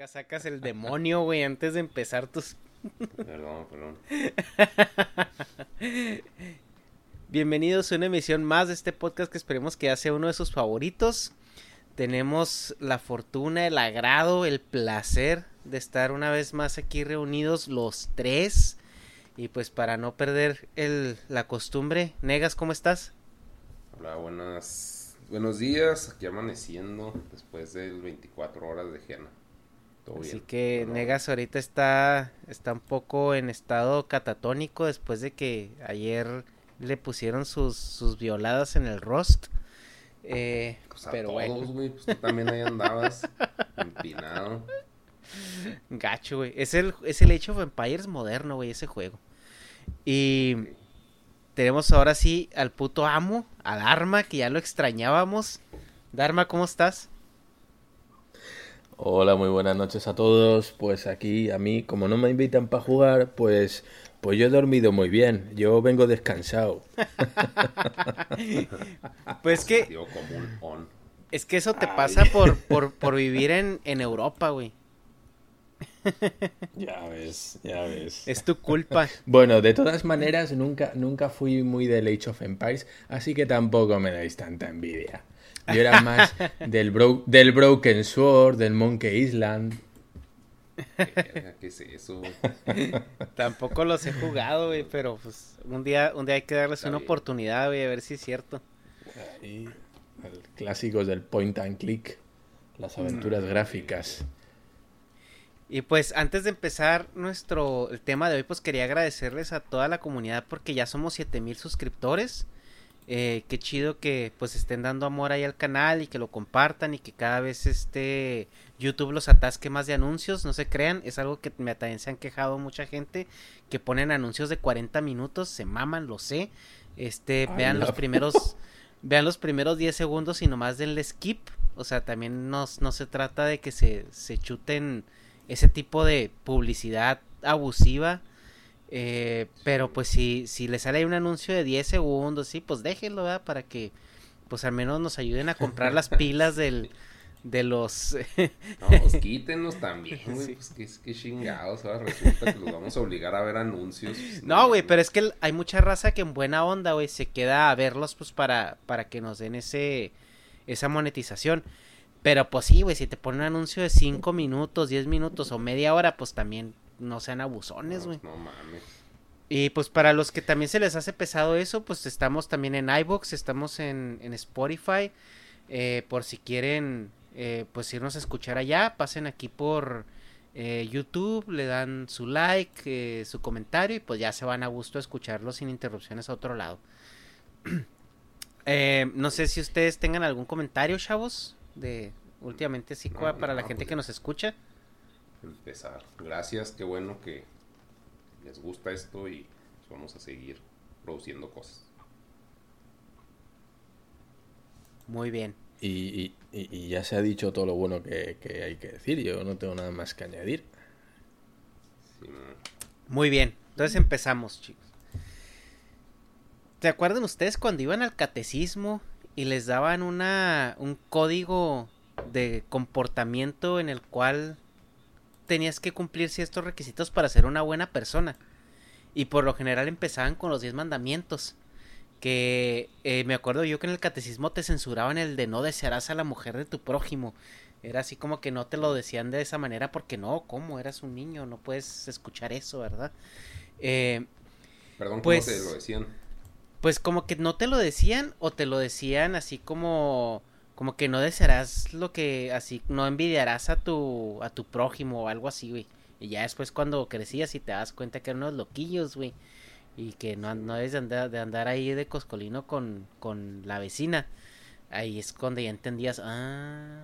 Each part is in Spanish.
Acá sacas el demonio, güey, antes de empezar tus... Perdón, perdón. Bienvenidos a una emisión más de este podcast que esperemos que ya sea uno de sus favoritos. Tenemos la fortuna, el agrado, el placer de estar una vez más aquí reunidos los tres. Y pues para no perder el, la costumbre, Negas, ¿cómo estás? Hola, buenas, buenos días. Aquí amaneciendo después de 24 horas de Jena. Todo Así bien. que Negas ahorita está, está un poco en estado catatónico después de que ayer le pusieron sus, sus violadas en el roast. Eh, Pues a pero todos, bueno. Pues tú también ahí andabas empinado. gacho, güey. Es el, es el Age of Empires moderno, güey, ese juego. Y tenemos ahora sí al puto amo, a Dharma, que ya lo extrañábamos. Dharma, ¿cómo estás? Hola, muy buenas noches a todos. Pues aquí a mí, como no me invitan para jugar, pues, pues yo he dormido muy bien. Yo vengo descansado. Pues que Digo, como un on. Es que eso te pasa por, por, por vivir en, en Europa, güey. Ya ves, ya ves. Es tu culpa. Bueno, de todas maneras, nunca, nunca fui muy del Age of Empires, así que tampoco me dais tanta envidia. Yo era más del, bro- del Broken Sword, del Monkey Island. ¿Qué es eso? Tampoco los he jugado, güey, pero pues un día, un día hay que darles Está una bien. oportunidad, güey, a ver si es cierto. Ahí, el- clásicos del point and click, las aventuras gráficas. Y pues antes de empezar nuestro el tema de hoy, pues quería agradecerles a toda la comunidad porque ya somos 7000 suscriptores. Eh, qué chido que pues estén dando amor ahí al canal y que lo compartan y que cada vez este YouTube los atasque más de anuncios, no se crean, es algo que me también se han quejado mucha gente que ponen anuncios de 40 minutos, se maman, lo sé. Este, Ay, vean los primeros vean los primeros 10 segundos y nomás denle skip, o sea, también no, no se trata de que se, se chuten ese tipo de publicidad abusiva. Eh, pero pues si, si le sale ahí un anuncio de 10 segundos, sí, pues déjenlo, ¿verdad? Para que pues al menos nos ayuden a comprar las pilas del, de los... No, pues quítenos también, güey. Sí. Pues qué, qué chingados. Ahora resulta que los vamos a obligar a ver anuncios. no, güey, pero es que hay mucha raza que en buena onda, güey, se queda a verlos pues para, para que nos den ese esa monetización. Pero pues sí, güey, si te ponen un anuncio de 5 minutos, 10 minutos o media hora, pues también no sean abusones, güey. No, no mames. Y pues para los que también se les hace pesado eso, pues estamos también en iBox, estamos en, en Spotify. eh, por si quieren, eh, pues irnos a escuchar allá, pasen aquí por eh, YouTube, le dan su like, eh, su comentario y pues ya se van a gusto a escucharlo sin interrupciones a otro lado. No sé si ustedes tengan algún comentario, chavos, de últimamente sí No, para la gente pues que nos escucha. Empezar. Gracias, qué bueno que les gusta esto y vamos a seguir produciendo cosas. Muy bien. Y, ya se ha dicho todo lo bueno que, hay que decir. Yo no tengo nada más que añadir. Muy bien. Entonces empezamos, chicos. ¿Se acuerdan ustedes cuando iban al catecismo y les daban una, un código de comportamiento en el cual tenías que cumplir ciertos requisitos para ser una buena persona? Y por lo general empezaban con los diez mandamientos que eh, me acuerdo yo que en el catecismo te censuraban el de no desearás a la mujer de tu prójimo. Era así como que no te lo decían de esa manera porque no, ¿cómo? Eras un niño, no puedes escuchar eso, ¿verdad? Eh, Perdón, ¿cómo pues, te lo decían? Pues como que no te lo decían o te lo decían así como como que no desearás lo que así no envidiarás a tu a tu prójimo o algo así, güey. Y ya después cuando crecías y te das cuenta que eran unos loquillos, güey y que no, no debes de andar, de andar ahí de coscolino con, con la vecina. Ahí es cuando ya entendías, ah,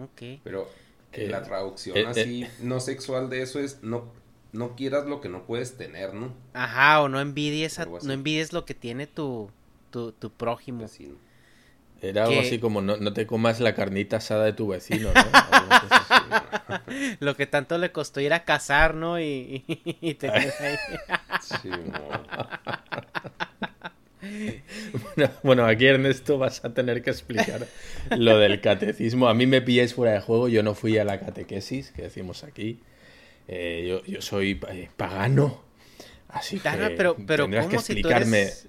ok. Pero la traducción eh, eh. así no sexual de eso es no no quieras lo que no puedes tener, ¿no? Ajá, o no envidies, no envidies lo que tiene tu, tu, tu prójimo. Era algo así como no, no, te comas la carnita asada de tu vecino, ¿no? Lo que tanto le costó ir a cazar, ¿no? Y, te ahí. bueno, bueno, aquí Ernesto vas a tener que explicar lo del catecismo. A mí me pilláis fuera de juego, yo no fui a la catequesis, que decimos aquí. Eh, yo, yo, soy eh, pagano. Así que pero, pero ¿cómo que explicarme. Si tú, eres,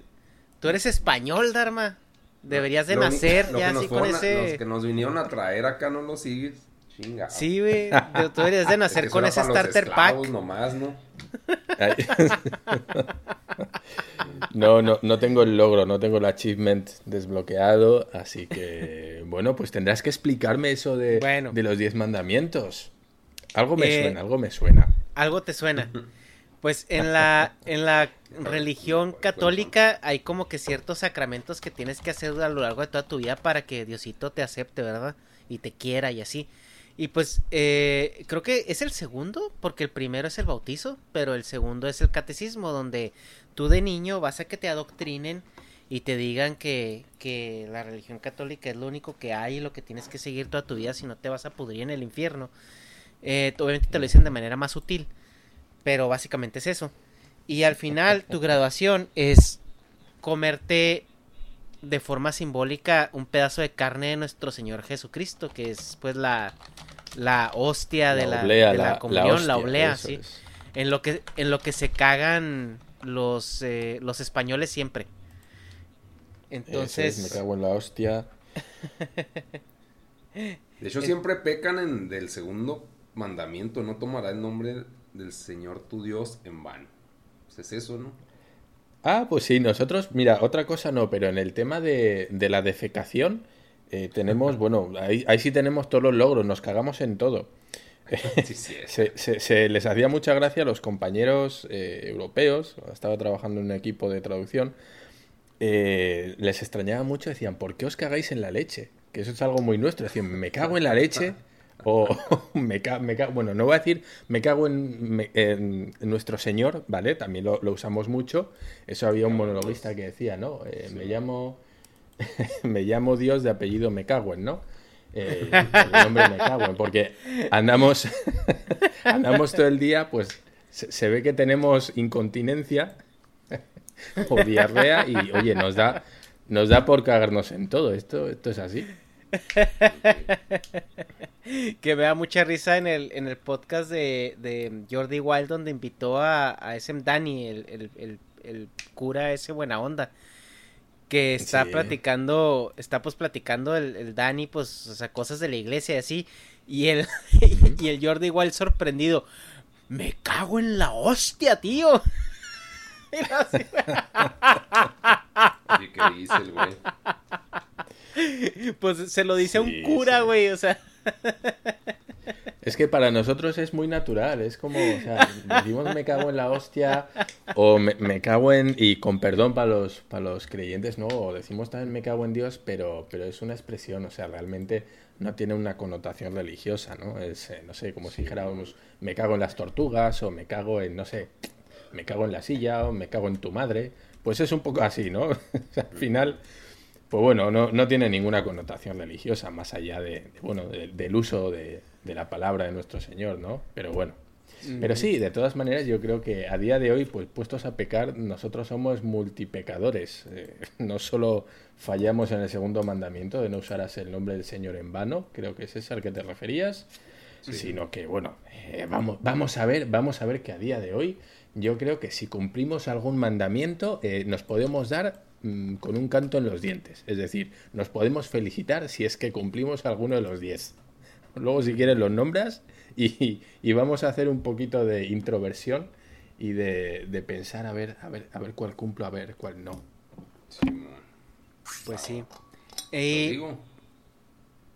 tú eres español, Dharma. Deberías de nacer ya así con ese. Los que nos vinieron a traer acá no los sigues. Chinga. Sí, güey. Tú deberías de nacer con ese starter pack. Nomás, ¿no? no, no, no tengo el logro, no tengo el achievement desbloqueado, así que bueno, pues tendrás que explicarme eso de, de los 10 mandamientos. Algo me eh, suena, algo me suena. Algo te suena. Pues en la, en la religión católica hay como que ciertos sacramentos que tienes que hacer a lo largo de toda tu vida para que Diosito te acepte, ¿verdad? Y te quiera y así. Y pues eh, creo que es el segundo, porque el primero es el bautizo, pero el segundo es el catecismo, donde tú de niño vas a que te adoctrinen y te digan que, que la religión católica es lo único que hay y lo que tienes que seguir toda tu vida si no te vas a pudrir en el infierno. Eh, obviamente te lo dicen de manera más sutil. Pero básicamente es eso. Y al final tu graduación es comerte de forma simbólica un pedazo de carne de nuestro Señor Jesucristo, que es pues la, la hostia de la, de la, comunión, la, oblea, sí. En lo que en lo que se cagan los eh, los españoles siempre. Entonces, me cago en la hostia. De hecho, siempre pecan en del segundo mandamiento, no tomará el nombre del Señor tu Dios en vano. Pues es eso, ¿no? Ah, pues sí, nosotros, mira, otra cosa no, pero en el tema de, la defecación eh, tenemos, bueno, ahí, sí tenemos todos los logros, nos cagamos en todo. se, les hacía mucha gracia a los compañeros eh, europeos, estaba trabajando en un equipo de traducción, eh, les extrañaba mucho, decían, ¿por qué os cagáis en la leche? Que eso es algo muy nuestro, decían, me cago en la leche o me, cago, bueno, no voy a decir me cago en, nuestro Señor, ¿vale? También lo, usamos mucho. Eso había un monologuista que decía, ¿no? Eh, me llamo me llamo Dios de apellido me cago en, ¿no? Eh, el nombre me cago en, porque andamos, andamos todo el día, pues se, ve que tenemos incontinencia o diarrea y, oye, nos da, nos da por cagarnos en todo. Esto, esto es así. que me da mucha risa en el, en el podcast de, Jordi Wild donde invitó a, a ese Dani, el, cura ese buena onda. Que está platicando, está pues platicando el, el Dani, pues, o sea, cosas de la iglesia y así. Y el, y el Jordi Wild sorprendido. Me cago en la hostia, tío. ¿Y qué dice el güey? Pues se lo dice a un cura, güey, o sea. Es que para nosotros es muy natural, es como, o sea, decimos me cago en la hostia o me, cago en, y con perdón para los, para los creyentes, ¿no? O decimos también me cago en Dios, pero, pero es una expresión, o sea, realmente no tiene una connotación religiosa, ¿no? Es, eh, no sé, como si dijéramos me cago en las tortugas o me cago en, no sé, me cago en la silla o me cago en tu madre. Pues es un poco así, ¿no? al final Pues bueno, no, no tiene ninguna connotación religiosa más allá de, bueno, del uso de, de la palabra de nuestro Señor, ¿no? Pero bueno, pero sí, de todas maneras, yo creo que a día de hoy, pues puestos a pecar, nosotros somos multipecadores. Eh, no solo fallamos en el segundo mandamiento de no usarás el nombre del Señor en vano, creo que ese es al que te referías, sino que, bueno, eh, vamos, vamos a ver, vamos a ver que a día de hoy, yo creo que si cumplimos algún mandamiento, eh, nos podemos dar mm, con un canto en los dientes. Es decir, nos podemos felicitar si es que cumplimos alguno de los diez. Luego, si quieres, los nombras y, vamos a hacer un poquito de introversión y de, pensar a ver, a ver, a ver cuál cumplo, a ver cuál no. Pues sí. Eh,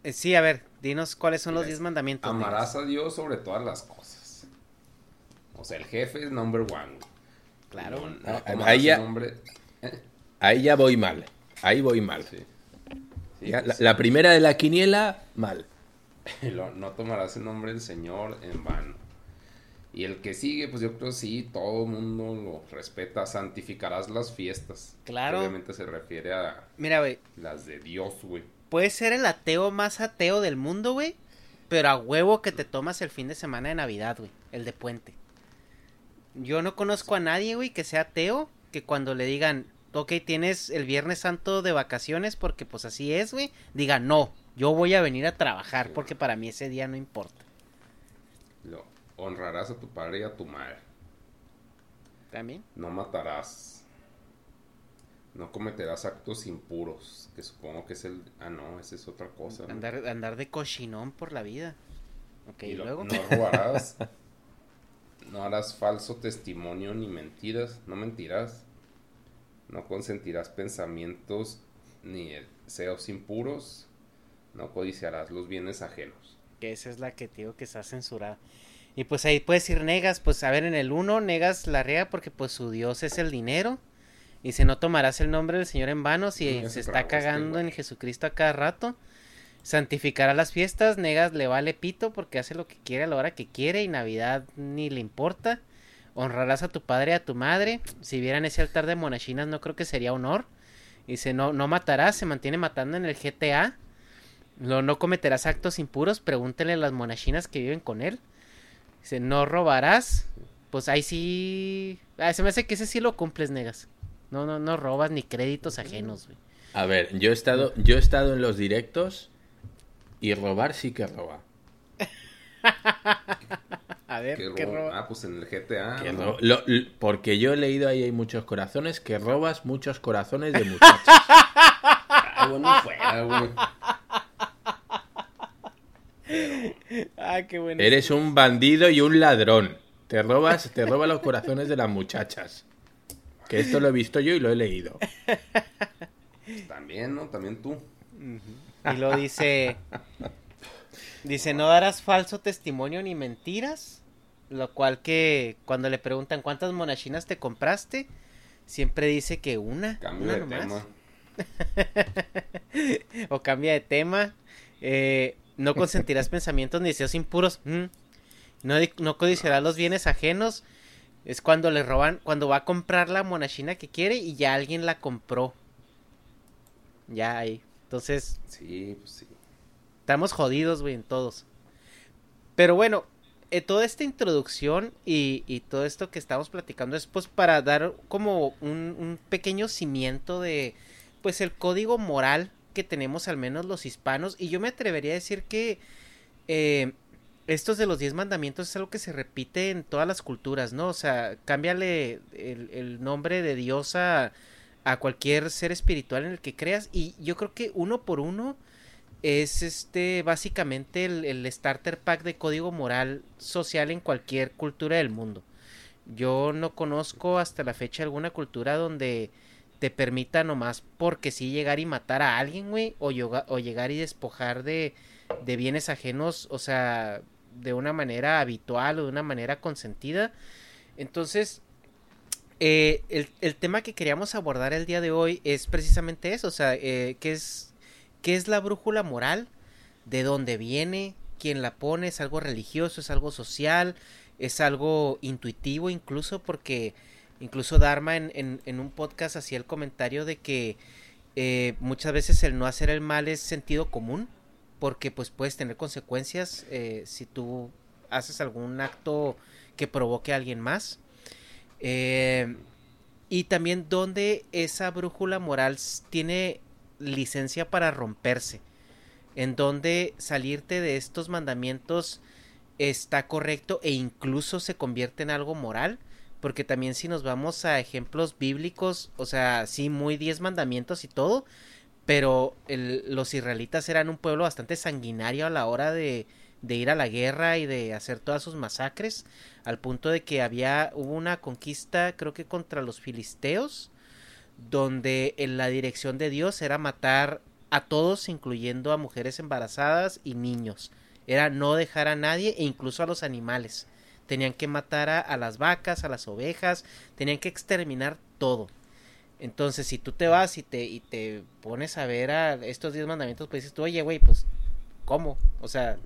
eh, sí, a ver, dinos cuáles son los diez mandamientos. Amarás a Dios sobre todas las cosas. O sea, el jefe es number one. Claro. Ah, ahí, ya, ¿eh? Ahí ya voy mal. Ahí voy mal. La, primera de la quiniela, mal. no tomarás el nombre del Señor en vano. Y el que sigue, pues yo creo que sí, todo el mundo lo respeta, santificarás las fiestas. Claro. Obviamente se refiere a Mira, güey. las de Dios, güey. Puedes ser el ateo más ateo del mundo, güey. Pero a huevo que te tomas el fin de semana de Navidad, güey. El de puente. Yo no conozco a nadie, güey, que sea ateo. Que cuando le digan, ok, tienes el Viernes Santo de vacaciones, porque pues así es, güey. Diga, no, yo voy a venir a trabajar porque para mí ese día no importa. Lo honrarás a tu padre y a tu madre. ¿También? No matarás. No cometerás actos impuros, que supongo que es el... Ah, no, esa es otra cosa. Andar, andar de cochinón por la vida. Ok, y luego... No robarás. no harás falso testimonio ni mentiras. No mentirás. No consentirás pensamientos ni deseos impuros no codiciarás los bienes ajenos. Que esa es la que te digo que está censurada. Y pues ahí puedes ir negas, pues a ver en el 1 negas la rea porque pues su Dios es el dinero. Y si no tomarás el nombre del Señor en vano si se está cagando en Jesucristo a cada rato. Santificará las fiestas, negas le vale pito porque hace lo que quiere a la hora que quiere y Navidad ni le importa. Honrarás a tu padre y a tu madre. Si vieran ese altar de monachinas no creo que sería honor. Dice, no, no matarás, se mantiene matando en el GTA. No, no cometerás actos impuros, pregúntele a las monachinas que viven con él. Dice, no robarás. Pues ahí sí. Ah, se me hace que ese sí lo cumples, negas. No, no, no robas ni créditos ajenos, güey. A ver, yo he estado, yo he estado en los directos y robar sí que roba. A ver, ¿qué, roba? Ah, pues en el GTA. porque yo he leído ahí hay muchos corazones que robas muchos corazones de muchachos. Ay, bueno, fuera, güey. Ah, qué bueno. Eres un bandido y un ladrón. Te robas, te robas los corazones de las muchachas. Que esto lo he visto yo y lo he leído. También, ¿no? También tú. Y lo dice. Dice, no darás falso testimonio ni mentiras. Lo cual que cuando le preguntan cuántas monachinas te compraste, siempre dice que una. Cambio de tema. o cambia de tema. Eh, no consentirás pensamientos ni deseos impuros. Mm. No, no codiciarás los bienes ajenos. Es cuando le roban, cuando va a comprar la monachina que quiere y ya alguien la compró. Ya ahí. Entonces. Sí, pues sí. Estamos jodidos, güey, en todos. Pero bueno, eh, toda esta introducción y, todo esto que estamos platicando es pues para dar como un, pequeño cimiento de pues el código moral que tenemos al menos los hispanos. Y yo me atrevería a decir que eh, estos de los diez mandamientos es algo que se repite en todas las culturas, ¿no? O sea, cámbiale el, nombre de Dios a, a, cualquier ser espiritual en el que creas. Y yo creo que uno por uno es este básicamente el, el starter pack de código moral social en cualquier cultura del mundo. Yo no conozco hasta la fecha alguna cultura donde te permita nomás porque sí llegar y matar a alguien, güey, o, llegar y despojar de, de bienes ajenos, o sea, de una manera habitual o de una manera consentida. Entonces, eh, el, el, tema que queríamos abordar el día de hoy es precisamente eso, o sea, eh, ¿qué, es, ¿qué es la brújula moral? ¿De dónde viene? ¿Quién la pone? ¿Es algo religioso? ¿Es algo social? ¿Es algo intuitivo incluso? Porque Incluso Dharma en, en, un podcast hacía el comentario de que eh, muchas veces el no hacer el mal es sentido común, porque pues puedes tener consecuencias eh, si tú haces algún acto que provoque a alguien más. Eh, y también donde esa brújula moral tiene licencia para romperse. En donde salirte de estos mandamientos está correcto e incluso se convierte en algo moral. Porque también si nos vamos a ejemplos bíblicos, o sea, sí, muy diez mandamientos y todo, pero los israelitas eran un pueblo bastante sanguinario a la hora de, de ir a la guerra y de hacer todas sus masacres, al punto de que había, hubo una conquista, creo que contra los filisteos, donde en la dirección de Dios era matar a todos, incluyendo a mujeres embarazadas y niños. Era no dejar a nadie e incluso a los animales. Tenían que matar a, a las vacas, a las ovejas, tenían que exterminar todo. Entonces, si tú te vas y te, y te pones a ver a estos diez mandamientos, pues dices tú, oye, güey, pues, ¿cómo? O sea,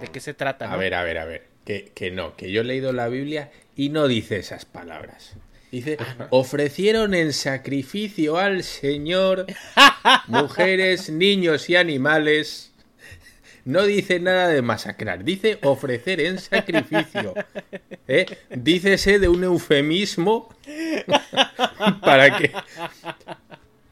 ¿de qué se trata? A ver, a ver, a ver. Que, que no, que yo he leído la Biblia y no dice esas palabras. Dice, ofrecieron en sacrificio al Señor mujeres, niños y animales. No dice nada de masacrar, dice ofrecer en sacrificio. ¿Eh? Dícese de un eufemismo para que,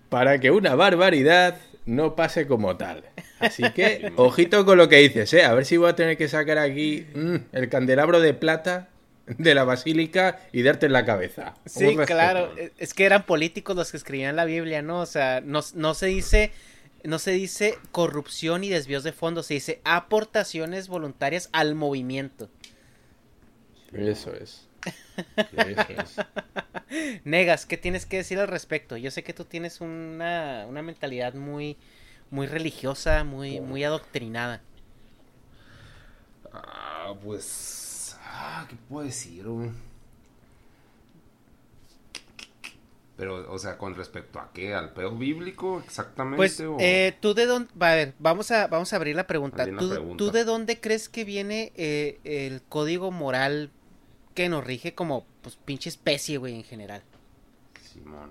para que una barbaridad no pase como tal. Así que, ojito con lo que dices, ¿eh? A ver si voy a tener que sacar aquí mm, el candelabro de plata de la basílica y darte en la cabeza. Sí, claro. Es que eran políticos los que escribían la Biblia, ¿no? O sea, no, no se dice no se dice corrupción y desvíos de fondos, se dice aportaciones voluntarias al movimiento. Eso es. Negas, ¿qué tienes que decir al respecto? Yo sé que tú tienes una, una mentalidad muy, muy religiosa, muy, muy adoctrinada. Ah, pues. Ah, ¿qué puedo decir, Pero, o sea, con respecto a qué, al pedo bíblico, exactamente. Pues, eh, tú de dónde, a ver, vamos a, vamos a abrir la pregunta. ¿Tú, de dónde crees que viene eh, el código moral que nos rige como, pues, pinche especie, güey, en general? Simón.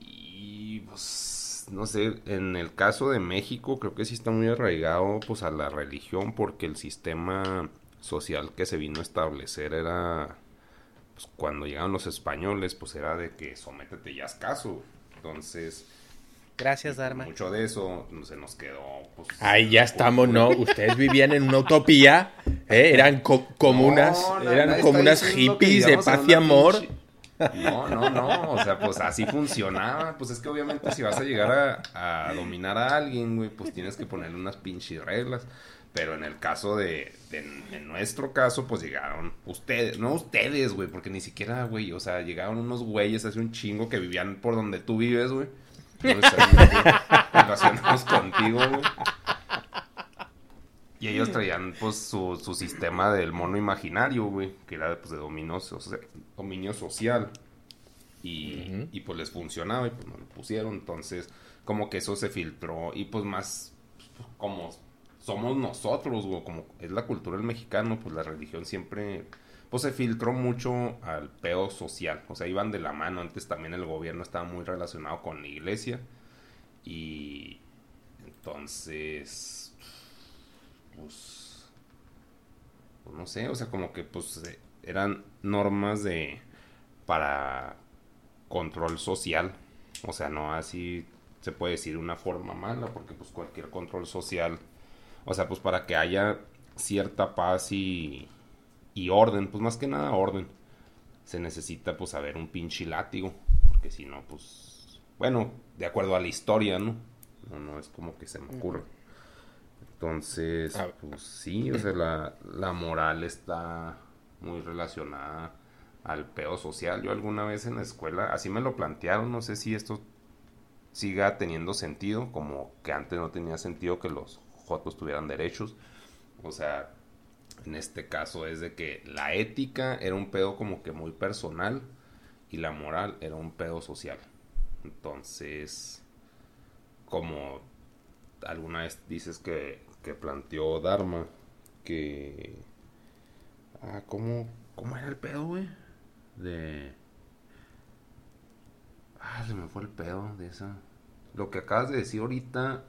Y, pues, no sé, en el caso de México, creo que sí está muy arraigado, pues, a la religión, porque el sistema social que se vino a establecer era pues, cuando llegaron los españoles, pues era de que sométete y haz caso. Entonces, Gracias, Dharma. Mucho de eso se nos quedó. Pues, Ahí ya estamos, ¿no? Ustedes vivían en una utopía, ¿eh? eran comunas, eran comunas hippies de paz y amor. No, no, no, o sea, pues así funcionaba. Pues es que obviamente si vas a llegar a, a dominar a alguien, güey, pues tienes que ponerle unas pinches reglas. Pero en el caso de, en nuestro caso, pues llegaron ustedes, no ustedes, güey, porque ni siquiera, güey, o sea, llegaron unos güeyes hace un chingo que vivían por donde tú vives, güey. Relacionados contigo, güey. Y ellos traían, pues, su, su sistema del mono imaginario, güey, que era, pues, de dominio, dominio social. Y, y, pues, les funcionaba y, pues, nos lo pusieron. Entonces, como que eso se filtró y, pues, más, pues, como somos nosotros, como es la cultura del mexicano, pues la religión siempre, pues se filtró mucho al peo social, o sea, iban de la mano, antes también el gobierno estaba muy relacionado con la iglesia y entonces, pues, pues no sé, o sea, como que pues eh, eran normas de, para control social, o sea, no así se puede decir una forma mala, porque pues cualquier control social o sea, pues para que haya cierta paz y, y orden, pues más que nada orden. Se necesita pues haber un pinche látigo, porque si no, pues, bueno, de acuerdo a la historia, ¿no? No, no es como que se me ocurre. Entonces, pues sí, o sea, la, la moral está muy relacionada al peo social. Yo alguna vez en la escuela, así me lo plantearon, no sé si esto siga teniendo sentido, como que antes no tenía sentido que los jotos tuvieran derechos. O sea, en este caso es de que la ética era un pedo como que muy personal y la moral era un pedo social. Entonces, como alguna vez dices que, que planteó Dharma, que... Ah, ¿cómo, ¿cómo era el pedo, güey? De... Ah, se me fue el pedo de esa... lo que acabas de decir ahorita.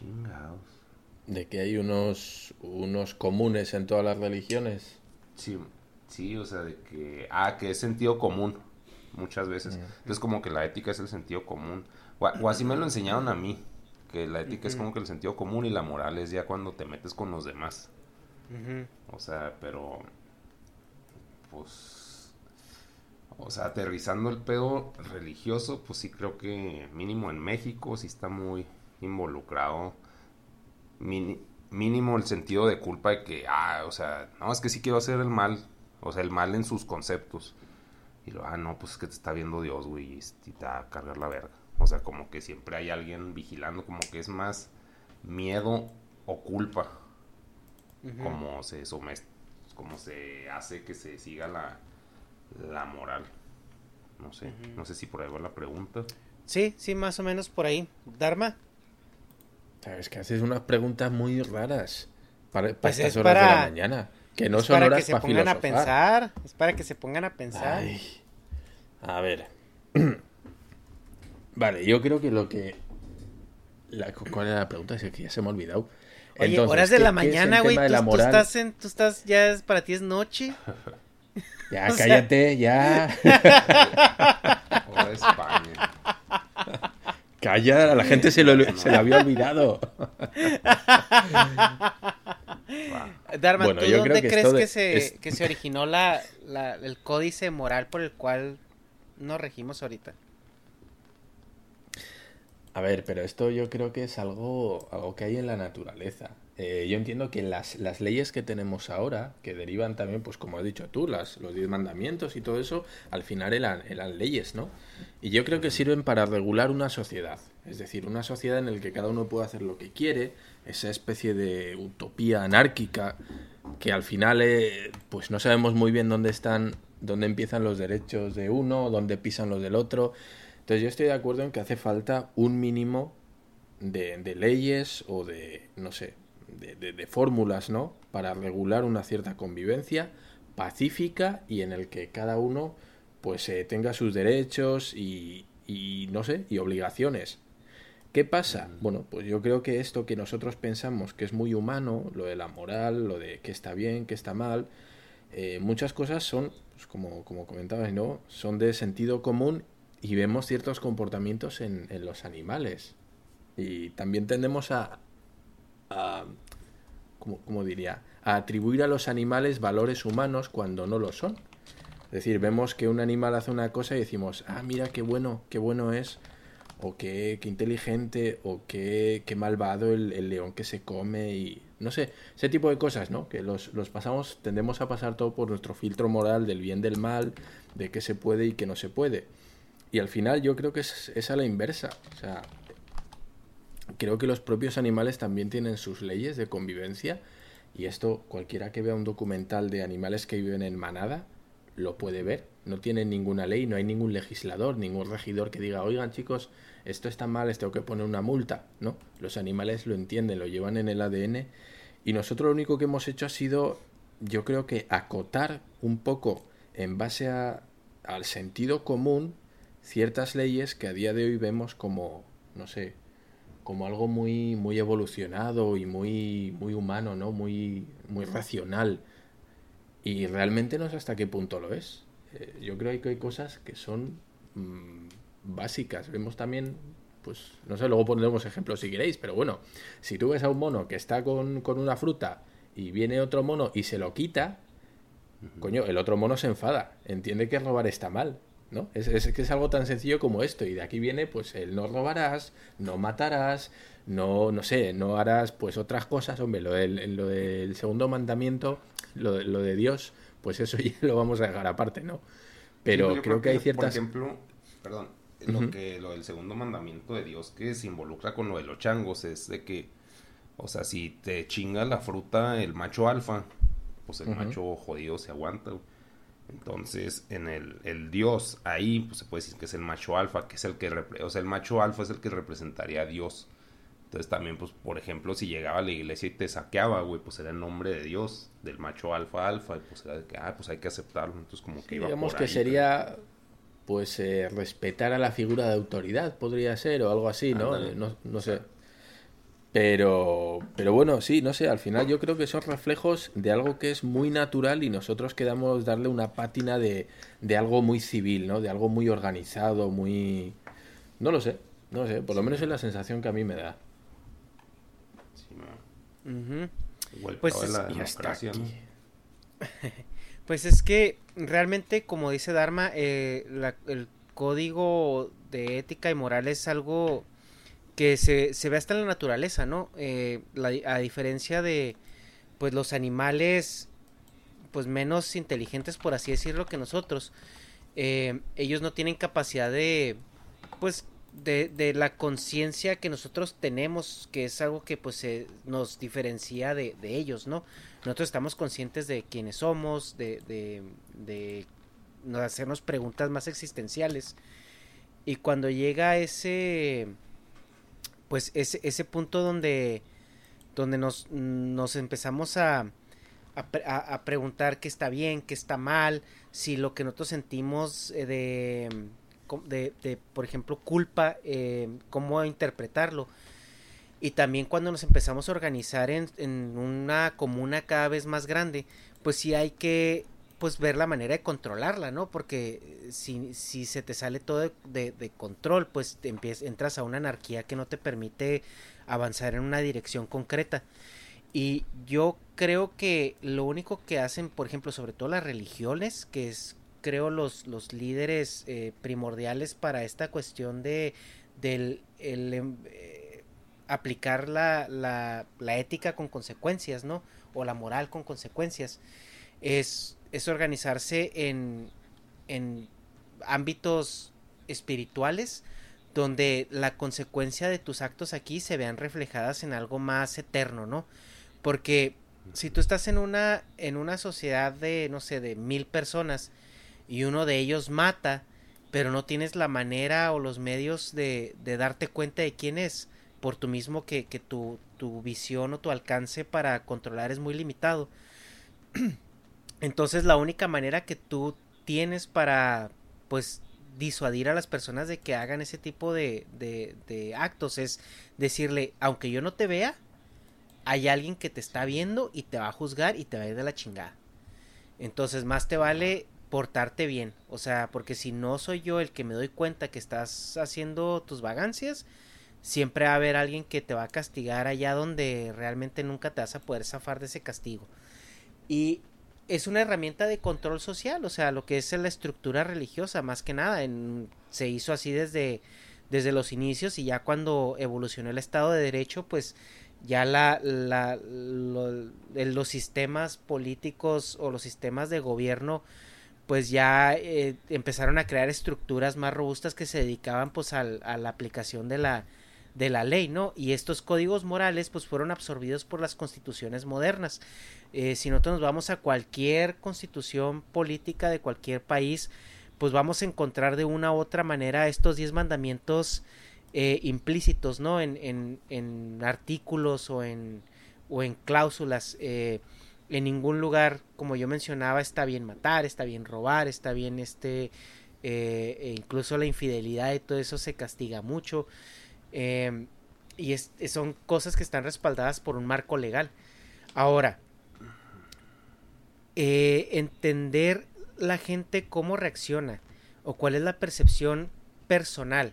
Chingados. De que hay unos, unos comunes en todas las religiones. Sí, sí, o sea, de que. Ah, que es sentido común. Muchas veces. Entonces, como que la ética es el sentido común. O, o así me lo enseñaron a mí. Que la ética es como que el sentido común y la moral es ya cuando te metes con los demás. O sea, pero. Pues. O sea, aterrizando el pedo religioso, pues sí creo que mínimo en México sí está muy involucrado. mínimo el sentido de culpa de que, ah, o sea, no, es que sí quiero hacer el mal. O sea, el mal en sus conceptos. Y lo, ah, no, pues es que te está viendo Dios, güey, y te va a cargar la verga. O sea, como que siempre hay alguien vigilando, como que es más miedo o culpa. Como se como se hace que se siga la, la moral. No sé, no sé si por ahí va la pregunta. Sí, sí, más o menos por ahí. Dharma. Sabes que haces unas preguntas muy raras para, pues estas horas de la mañana. Que no son para que se pongan a pensar. Es para que se pongan a pensar. A ver. Vale, yo creo que lo que. La, ¿Cuál era la pregunta? Es que ya se me ha olvidado. Oye, horas de la mañana, güey. Tú, tú, estás en, tú estás, ya es, para ti es noche. Ya, cállate, ya. España. Calla, la gente se lo, se lo había olvidado. Darman, bueno, ¿tú dónde crees que, se, que se originó la, la, el códice moral por el cual nos regimos ahorita? A ver, pero esto yo creo que es algo, algo que hay en la naturaleza. Eh, yo entiendo que las, las, leyes que tenemos ahora, que derivan también, pues como has dicho tú, las, los diez mandamientos y todo eso, al final eran, eran leyes, ¿no? Y yo creo que sirven para regular una sociedad. Es decir, una sociedad en la que cada uno puede hacer lo que quiere, esa especie de utopía anárquica que al final eh, pues no sabemos muy bien dónde están, dónde empiezan los derechos de uno, dónde pisan los del otro. Entonces yo estoy de acuerdo en que hace falta un mínimo de, leyes o de, no sé, de, fórmulas, ¿no? Para regular una cierta convivencia pacífica y en el que cada uno pues eh, tenga sus derechos y, y, no sé, y obligaciones. ¿Qué pasa? Bueno, pues yo creo que esto que nosotros pensamos que es muy humano, lo de la moral, lo de que está bien, que está mal, eh, muchas cosas son, pues como, como comentabas, ¿no? Son de sentido común y vemos ciertos comportamientos en, los animales. Y también tendemos a, a diría, a atribuir a los animales valores humanos cuando no lo son. Es decir, vemos que un animal hace una cosa y decimos, ah, mira qué bueno, qué bueno es, o qué, qué inteligente, o qué, qué malvado el, león que se come, y no sé, ese tipo de cosas, ¿no? Que los, los pasamos, tendemos a pasar todo por nuestro filtro moral del bien, del mal, de qué se puede y qué no se puede. Y al final yo creo que es, a la inversa. O sea, creo que los propios animales también tienen sus leyes de convivencia. Y esto cualquiera que vea un documental de animales que viven en manada lo puede ver. No tienen ninguna ley, no hay ningún legislador, ningún regidor que diga, oigan chicos, esto está mal, les tengo que poner una multa. No, los animales lo entienden, lo llevan en el ADN. Y nosotros lo único que hemos hecho ha sido, yo creo que acotar un poco en base a, al sentido común ciertas leyes que a día de hoy vemos como, no sé, como algo muy, muy evolucionado y muy, muy humano, ¿no? Muy, muy racional. Y realmente no sé hasta qué punto lo es. Eh, yo creo que hay cosas que son mm, básicas. Vemos también, pues, no sé, luego pondremos ejemplos si queréis, pero bueno, si tú ves a un mono que está con, con una fruta y viene otro mono y se lo quita, coño, el otro mono se enfada, entiende que robar está mal. ¿No? Es, que es algo tan sencillo como esto y de aquí viene pues el no robarás, no matarás, no, no sé, no harás pues otras cosas, hombre, lo del, lo del segundo mandamiento, lo, lo de Dios, pues eso ya lo vamos a dejar aparte, ¿no? Pero creo que hay ciertas... Por ejemplo, perdón, lo, que, lo del segundo mandamiento de Dios que se involucra con lo de los changos es de que, o sea, si te chinga la fruta el macho alfa, pues el macho jodido se aguanta, entonces, en el, dios, ahí pues, se puede decir que es el macho alfa, que es el que, o sea, el macho alfa es el que representaría a Dios. Entonces también, pues, por ejemplo, si llegaba a la iglesia y te saqueaba, güey, pues era el nombre de Dios, del macho alfa alfa, y pues era de que, ah, pues hay que aceptarlo. Entonces como que iba Digamos que sería, pues eh, respetar a la figura de autoridad podría ser o algo así, ¿no? Ándale. No, no sé. Pero, pero bueno, sí, no sé, al final yo creo que son reflejos de algo que es muy natural y nosotros queramos darle una pátina de, de algo muy civil, ¿no? De algo muy organizado, muy... No lo sé, no lo sé, por lo menos es la sensación que a mí me da. Sí. Igual Pues es- la y hasta aquí. Pues es que realmente, como dice Dharma, eh, la- el código de ética y moral es algo que se, se ve hasta en la naturaleza, ¿no? Eh, a diferencia de, pues, los animales, pues, menos inteligentes, por así decirlo, que nosotros, eh, ellos no tienen capacidad de, pues, de, de la conciencia que nosotros tenemos, que es algo que, pues, se nos diferencia de, de ellos, ¿no? Nosotros estamos conscientes de quiénes somos, de, de, de no hacernos preguntas más existenciales. Y cuando llega ese, pues ese, ese punto donde, donde nos, nos empezamos a, a, pre- a- a preguntar qué está bien, qué está mal, si lo que nosotros sentimos eh, de, de, por ejemplo, culpa, eh, cómo interpretarlo. Y también cuando nos empezamos a organizar en, en una comuna cada vez más grande, pues sí hay que pues ver la manera de controlarla, ¿no? Porque eh, si, si se te sale todo de, control, pues empiezas, entras a una anarquía que no te permite avanzar en una dirección concreta. Y yo creo que lo único que hacen, por ejemplo, sobre todo las religiones, que es creo los, los líderes eh, primordiales para esta cuestión de del el, em, eh, aplicar la, la, la ética con consecuencias, ¿no? O la moral con consecuencias. Es, es organizarse en, en ámbitos espirituales donde la consecuencia de tus actos aquí se vean reflejadas en algo más eterno, ¿no? Porque si tú estás en una, en una sociedad de, no sé, de mil personas y uno de ellos mata, pero no tienes la manera o los medios de, de darte cuenta de quién es, por tu mismo que, que tu, tu visión o tu alcance para controlar es muy limitado. Entonces la única manera que tú tienes para, pues, disuadir a las personas de que hagan ese tipo de, de, de actos es decirle, aunque yo no te vea, hay alguien que te está viendo y te va a juzgar y te va a ir de la chingada. Entonces más te vale portarte bien. O sea, porque si no soy yo el que me doy cuenta que estás haciendo tus vagancias, siempre va a haber alguien que te va a castigar allá donde realmente nunca te vas a poder zafar de ese castigo. Y es una herramienta de control social, o sea, lo que es la estructura religiosa, más que nada, en, se hizo así desde, desde los inicios y ya cuando evolucionó el Estado de Derecho, pues ya la, la los sistemas políticos o los sistemas de gobierno pues ya eh, empezaron a crear estructuras más robustas que se dedicaban pues a la aplicación de la de la ley, ¿no? Y estos códigos morales pues fueron absorbidos por las constituciones modernas. Eh, si nosotros nos vamos a cualquier constitución política de cualquier país, pues vamos a encontrar de una u otra manera estos diez mandamientos eh, implícitos, ¿no? En, en, en artículos o en, o en cláusulas. eh, en ningún lugar, como yo mencionaba, está bien matar, está bien robar, está bien este, e incluso la infidelidad y todo eso se castiga mucho. Eh, y son cosas que están respaldadas por un marco legal. Ahora, eh, entender la gente cómo reacciona o cuál es la percepción personal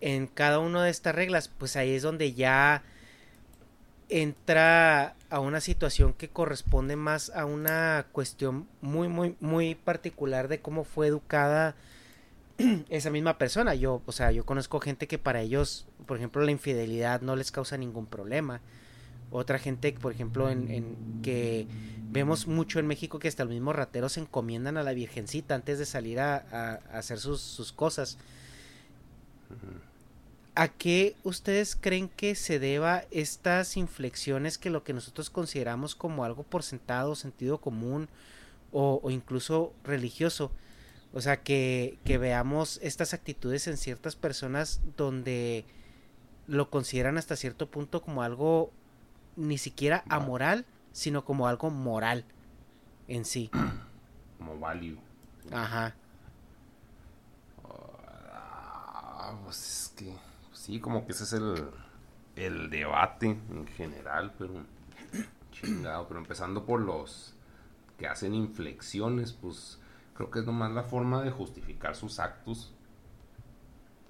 en cada una de estas reglas, pues ahí es donde ya entra a una situación que corresponde más a una cuestión muy muy muy particular de cómo fue educada esa misma persona. Yo, o sea, yo conozco gente que para ellos, por ejemplo, la infidelidad no les causa ningún problema. Otra gente, por ejemplo, en, en que vemos mucho en México que hasta los mismos rateros se encomiendan a la Virgencita antes de salir a, a- a hacer sus, sus cosas. ¿A qué ustedes creen que se deba estas inflexiones que lo que nosotros consideramos como algo por sentado, sentido común o, o incluso religioso? O sea, que, que veamos estas actitudes en ciertas personas donde lo consideran hasta cierto punto como algo ni siquiera amoral, sino como algo moral en sí. Como value. Ajá. Ah, pues es que sí, como que ese es el, el debate en general, pero chingado, pero empezando por los que hacen inflexiones, pues creo que es nomás la forma de justificar sus actos.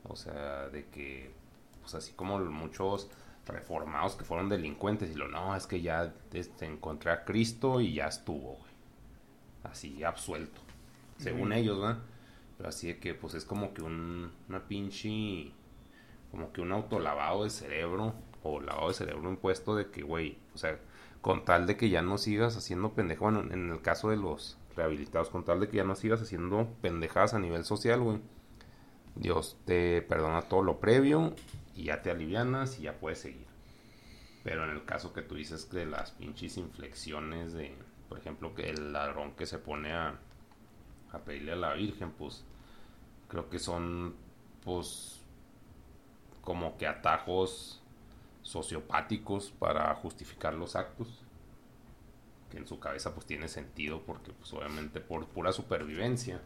O sea, de que, pues así como muchos reformados que fueron delincuentes y lo, no, es que ya este, encontré a Cristo y ya estuvo, güey. Así, absuelto. Según ellos, ¿verdad? Pero así de que, pues es como que un, una pinche, como que un autolavado de cerebro o lavado de cerebro impuesto de que, güey, o sea, con tal de que ya no sigas haciendo pendejo, bueno, en el caso de los rehabilitados, con tal de que ya no sigas haciendo pendejadas a nivel social, güey. Dios te perdona todo lo previo y ya te alivianas y ya puedes seguir. Pero en el caso que tú dices de las pinches inflexiones de, por ejemplo, que el ladrón que se pone a, a pedirle a la Virgen, pues creo que son, pues, como que atajos sociopáticos para justificar los actos en su cabeza pues tiene sentido porque pues obviamente por pura supervivencia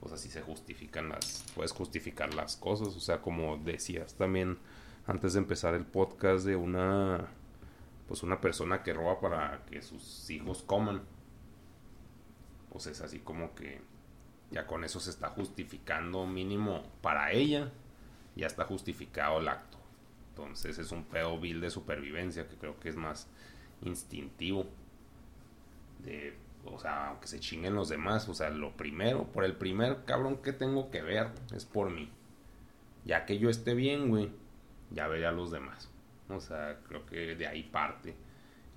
pues así se justifican las puedes justificar las cosas o sea como decías también antes de empezar el podcast de una pues una persona que roba para que sus hijos coman pues es así como que ya con eso se está justificando mínimo para ella ya está justificado el acto entonces es un pedo vil de supervivencia que creo que es más instintivo. De, o sea, aunque se chinguen los demás. O sea, lo primero, por el primer cabrón que tengo que ver es por mí. Ya que yo esté bien, güey, ya veré a los demás. O sea, creo que de ahí parte.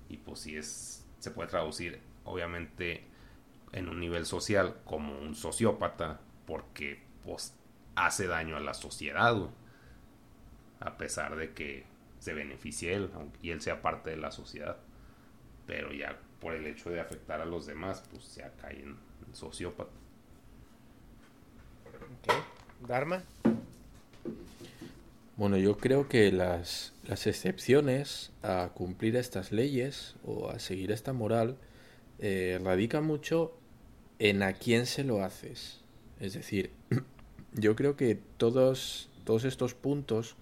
Y pues si es, se puede traducir, obviamente, en un nivel social como un sociópata, porque pues hace daño a la sociedad, güey a pesar de que se beneficie él y él sea parte de la sociedad. Pero ya por el hecho de afectar a los demás, pues ya cae en, sociópata. Dharma. Bueno, yo creo que las, las, excepciones a cumplir estas leyes o a seguir esta moral eh, radican mucho en a quién se lo haces. Es decir, yo creo que todos, todos estos puntos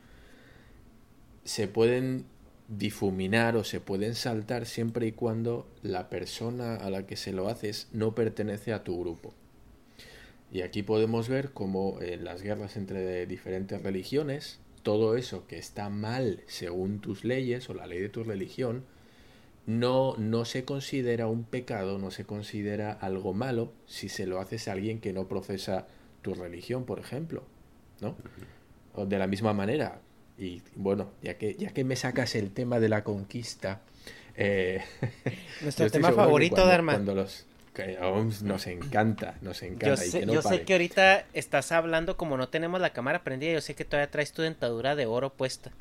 se pueden difuminar o se pueden saltar siempre y cuando la persona a la que se lo haces no pertenece a tu grupo. Y aquí podemos ver cómo en las guerras entre diferentes religiones, todo eso que está mal según tus leyes o la ley de tu religión, no, no se considera un pecado, no se considera algo malo si se lo haces a alguien que no profesa tu religión, por ejemplo. ¿no? O de la misma manera, y bueno, ya que, ya que me sacas el tema de la conquista. Eh, Nuestro tema favorito, cuando, Dharma. Cuando los, que nos encanta, nos encanta. Yo, sé, yo sé, que ahorita estás hablando como no tenemos la cámara prendida, yo sé que todavía traes tu dentadura de oro puesta.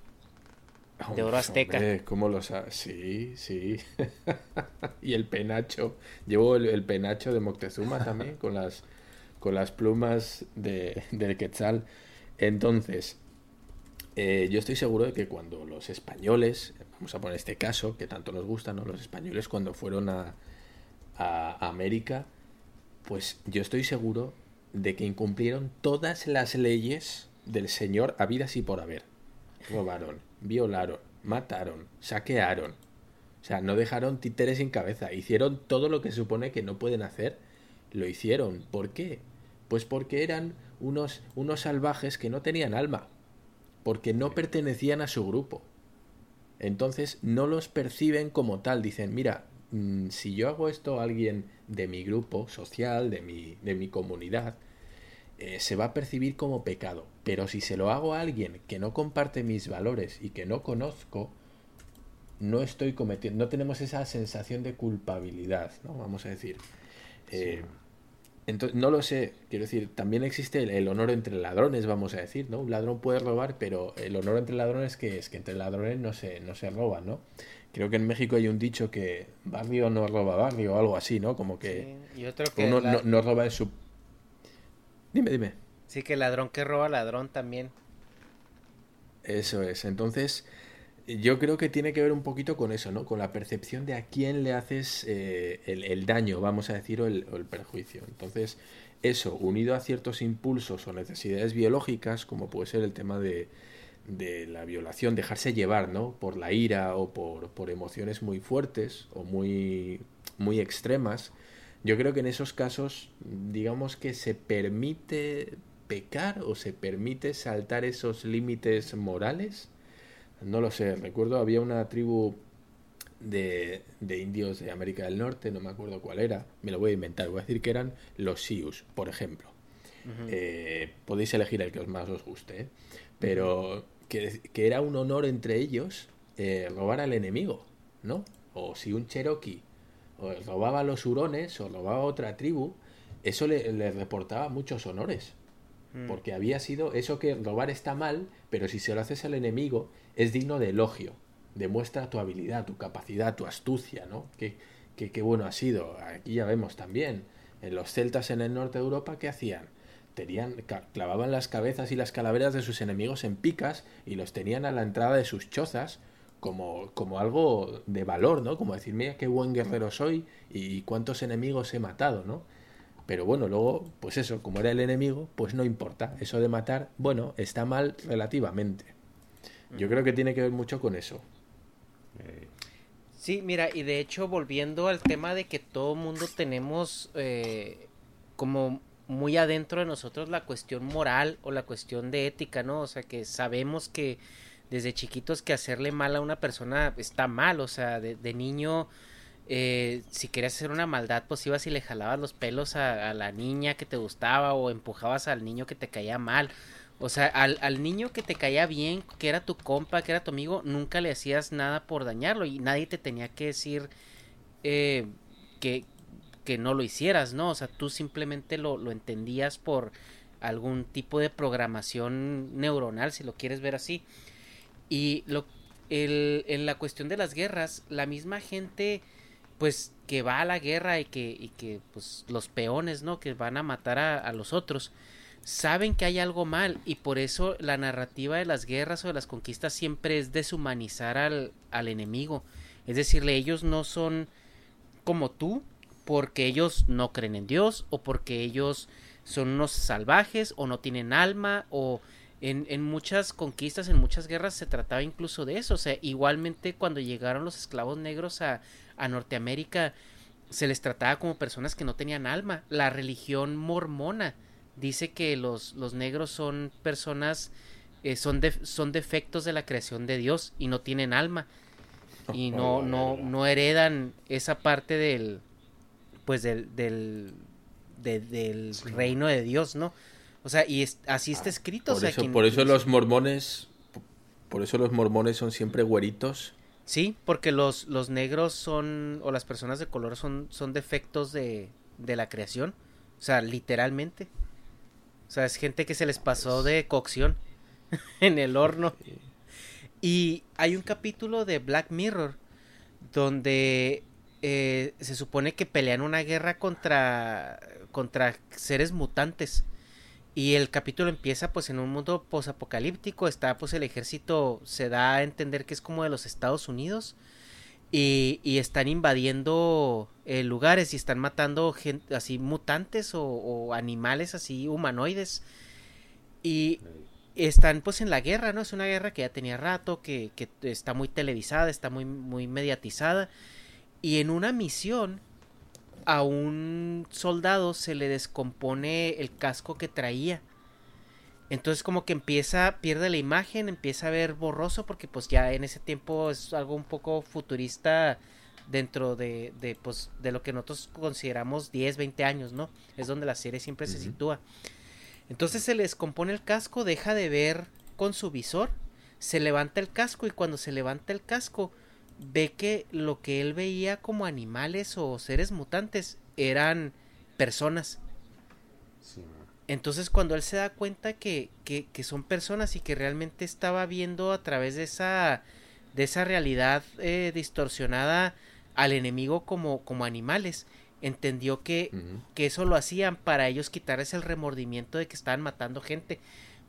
De oro azteca. Hombre, ¿Cómo lo sabes? Sí, sí. y el penacho. Llevo el, penacho de Moctezuma también, con las, con las plumas de, del Quetzal. Entonces, eh, yo estoy seguro de que cuando los españoles, vamos a poner este caso, que tanto nos gusta, ¿no? Los españoles cuando fueron a, a América, pues yo estoy seguro de que incumplieron todas las leyes del Señor habidas y por haber. Robaron, violaron, mataron, saquearon. O sea, no dejaron títeres sin cabeza. Hicieron todo lo que se supone que no pueden hacer. Lo hicieron. ¿Por qué? Pues porque eran unos, unos salvajes que no tenían alma porque no pertenecían a su grupo. Entonces no los perciben como tal. Dicen, mira, mm, si yo hago esto a alguien de mi grupo social, de mi, de mi comunidad, eh, se va a percibir como pecado. Pero si se lo hago a alguien que no comparte mis valores y que no conozco, no estoy cometiendo, no tenemos esa sensación de culpabilidad, ¿no? Vamos a decir. Eh, entonces, no lo sé, quiero decir, también existe el, honor entre ladrones, vamos a decir, ¿no? Un ladrón puede robar, pero el honor entre ladrones que es que entre ladrones no se, no se roba, ¿no? Creo que en México hay un dicho que barrio no roba barrio o algo así, ¿no? Como que, y otro que uno no, no, roba en su... Dime, dime. Sí, que ladrón que roba ladrón también. Eso es, entonces yo creo que tiene que ver un poquito con eso, ¿no? Con la percepción de a quién le haces eh, el, daño, vamos a decir, o el, perjuicio. Entonces, eso, unido a ciertos impulsos o necesidades biológicas, como puede ser el tema de, de la violación, dejarse llevar, ¿no? Por la ira o por, por emociones muy fuertes o muy, muy extremas, yo creo que en esos casos, digamos que se permite pecar o se permite saltar esos límites morales. No lo sé, recuerdo había una tribu de, de, indios de América del Norte, no me acuerdo cuál era, me lo voy a inventar, voy a decir que eran los Sioux, por ejemplo. Eh, podéis elegir el que más os guste, ¿eh? pero que, que, era un honor entre ellos eh, robar al enemigo, ¿no? O si un Cherokee o robaba a los hurones o robaba a otra tribu, eso le, le reportaba muchos honores. Mm. Porque había sido eso que robar está mal, pero si se lo haces al enemigo es digno de elogio. Demuestra tu habilidad, tu capacidad, tu astucia, ¿no? Qué, qué, qué bueno ha sido. Aquí ya vemos también. En los celtas en el norte de Europa, ¿qué hacían? Tenían, clavaban las cabezas y las calaveras de sus enemigos en picas y los tenían a la entrada de sus chozas como, como algo de valor, ¿no? Como decir, mira qué buen guerrero soy y cuántos enemigos he matado, ¿no? Pero bueno, luego, pues eso, como era el enemigo, pues no importa. Eso de matar, bueno, está mal relativamente. Yo creo que tiene que ver mucho con eso. Sí, mira, y de hecho, volviendo al tema de que todo mundo tenemos eh, como muy adentro de nosotros la cuestión moral o la cuestión de ética, ¿no? O sea, que sabemos que desde chiquitos que hacerle mal a una persona está mal, o sea, de, de niño eh, si querías hacer una maldad, pues ibas y le jalabas los pelos a, la niña que te gustaba o empujabas al niño que te caía mal. O sea, al, niño que te caía bien, que era tu compa, que era tu amigo, nunca le hacías nada por dañarlo y nadie te tenía que decir eh, que, que no lo hicieras, ¿no? O sea, tú simplemente lo, lo entendías por algún tipo de programación neuronal, si lo quieres ver así. Y lo, el, en la cuestión de las guerras, la misma gente pues que va a la guerra y que, y que pues los peones, ¿no? Que van a matar a, a, los otros, saben que hay algo mal y por eso la narrativa de las guerras o de las conquistas siempre es deshumanizar al, al enemigo. Es decirle, ellos no son como tú porque ellos no creen en Dios o porque ellos son unos salvajes o no tienen alma o en, en, muchas conquistas, en muchas guerras se trataba incluso de eso. O sea, igualmente cuando llegaron los esclavos negros a, a Norteamérica se les trataba como personas que no tenían alma. La religión mormona dice que los, los negros son personas, eh, son, de, son defectos de la creación de Dios y no tienen alma. Y no, no, no heredan esa parte del, pues del, del, de, del reino de Dios, ¿no? O sea, y es, así está escrito. Por o sea, eso, por eso los mormones, por eso los mormones son siempre güeritos Sí, porque los, los negros son, o las personas de color son, son defectos de, de la creación. O sea, literalmente. O sea, es gente que se les pasó de cocción en el horno. Y hay un capítulo de Black Mirror donde eh, se supone que pelean una guerra contra, contra seres mutantes. Y el capítulo empieza pues en un mundo posapocalíptico, está pues el ejército se da a entender que es como de los Estados Unidos y, están invadiendo eh, lugares y están matando gente así mutantes o, o, animales así humanoides y están pues en la guerra, ¿no? Es una guerra que ya tenía rato, que, que está muy televisada, está muy, muy mediatizada y en una misión a un soldado se le descompone el casco que traía. Entonces como que empieza, pierde la imagen, empieza a ver borroso porque pues ya en ese tiempo es algo un poco futurista dentro de, de, pues, de lo que nosotros consideramos 10, 20 años, ¿no? Es donde la serie siempre uh -huh. se sitúa. Entonces se le descompone el casco, deja de ver con su visor, se levanta el casco y cuando se levanta el casco ve que lo que él veía como animales o seres mutantes eran personas. Sí. Entonces cuando él se da cuenta que, que, que, son personas y que realmente estaba viendo a través de esa, de esa realidad eh, distorsionada al enemigo como, como animales, entendió que, uh -huh. que eso lo hacían para ellos quitarles el remordimiento de que estaban matando gente.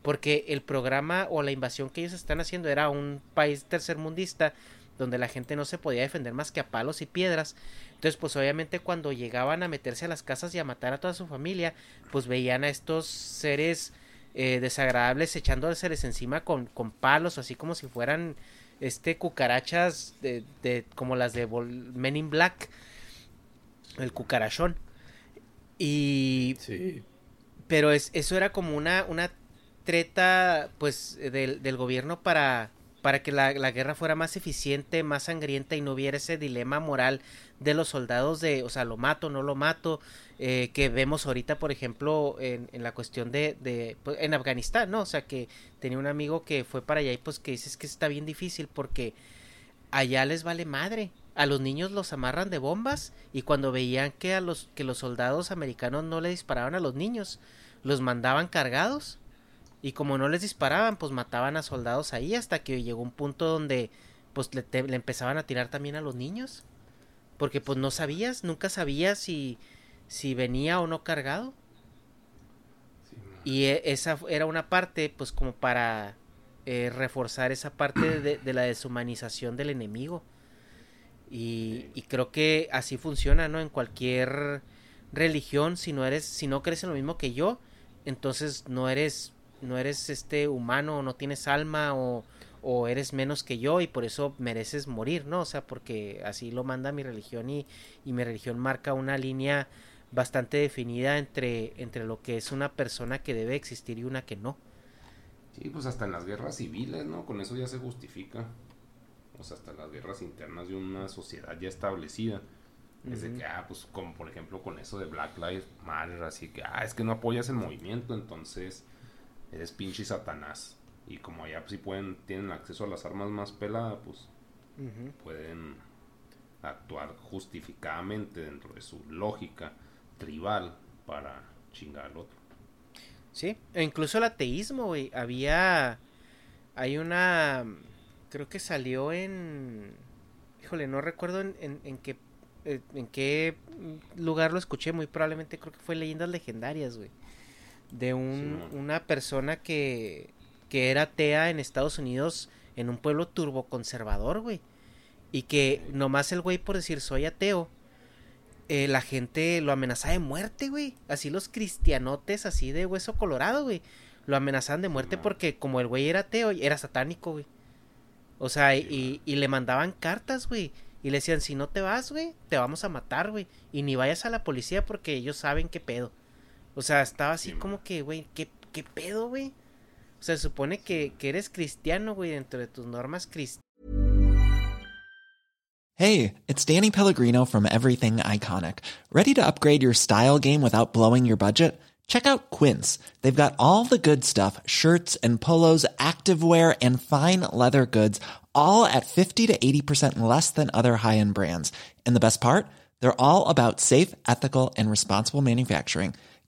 Porque el programa o la invasión que ellos están haciendo era un país tercermundista donde la gente no se podía defender más que a palos y piedras. Entonces, pues obviamente cuando llegaban a meterse a las casas y a matar a toda su familia, pues veían a estos seres eh, desagradables echándoseles encima con, con palos, así como si fueran este cucarachas de, de como las de Men in Black, el cucarachón. Y Sí. pero es, eso era como una, una treta pues del, del gobierno para, para que la, la guerra fuera más eficiente, más sangrienta y no hubiera ese dilema moral de los soldados de, o sea, lo mato, no lo mato, eh, que vemos ahorita, por ejemplo, en, en la cuestión de, de pues, en Afganistán, ¿no? O sea, que tenía un amigo que fue para allá y pues que dices que está bien difícil porque allá les vale madre. A los niños los amarran de bombas y cuando veían que a los que los soldados americanos no le disparaban a los niños, los mandaban cargados y como no les disparaban, pues mataban a soldados ahí hasta que llegó un punto donde pues le, te- le empezaban a tirar también a los niños. Porque pues no sabías, nunca sabías si si venía o no cargado. Y e- esa era una parte, pues como para eh, reforzar esa parte de, de la deshumanización del enemigo. Y, y creo que así funciona, ¿no? En cualquier religión, si no eres, si no crees en lo mismo que yo, entonces no eres, no eres este humano, o no tienes alma, o, o eres menos que yo, y por eso mereces morir, ¿no? O sea, porque así lo manda mi religión y, y mi religión marca una línea bastante definida entre, entre lo que es una persona que debe existir y una que no. Sí, pues hasta en las guerras civiles, ¿no? Con eso ya se justifica. O sea, hasta las guerras internas de una sociedad ya establecida. Es de que, ah, pues como por ejemplo con eso de Black Lives Matter, así que, ah, es que no apoyas el movimiento, entonces eres pinche satanás. Y como allá pues, sí pueden, tienen acceso a las armas más peladas, pues pueden actuar justificadamente dentro de su lógica tribal para chingar al otro. Sí, e incluso el ateísmo, güey. Había. Hay una. Creo que salió en. Híjole, no recuerdo en, en, en qué. eh, En qué lugar lo escuché. Muy probablemente creo que fue Leyendas Legendarias, güey. De un, una persona que. Que era atea en Estados Unidos. En un pueblo turboconservador, güey. Y que nomás el güey por decir soy ateo. eh, la gente lo amenazaba de muerte, güey. Así los cristianotes, así de hueso colorado, güey. Lo amenazaban de muerte porque como el güey era ateo, era satánico, güey. O sea, y, y le mandaban cartas, güey. Y le decían, si no te vas, güey, te vamos a matar, güey. Y ni vayas a la policía porque ellos saben qué pedo. O sea, estaba así Simón. como que, güey, ¿qué, qué pedo, güey? O sea, se supone que, que eres cristiano, güey, dentro de tus normas cristianas. Hey, it's Danny Pellegrino from Everything Iconic. Ready to upgrade your style game without blowing your budget? Check out Quince. They've got all the good stuff shirts and polos, activewear, and fine leather goods, all at 50 to 80% less than other high end brands. And the best part? They're all about safe, ethical, and responsible manufacturing.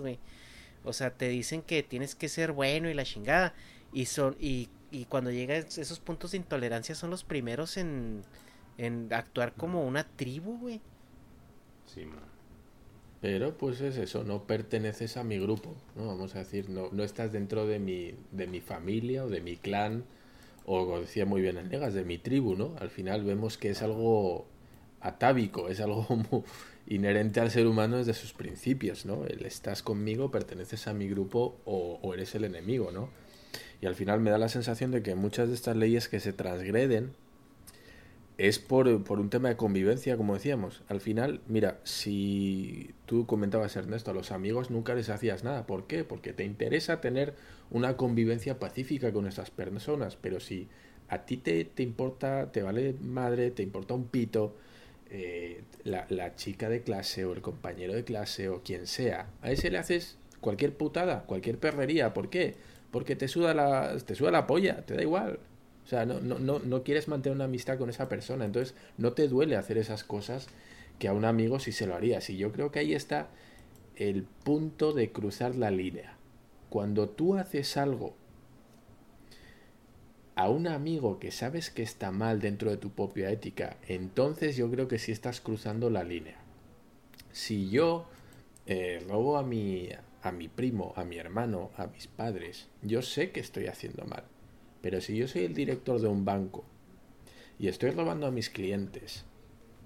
güey. O sea, te dicen que tienes que ser bueno y la chingada. Y son, y, y cuando llegan esos puntos de intolerancia son los primeros en, en actuar como una tribu, güey. Sí, man. Pero pues es eso, no perteneces a mi grupo, ¿no? Vamos a decir, no, no estás dentro de mi, de mi familia o de mi clan, o como decía muy bien el Negas, de mi tribu, ¿no? Al final vemos que es algo atávico, es algo muy inherente al ser humano desde sus principios, ¿no? El estás conmigo, perteneces a mi grupo o, eres el enemigo, ¿no? Y al final me da la sensación de que muchas de estas leyes que se transgreden es por, por un tema de convivencia, como decíamos. Al final, mira, si tú comentabas, Ernesto, a los amigos nunca les hacías nada. ¿Por qué? Porque te interesa tener una convivencia pacífica con esas personas. Pero si a ti te, te importa, te vale madre, te importa un pito, eh, la, chica de clase o el compañero de clase o quien sea, a ese le haces cualquier putada, cualquier perrería. ¿Por qué? Porque te suda la, te suda la polla, te da igual. O sea, no, no, no, no quieres mantener una amistad con esa persona. Entonces, no te duele hacer esas cosas que a un amigo sí se lo harías. Y yo creo que ahí está el punto de cruzar la línea. Cuando tú haces algo a un amigo que sabes que está mal dentro de tu propia ética, entonces yo creo que sí estás cruzando la línea. Si yo eh, robo a mi, a mi primo, a mi hermano, a mis padres, yo sé que estoy haciendo mal. Pero si yo soy el director de un banco y estoy robando a mis clientes,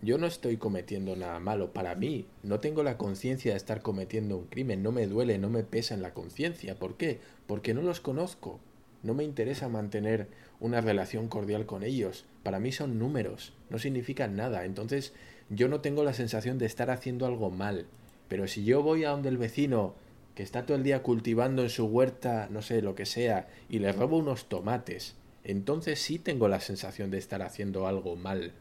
yo no estoy cometiendo nada malo. Para mí, no tengo la conciencia de estar cometiendo un crimen. No me duele, no me pesa en la conciencia. ¿Por qué? Porque no los conozco. No me interesa mantener una relación cordial con ellos. Para mí son números, no significan nada. Entonces yo no tengo la sensación de estar haciendo algo mal. Pero si yo voy a donde el vecino que está todo el día cultivando en su huerta, no sé, lo que sea, y le robo unos tomates, entonces sí tengo la sensación de estar haciendo algo mal.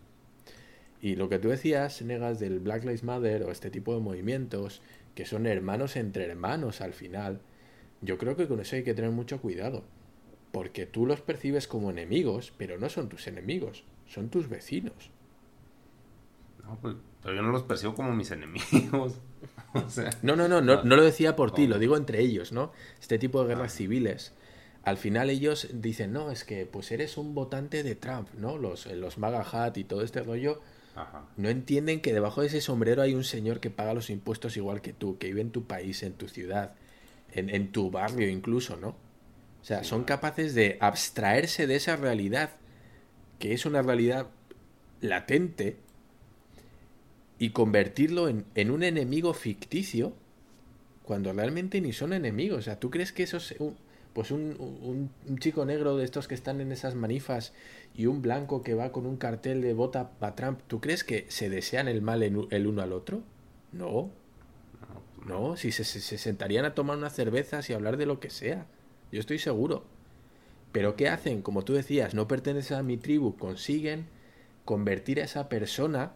Y lo que tú decías, Negas, del Black Lives Matter o este tipo de movimientos, que son hermanos entre hermanos al final, yo creo que con eso hay que tener mucho cuidado porque tú los percibes como enemigos, pero no son tus enemigos, son tus vecinos. No, pues, pero yo no los percibo como mis enemigos. no, no, no, no, no, lo decía por ti, lo digo entre ellos, ¿no? Este tipo de guerras civiles. Al final ellos dicen, no, es que pues eres un votante de Trump, ¿no? Los, los MAGA Hat y todo este rollo. No entienden que debajo de ese sombrero hay un señor que paga los impuestos igual que tú, que vive en tu país, en tu ciudad, en, en tu barrio incluso, ¿no? O sea, son capaces de abstraerse de esa realidad, que es una realidad latente, y convertirlo en, en un enemigo ficticio, cuando realmente ni son enemigos. O sea, ¿tú crees que eso es un, pues un, un, chico negro de estos que están en esas manifas y un blanco que va con un cartel de vota para Trump, ¿tú crees que se desean el mal el uno al otro? No. No, si se, se, sentarían a tomar unas cervezas y hablar de lo que sea. Yo estoy seguro. Pero ¿qué hacen? Como tú decías, no pertenecen a mi tribu, consiguen convertir a esa persona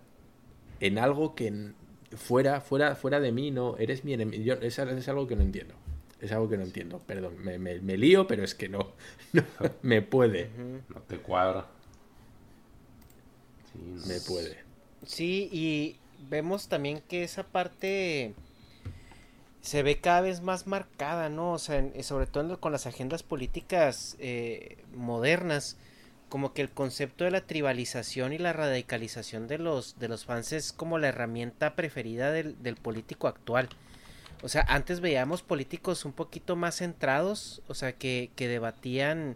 en algo que fuera, fuera, fuera de mí, no, eres mi enemigo. Es, es, algo que no entiendo. Es algo que no entiendo. Perdón, me, me, me lío, pero es que no, no me puede. No te cuadra. Sí, me puede. Sí, y vemos también que esa parte se ve cada vez más marcada, ¿no? O sea, eh, sobre todo con las agendas políticas eh, modernas, como que el concepto de la tribalización y la radicalización de los, de los fans es como la herramienta preferida del, político actual. O sea, antes veíamos políticos un poquito más centrados, o sea, que, que debatían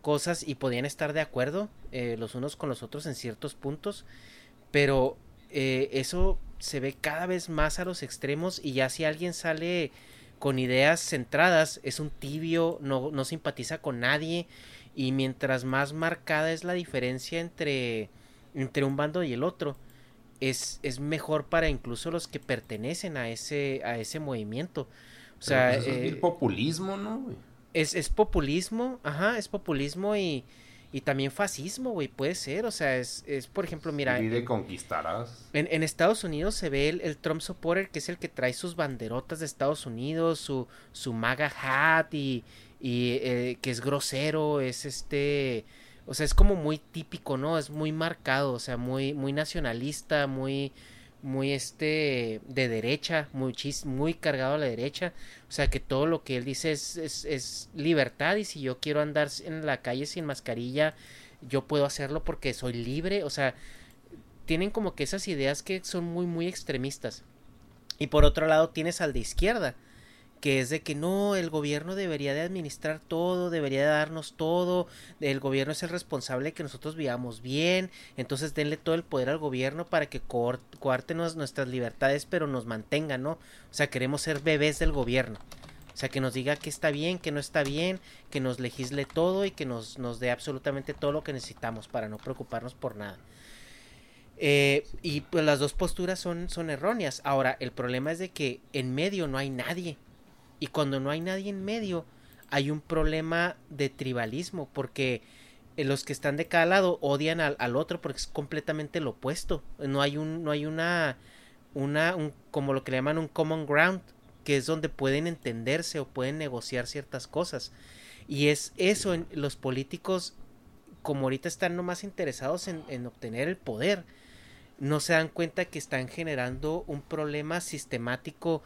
cosas y podían estar de acuerdo eh, los unos con los otros en ciertos puntos, pero eso se ve cada vez más a los extremos y ya si alguien sale con ideas centradas es un tibio, no, no simpatiza con nadie y mientras más marcada es la diferencia entre, entre un bando y el otro, es, es mejor para incluso los que pertenecen a ese, a ese movimiento. O sea, pues es el populismo, ¿no? Es, es populismo, ajá, es populismo y, y también fascismo, güey, puede ser. O sea, es, es por ejemplo, mira. Y de conquistarás. En, en, Estados Unidos se ve el, Trump supporter, que es el que trae sus banderotas de Estados Unidos, su, su MAGA hat y, y eh, que es grosero, es este. O sea, es como muy típico, ¿no? Es muy marcado, o sea, muy, muy nacionalista, muy muy este de derecha, muy, muy cargado a la derecha, o sea que todo lo que él dice es, es, es, libertad y si yo quiero andar en la calle sin mascarilla, yo puedo hacerlo porque soy libre, o sea, tienen como que esas ideas que son muy muy extremistas. Y por otro lado tienes al de izquierda, que es de que no, el gobierno debería de administrar todo, debería de darnos todo, el gobierno es el responsable de que nosotros vivamos bien, entonces denle todo el poder al gobierno para que coarte nuestras libertades, pero nos mantenga, ¿no? O sea, queremos ser bebés del gobierno. O sea, que nos diga que está bien, que no está bien, que nos legisle todo y que nos, nos dé absolutamente todo lo que necesitamos para no preocuparnos por nada. Eh, y pues las dos posturas son, son erróneas. Ahora, el problema es de que en medio no hay nadie. Y cuando no hay nadie en medio, hay un problema de tribalismo, porque eh, los que están de cada lado odian al, otro porque es completamente lo opuesto. No hay un, no hay una, una, un, como lo que le llaman un common ground, que es donde pueden entenderse o pueden negociar ciertas cosas. Y es eso, en los políticos como ahorita están nomás interesados en, en obtener el poder, no se dan cuenta que están generando un problema sistemático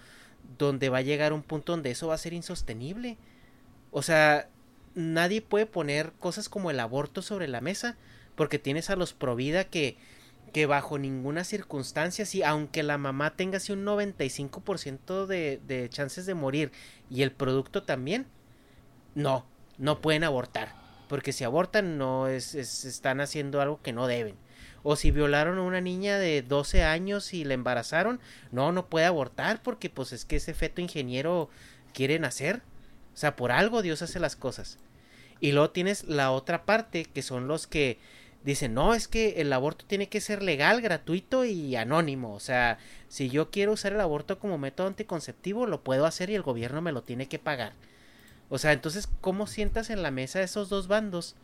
donde va a llegar un punto donde eso va a ser insostenible. O sea, nadie puede poner cosas como el aborto sobre la mesa porque tienes a los provida que que bajo ninguna circunstancia, si aunque la mamá tenga así un 95% de, de chances de morir y el producto también, no, no pueden abortar. Porque si abortan, no es, están haciendo algo que no deben. O si violaron a una niña de 12 años y la embarazaron, no, no puede abortar porque pues es que ese feto ingeniero quiere nacer. O sea, por algo Dios hace las cosas. Y luego tienes la otra parte, que son los que dicen, no, es que el aborto tiene que ser legal, gratuito y anónimo. O sea, si yo quiero usar el aborto como método anticonceptivo, lo puedo hacer y el gobierno me lo tiene que pagar. O sea, entonces, ¿cómo sientas en la mesa esos dos bandos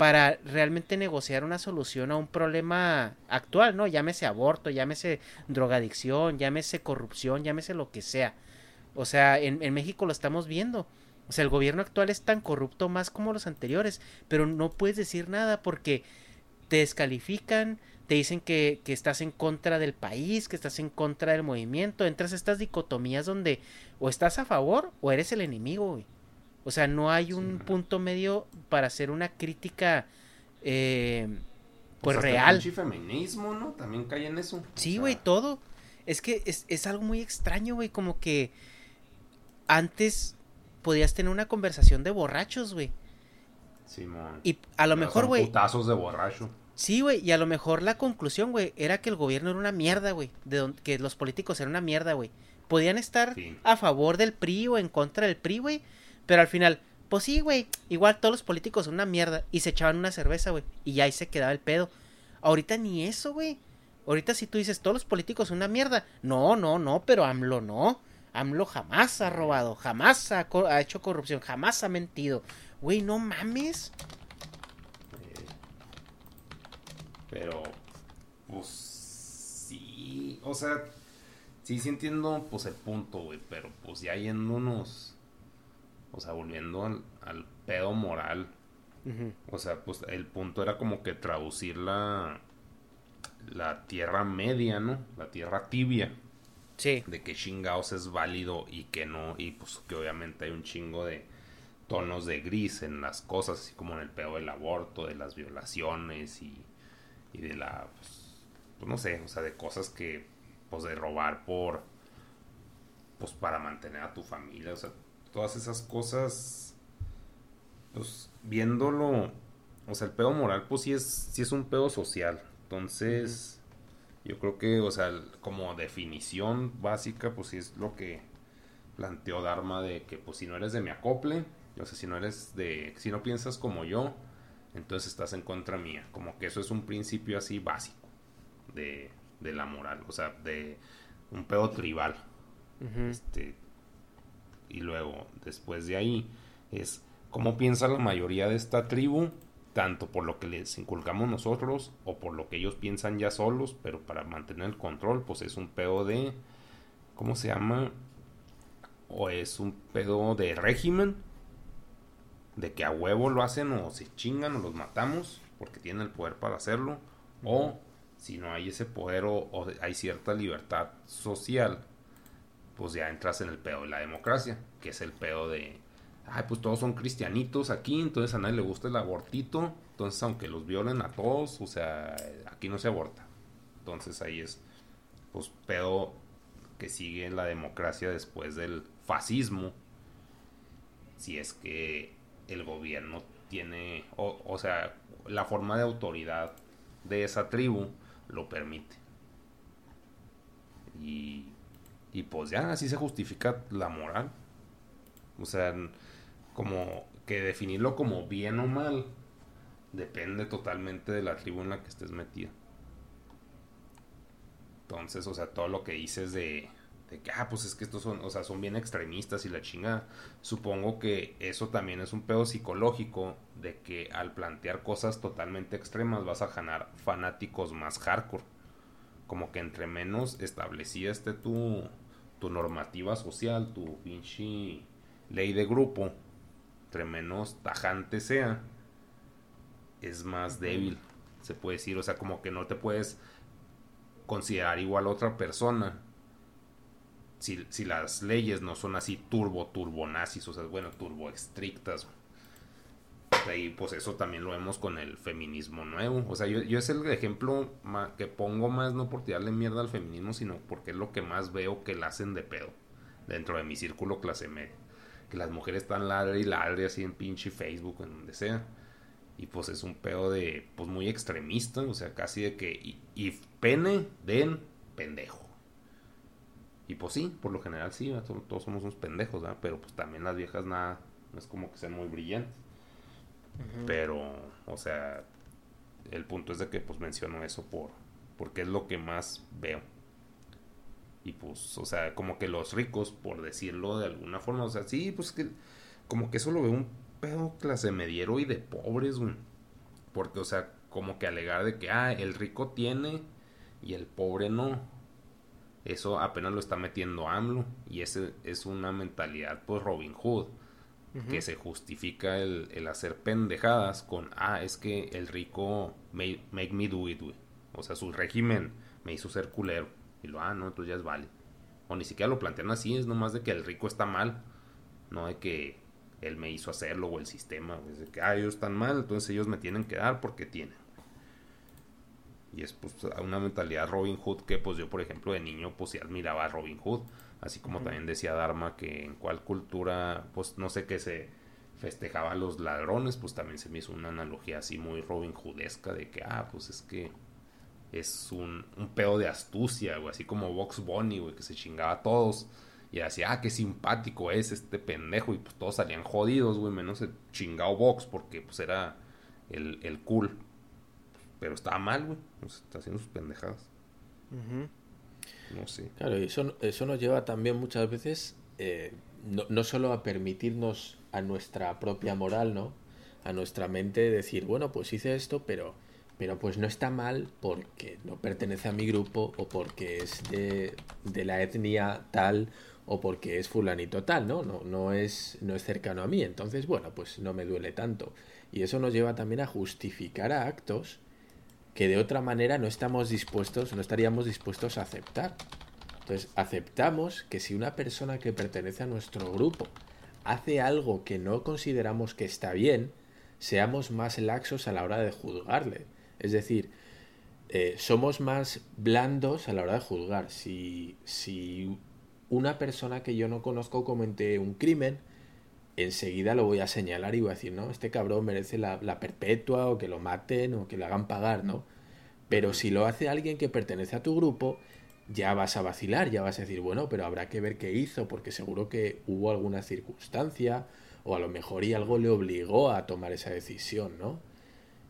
para realmente negociar una solución a un problema actual, ¿no? Llámese aborto, llámese drogadicción, llámese corrupción, llámese lo que sea. O sea, en, México lo estamos viendo. O sea, el gobierno actual es tan corrupto más como los anteriores, pero no puedes decir nada porque te descalifican, te dicen que, que, estás en contra del país, que estás en contra del movimiento, entras a estas dicotomías donde o estás a favor o eres el enemigo, güey. O sea, no hay un sí. punto medio para hacer una crítica eh, pues, pues real. El feminismo, ¿no? También cae en eso. Sí, güey, o sea... todo. Es que es, es algo muy extraño, güey, como que antes podías tener una conversación de borrachos, güey. Simón. Y a lo Pero mejor, güey. Putazos de borracho. Sí, güey, y a lo mejor la conclusión, güey, era que el gobierno era una mierda, güey. Que los políticos eran una mierda, güey. Podían estar Sí. a favor del PRI o en contra del PRI, güey. Pero al final, pues sí, güey, igual todos los políticos son una mierda. Y se echaban una cerveza, güey. Y ahí se quedaba el pedo. Ahorita ni eso, güey. Ahorita si tú dices todos los políticos son una mierda. No, no, no, pero AMLO no. AMLO jamás ha robado, jamás ha, hecho corrupción, jamás ha mentido. Güey, no mames. Pero, pues sí, o sea, sí, sí entiendo pues el punto, güey, pero pues ya yéndonos, o sea, volviendo al, al pedo moral, o sea, pues el punto era como que traducir la, la tierra media, ¿no? La tierra tibia, Sí. de que chingados es válido y que no, y pues que obviamente hay un chingo de tonos de gris en las cosas, así como en el pedo del aborto, de las violaciones y, y de la, pues, pues, no sé, o sea, de cosas que, pues de robar por, pues para mantener a tu familia, o sea, todas esas cosas, pues viéndolo, o sea, el pedo moral, pues sí es, sí es un pedo social, entonces... Yo creo que, o sea, como definición básica, pues sí es lo que planteó Dharma de que, pues si no eres de mi acople, o sea, si no eres de, si no piensas como yo, entonces estás en contra mía. Como que eso es un principio así básico de, de la moral, o sea, de un pedo tribal. Ujú. Este, y luego, después de ahí, es cómo piensa la mayoría de esta tribu, tanto por lo que les inculcamos nosotros o por lo que ellos piensan ya solos, pero para mantener el control, pues es un pedo de, ¿cómo se llama? O es un pedo de régimen, de que a huevo lo hacen o se chingan o los matamos porque tienen el poder para hacerlo, o si no hay ese poder o, o hay cierta libertad social, pues ya entras en el pedo de la democracia, que es el pedo de, ay, pues todos son cristianitos aquí, entonces a nadie le gusta el abortito, entonces aunque los violen a todos, o sea, aquí no se aborta. Entonces ahí es, pues, pedo que sigue la democracia después del fascismo, si es que el gobierno tiene, o, o sea, la forma de autoridad de esa tribu lo permite. Y, y pues ya, así se justifica la moral. O sea, como que definirlo como bien o mal depende totalmente de la tribu en la que estés metida. Entonces, o sea, todo lo que dices de, de que, ah, pues es que estos son, o sea, son bien extremistas y la chingada. Supongo que eso también es un pedo psicológico de que al plantear cosas totalmente extremas vas a ganar fanáticos más hardcore. Como que entre menos establecida esté tu, tu normativa social, tu pinche ley de grupo, entre menos tajante sea, es más débil, se puede decir, o sea, como que no te puedes considerar igual a otra persona si, si las leyes no son así turbo, turbo nazis, o sea, bueno, turbo estrictas. Y pues eso también lo vemos con el feminismo nuevo. O sea, yo, yo es el ejemplo que pongo más no por tirarle mierda al feminismo, sino porque es lo que más veo que la hacen de pedo dentro de mi círculo clase media. Que las mujeres están ladre y ladre así en pinche Facebook, en donde sea. Y pues es un pedo de, pues muy extremista, o sea, casi de que, y, pene, den, pendejo. Y pues sí, por lo general sí, todos somos unos pendejos. Pero pues también las viejas nada, no es como que sean muy brillantes. Pero, o sea, el punto es de que pues menciono eso por, porque es lo que más veo. Y pues, o sea, como que los ricos, por decirlo de alguna forma, o sea, sí, pues que como que eso lo veo un pedo clase mediero y de pobres, güey. Porque, o sea, como que alegar de que, ah, el rico tiene y el pobre no eso apenas lo está metiendo AMLO y ese es una mentalidad pues Robin Hood que se justifica el, hacer pendejadas con ah es que el rico make, me do it o sea su régimen me hizo ser culero. Y lo ah no entonces ya es vale o ni siquiera lo plantean así es nomás de que el rico está mal no de que él me hizo hacerlo o el sistema es de que ah ellos están mal entonces ellos me tienen que dar porque tienen y es pues una mentalidad Robin Hood que pues yo por ejemplo de niño pues sí admiraba a Robin Hood. Así como también decía Dharma que en cuál cultura pues no sé qué se festejaba a los ladrones pues también se me hizo una analogía así muy Robin Hoodesca de que ah pues es que es un, un pedo de astucia, güey, así como Box Bunny, güey, que se chingaba a todos. Y decía, ah, qué simpático es este pendejo. Y pues todos salían jodidos, güey, menos el chingado Box, porque pues era el, el cool. Pero estaba mal, güey. está haciendo sus pendejadas. Claro, y eso, eso nos lleva también muchas veces eh, no, no, solo a permitirnos a nuestra propia moral, ¿no? A nuestra mente decir, bueno, pues hice esto, pero, pero pues no está mal porque no pertenece a mi grupo o porque es de, de la etnia tal o porque es fulanito tal, ¿no? No, no, es, no es cercano a mí. Entonces, bueno, pues no me duele tanto. Y eso nos lleva también a justificar a actos que de otra manera no estamos dispuestos, no estaríamos dispuestos a aceptar. Entonces, aceptamos que si una persona que pertenece a nuestro grupo hace algo que no consideramos que está bien, seamos más laxos a la hora de juzgarle. Es decir, eh, somos más blandos a la hora de juzgar. Si, si una persona que yo no conozco comete un crimen, enseguida lo voy a señalar y voy a decir, no, este cabrón merece la, perpetua o que lo maten o que lo hagan pagar, ¿no? Pero si lo hace alguien que pertenece a tu grupo, ya vas a vacilar, ya vas a decir, bueno, pero habrá que ver qué hizo, porque seguro que hubo alguna circunstancia o a lo mejor y algo le obligó a tomar esa decisión, ¿no?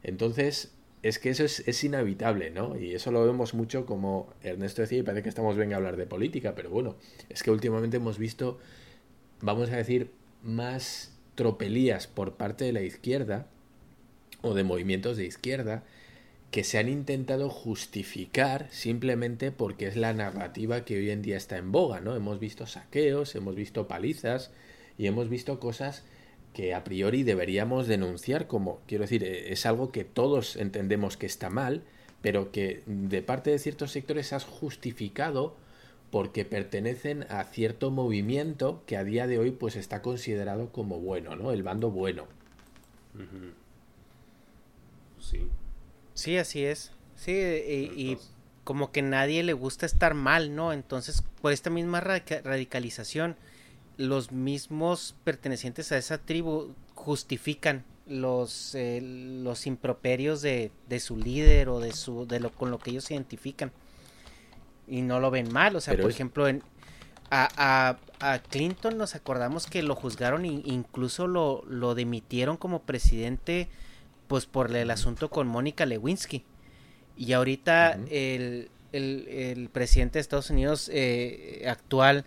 Entonces, es que eso es, es, inevitable, ¿no? Y eso lo vemos mucho como Ernesto decía, y parece que estamos bien a hablar de política, pero bueno, es que últimamente hemos visto, vamos a decir, más tropelías por parte de la izquierda o de movimientos de izquierda que se han intentado justificar simplemente porque es la narrativa que hoy en día está en boga, ¿no? Hemos visto saqueos, hemos visto palizas y hemos visto cosas que a priori deberíamos denunciar como, quiero decir, eh, es algo que todos entendemos que está mal, pero que de parte de ciertos sectores has justificado porque pertenecen a cierto movimiento que a día de hoy pues está considerado como bueno, ¿no? El bando bueno. Sí. Sí, así es. Sí, y, como que nadie le gusta estar mal, ¿no? Entonces, por esta misma radicalización, los mismos pertenecientes a esa tribu justifican los, eh, los improperios de, de, su líder o de, su, de lo con lo que ellos se identifican y no lo ven mal. O sea, por ejemplo, en, a, a, Clinton nos acordamos que lo juzgaron e incluso lo, lo demitieron como presidente pues por el asunto con Mónica Lewinsky. Y ahorita el, el, presidente de Estados Unidos eh, actual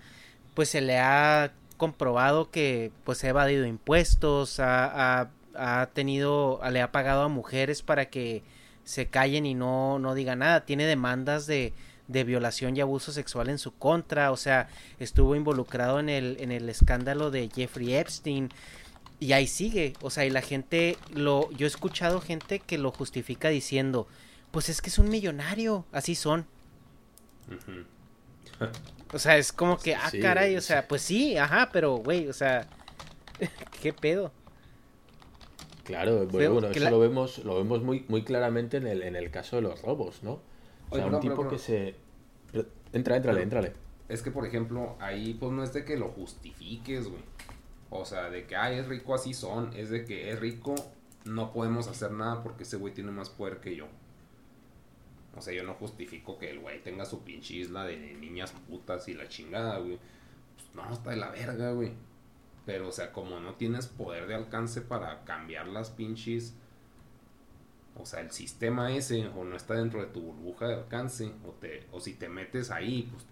pues se le ha comprobado que pues ha evadido impuestos, ha, ha, ha, tenido, le ha pagado a mujeres para que se callen y no, no digan nada. Tiene demandas de, de violación y abuso sexual en su contra, o sea, estuvo involucrado en el, en el escándalo de Jeffrey Epstein Y ahí sigue, o sea, y la gente lo yo he escuchado gente que lo justifica diciendo, pues es que es un millonario, así son. o sea, es como que, ah, caray, o sea, pues sí, ajá, pero güey, o sea, ¿qué pedo? Claro, bueno, eso lo vemos, lo vemos muy, muy claramente en el, en el caso de los robos, ¿no? O sea, un tipo que se... Entra, entrale, entrale. Es que, por ejemplo, ahí pues no es de que lo justifiques, güey. O sea, de que, ay, es rico, así son. Es de que es rico, no podemos hacer nada porque ese güey tiene más poder que yo. O sea, yo no justifico que el güey tenga su pinche isla de niñas putas y la chingada, güey. Pues no, está de la verga, güey. Pero, o sea, como no tienes poder de alcance para cambiar las pinches. O sea, el sistema ese, o no está dentro de tu burbuja de alcance, o, te, o si te metes ahí, pues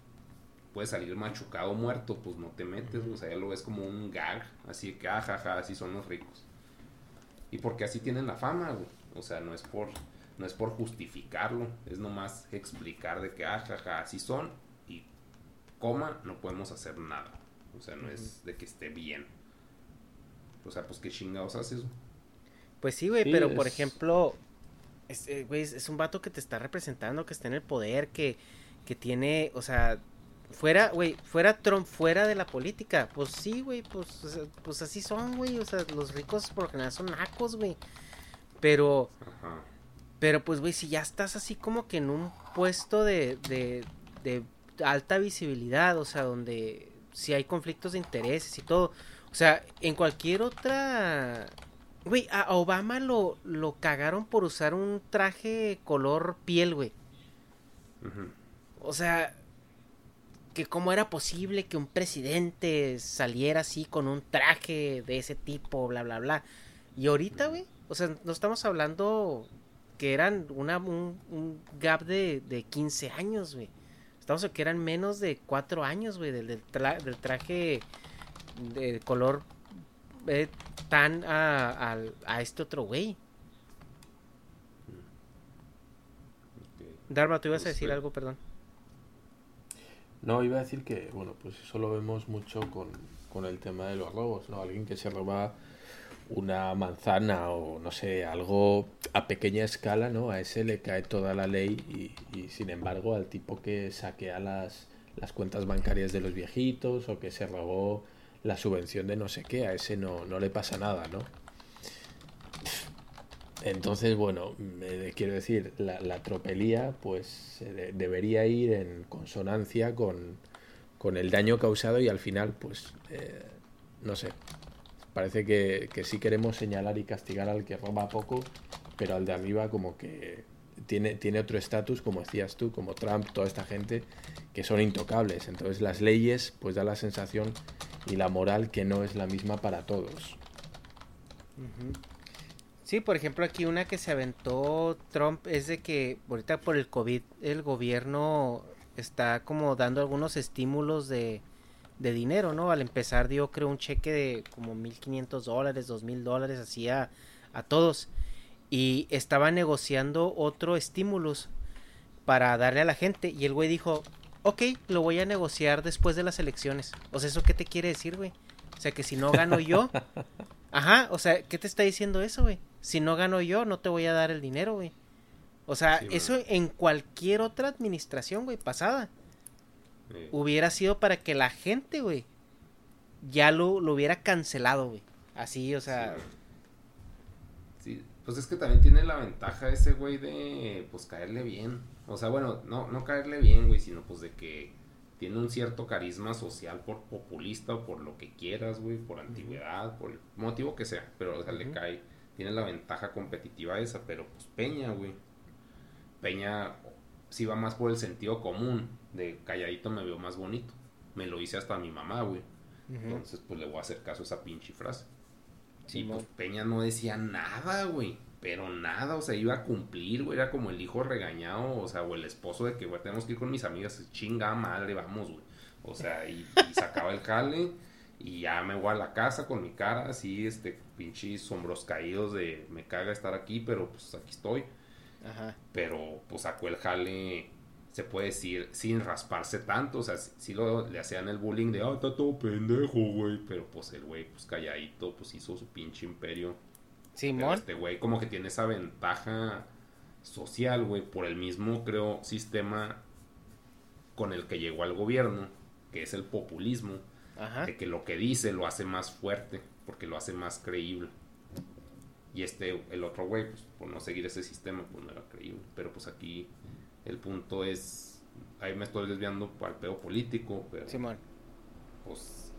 puede salir machucado muerto, pues no te metes, o sea, ya lo ves como un gag, así que, ajaja, ah, así son los ricos. Y porque así tienen la fama, güey. O sea, no es por, no es por justificarlo, es nomás explicar de que, ajaja, ah, así son, y coma, no podemos hacer nada. O sea, no es de que esté bien. O sea, pues qué chingados haces. Pues sí, güey, pero por ejemplo, es, eh, güey, es un vato que te está representando, que está en el poder, que, que tiene, o sea, fuera, güey, fuera Trump, fuera de la política, pues sí, güey, pues, pues así son, güey, o sea, los ricos por general son nacos, güey. Pero, pero pues, güey, si ya estás así como que en un puesto de, de, de alta visibilidad, o sea, donde si hay conflictos de intereses y todo, o sea, en cualquier otra... Güey, a Obama lo, lo cagaron por usar un traje color piel, güey. O sea, que cómo era posible que un presidente saliera así con un traje de ese tipo, bla, bla, bla. Y ahorita, güey, o sea, no estamos hablando que eran una, un, gap de, de 15 años, güey. Estamos que eran menos de 4 años, güey, del, del, traje de color eh, tan a, a, este otro güey. Dharma, tú ibas a decir algo, perdón. No, iba a decir que, bueno, pues eso lo vemos mucho con, con el tema de los robos, ¿no? Alguien que se roba una manzana o no sé, algo a pequeña escala, ¿no? A ese le cae toda la ley y, sin embargo al tipo que saquea las, las cuentas bancarias de los viejitos o que se robó la subvención de no sé qué, a ese no, no le pasa nada, ¿no? Entonces, bueno, me, quiero decir, la, tropelía pues debería ir en consonancia con, con, el daño causado y al final, pues, eh, no sé, parece que, que, sí queremos señalar y castigar al que roba poco, pero al de arriba como que tiene, tiene otro estatus, como decías tú, como Trump, toda esta gente, que son intocables. Entonces las leyes pues da la sensación y la moral que no es la misma para todos. Sí, por ejemplo, aquí una que se aventó Trump es de que ahorita por el COVID el gobierno está como dando algunos estímulos de, de dinero, ¿no? Al empezar dio creo un cheque de como 1.500 dólares, 2.000 dólares así a, a todos. Y estaba negociando otro estímulos para darle a la gente. Y el güey dijo, ok, lo voy a negociar después de las elecciones. O sea, ¿eso qué te quiere decir, güey? O sea, que si no gano yo... Ajá, o sea, ¿qué te está diciendo eso, güey? Si no gano yo, no te voy a dar el dinero, güey. O sea, eso en cualquier otra administración, güey, pasada. Hubiera sido para que la gente, güey, ya lo, lo hubiera cancelado, güey. Así, o sea... Sí, pues es que también tiene la ventaja ese güey de, pues, caerle bien. O sea, bueno, no, no caerle bien, güey, sino pues de que tiene un cierto carisma social por populista o por lo que quieras, güey, por antigüedad, por el motivo que sea, pero o sea, le cae tiene la ventaja competitiva esa, pero pues Peña, güey. Peña sí va más por el sentido común, de calladito me veo más bonito. Me lo hice hasta mi mamá, güey. Entonces, pues le voy a hacer caso a esa pinche frase. Sí, pues Peña no decía nada, güey. Pero nada, o sea, iba a cumplir, güey. Era como el hijo regañado, o sea, o el esposo de que, güey, tenemos que ir con mis amigas. Chinga madre, vamos, güey. O sea, y, y sacaba el jale y ya me voy a la casa con mi cara así, este, pinches hombros caídos de me caga estar aquí, pero pues aquí estoy. Ajá. Pero pues sacó el jale se puede decir, sin rasparse tanto. O sea, sí, lo, le hacían el bullying de, ah, está todo pendejo, güey. Pero pues el güey, pues calladito, pues hizo su pinche imperio. Simón. Este güey como que tiene esa ventaja social, güey, por el mismo, creo, sistema con el que llegó al gobierno, que es el populismo, Ajá. de que lo que dice lo hace más fuerte, porque lo hace más creíble. Y este, el otro güey, pues por no seguir ese sistema, pues no era creíble. Pero pues aquí el punto es, ahí me estoy desviando para el pedo político, pero Simón. pues,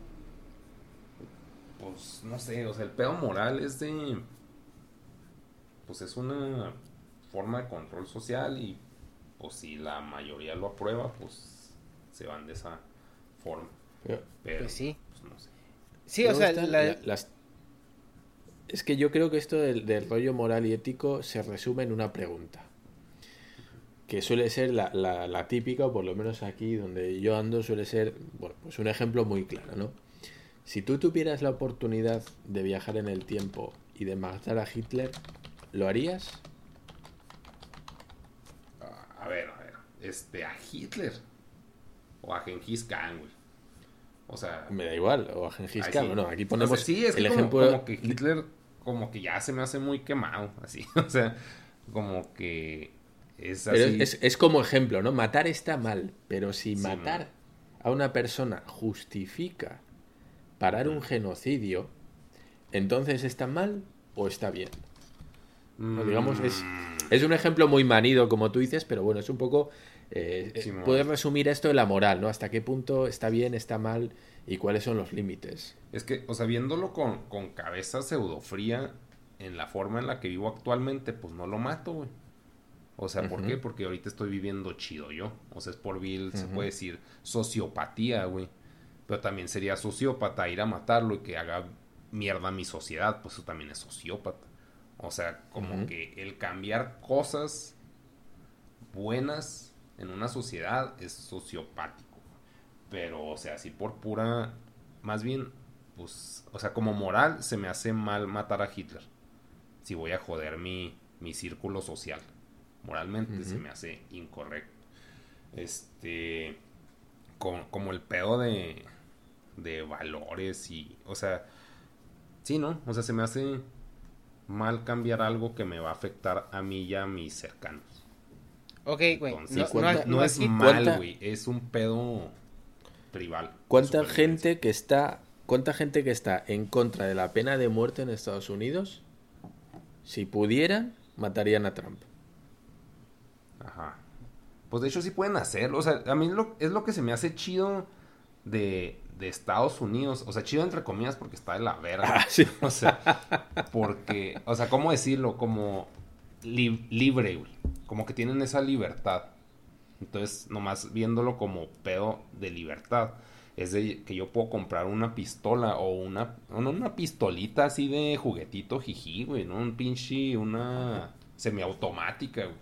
pues no sé, o sea, el pedo moral es de, pues es una forma de control social y pues si la mayoría lo aprueba, pues se van de esa forma. Pero- Pues sí. pues, no sé. Sí, o sea, están la- la- las- es que yo creo que esto del, del rollo moral y ético se resume en una pregunta. Que suele ser la, la- la típica, o por lo menos aquí donde yo ando, suele ser, bueno, pues un ejemplo muy claro, ¿no? Si tú tuvieras la oportunidad de viajar en el tiempo y de matar a Hitler, ¿lo harías? A ver, a ver, este, a Hitler o a Genghis Khan, güey. O sea, Me da igual, o a Gengis Khan, sí. bueno, aquí O ponemos sea, sí, es que el como, ejemplo... como que Hitler como que ya se me hace muy quemado, así, o sea, como que es Pero así. es, es como ejemplo, ¿no? Matar está mal, pero si Sí, matar a una persona justifica parar un genocidio, entonces está mal o está bien. No, digamos, es, Mm, es un ejemplo muy manido, como tú dices, pero bueno, es un poco... eh, eh, puedes resumir esto en la moral, ¿no? Hasta qué punto está bien, está mal y cuáles son los límites. Es que, o sea, viéndolo con, con cabeza pseudofría en la forma en la que vivo actualmente, pues no lo mato, güey. O sea, ¿por qué? Porque ahorita estoy viviendo chido yo. O sea, es por vil, se puede decir, sociopatía, güey. Pero también sería sociópata ir a matarlo y que haga mierda a mi sociedad, pues eso también es sociópata. O sea, como que el cambiar cosas buenas en una sociedad es sociopático. Pero, o sea, así por pura. Más bien, pues. O sea, como moral, se me hace mal matar a Hitler. Si voy a joder mi, mi círculo social. Moralmente se me hace incorrecto. Este. Como, como el pedo de. De valores y. O sea. Sí, ¿no? O sea, se me hace mal cambiar algo que me va a afectar a mí y a mis cercanos. Ok, güey. Entonces, No, no, no, ¿cuánta- no no es mal, ¿Cuánta- güey. Es un pedo tribal. ¿Cuánta gente que está cuánta gente que está en contra de la pena de muerte en Estados Unidos, si pudieran, matarían a Trump? Ajá. Pues de hecho sí pueden hacerlo. O sea, a mí lo, es lo que se me hace chido de, de Estados Unidos. O sea, chido entre comillas porque está de la verga. Ah, sí. O sea, porque, o sea, ¿cómo decirlo? Como li- libre, güey. Como que tienen esa libertad. Entonces, nomás viéndolo como pedo de libertad. Es de que yo puedo comprar una pistola o una, una pistolita así de juguetito jiji, güey, ¿no? Un pinche, una semiautomática, güey.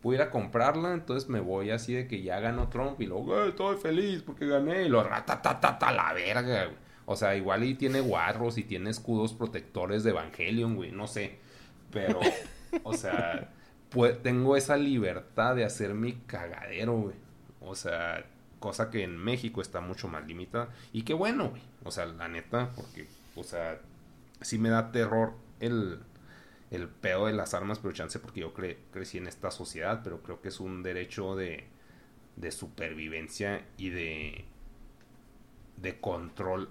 Puedo ir a comprarla, entonces me voy así de que ya ganó Trump y luego, "Güey, estoy feliz porque gané y lo ratatatata la verga, güey. O sea, igual y tiene guarros y tiene escudos protectores de Evangelion, güey, no sé. Pero, o sea, pues, tengo esa libertad de hacer mi cagadero, güey. O sea, cosa que en México está mucho más limitada. Y qué bueno, güey. O sea, la neta, porque, o sea, sí me da terror el, el pedo de las armas, pero chance porque yo cre- crecí en esta sociedad, pero creo que es un derecho de, de supervivencia y de, de control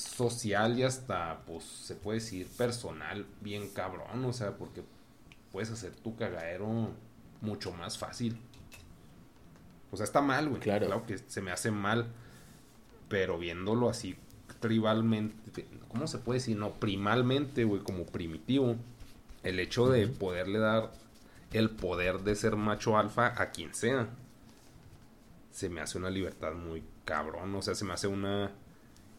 social y hasta, pues, se puede decir personal bien cabrón, o sea, porque puedes hacer tu cagadero mucho más fácil. O sea, está mal, güey. Claro. Claro que se me hace mal, pero viéndolo así tribalmente, ¿cómo se puede decir? No, primalmente, güey, como primitivo, el hecho de poderle dar el poder de ser macho alfa a quien sea, se me hace una libertad muy cabrón, o sea, se me hace una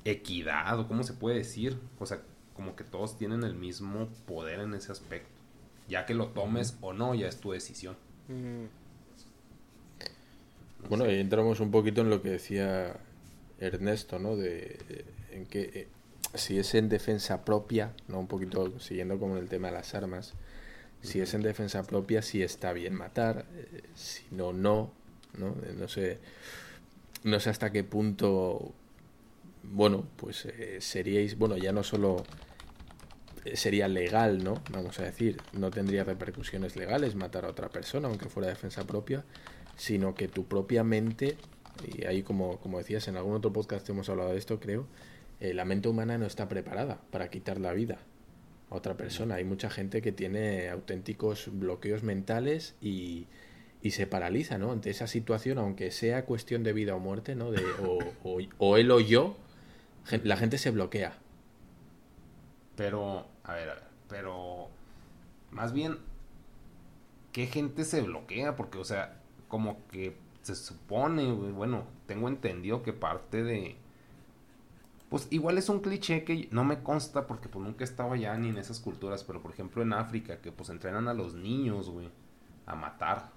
equidad, o cómo se puede decir, o sea, como que todos tienen el mismo poder en ese aspecto. Ya que lo tomes o no, ya es tu decisión. Bueno, y entramos un poquito en lo que decía Ernesto, ¿no? De eh, en que eh, si es en defensa propia, ¿no? Un poquito siguiendo como en el tema de las armas, Si es en defensa propia, sí está bien matar, eh, si no, no, ¿no? No sé, no sé hasta qué punto, bueno, pues eh, seríais, bueno, ya no solo sería legal, ¿no? Vamos a decir, no tendría repercusiones legales matar a otra persona, aunque fuera defensa propia, sino que tu propia mente, y ahí como, como decías, en algún otro podcast hemos hablado de esto, creo, la mente humana no está preparada para quitar la vida a otra persona. Hay mucha gente que tiene auténticos bloqueos mentales y, y se paraliza, ¿no? Ante esa situación, aunque sea cuestión de vida o muerte, ¿no? De, o, o, él o yo, la gente se bloquea. Pero, a ver, a ver, pero más bien, ¿qué gente se bloquea? Porque, o sea, como que se supone, bueno, tengo entendido que parte de, pues igual es un cliché que no me consta porque pues nunca he estado allá ni en esas culturas, pero por ejemplo en África que pues entrenan a los niños, güey, a matar.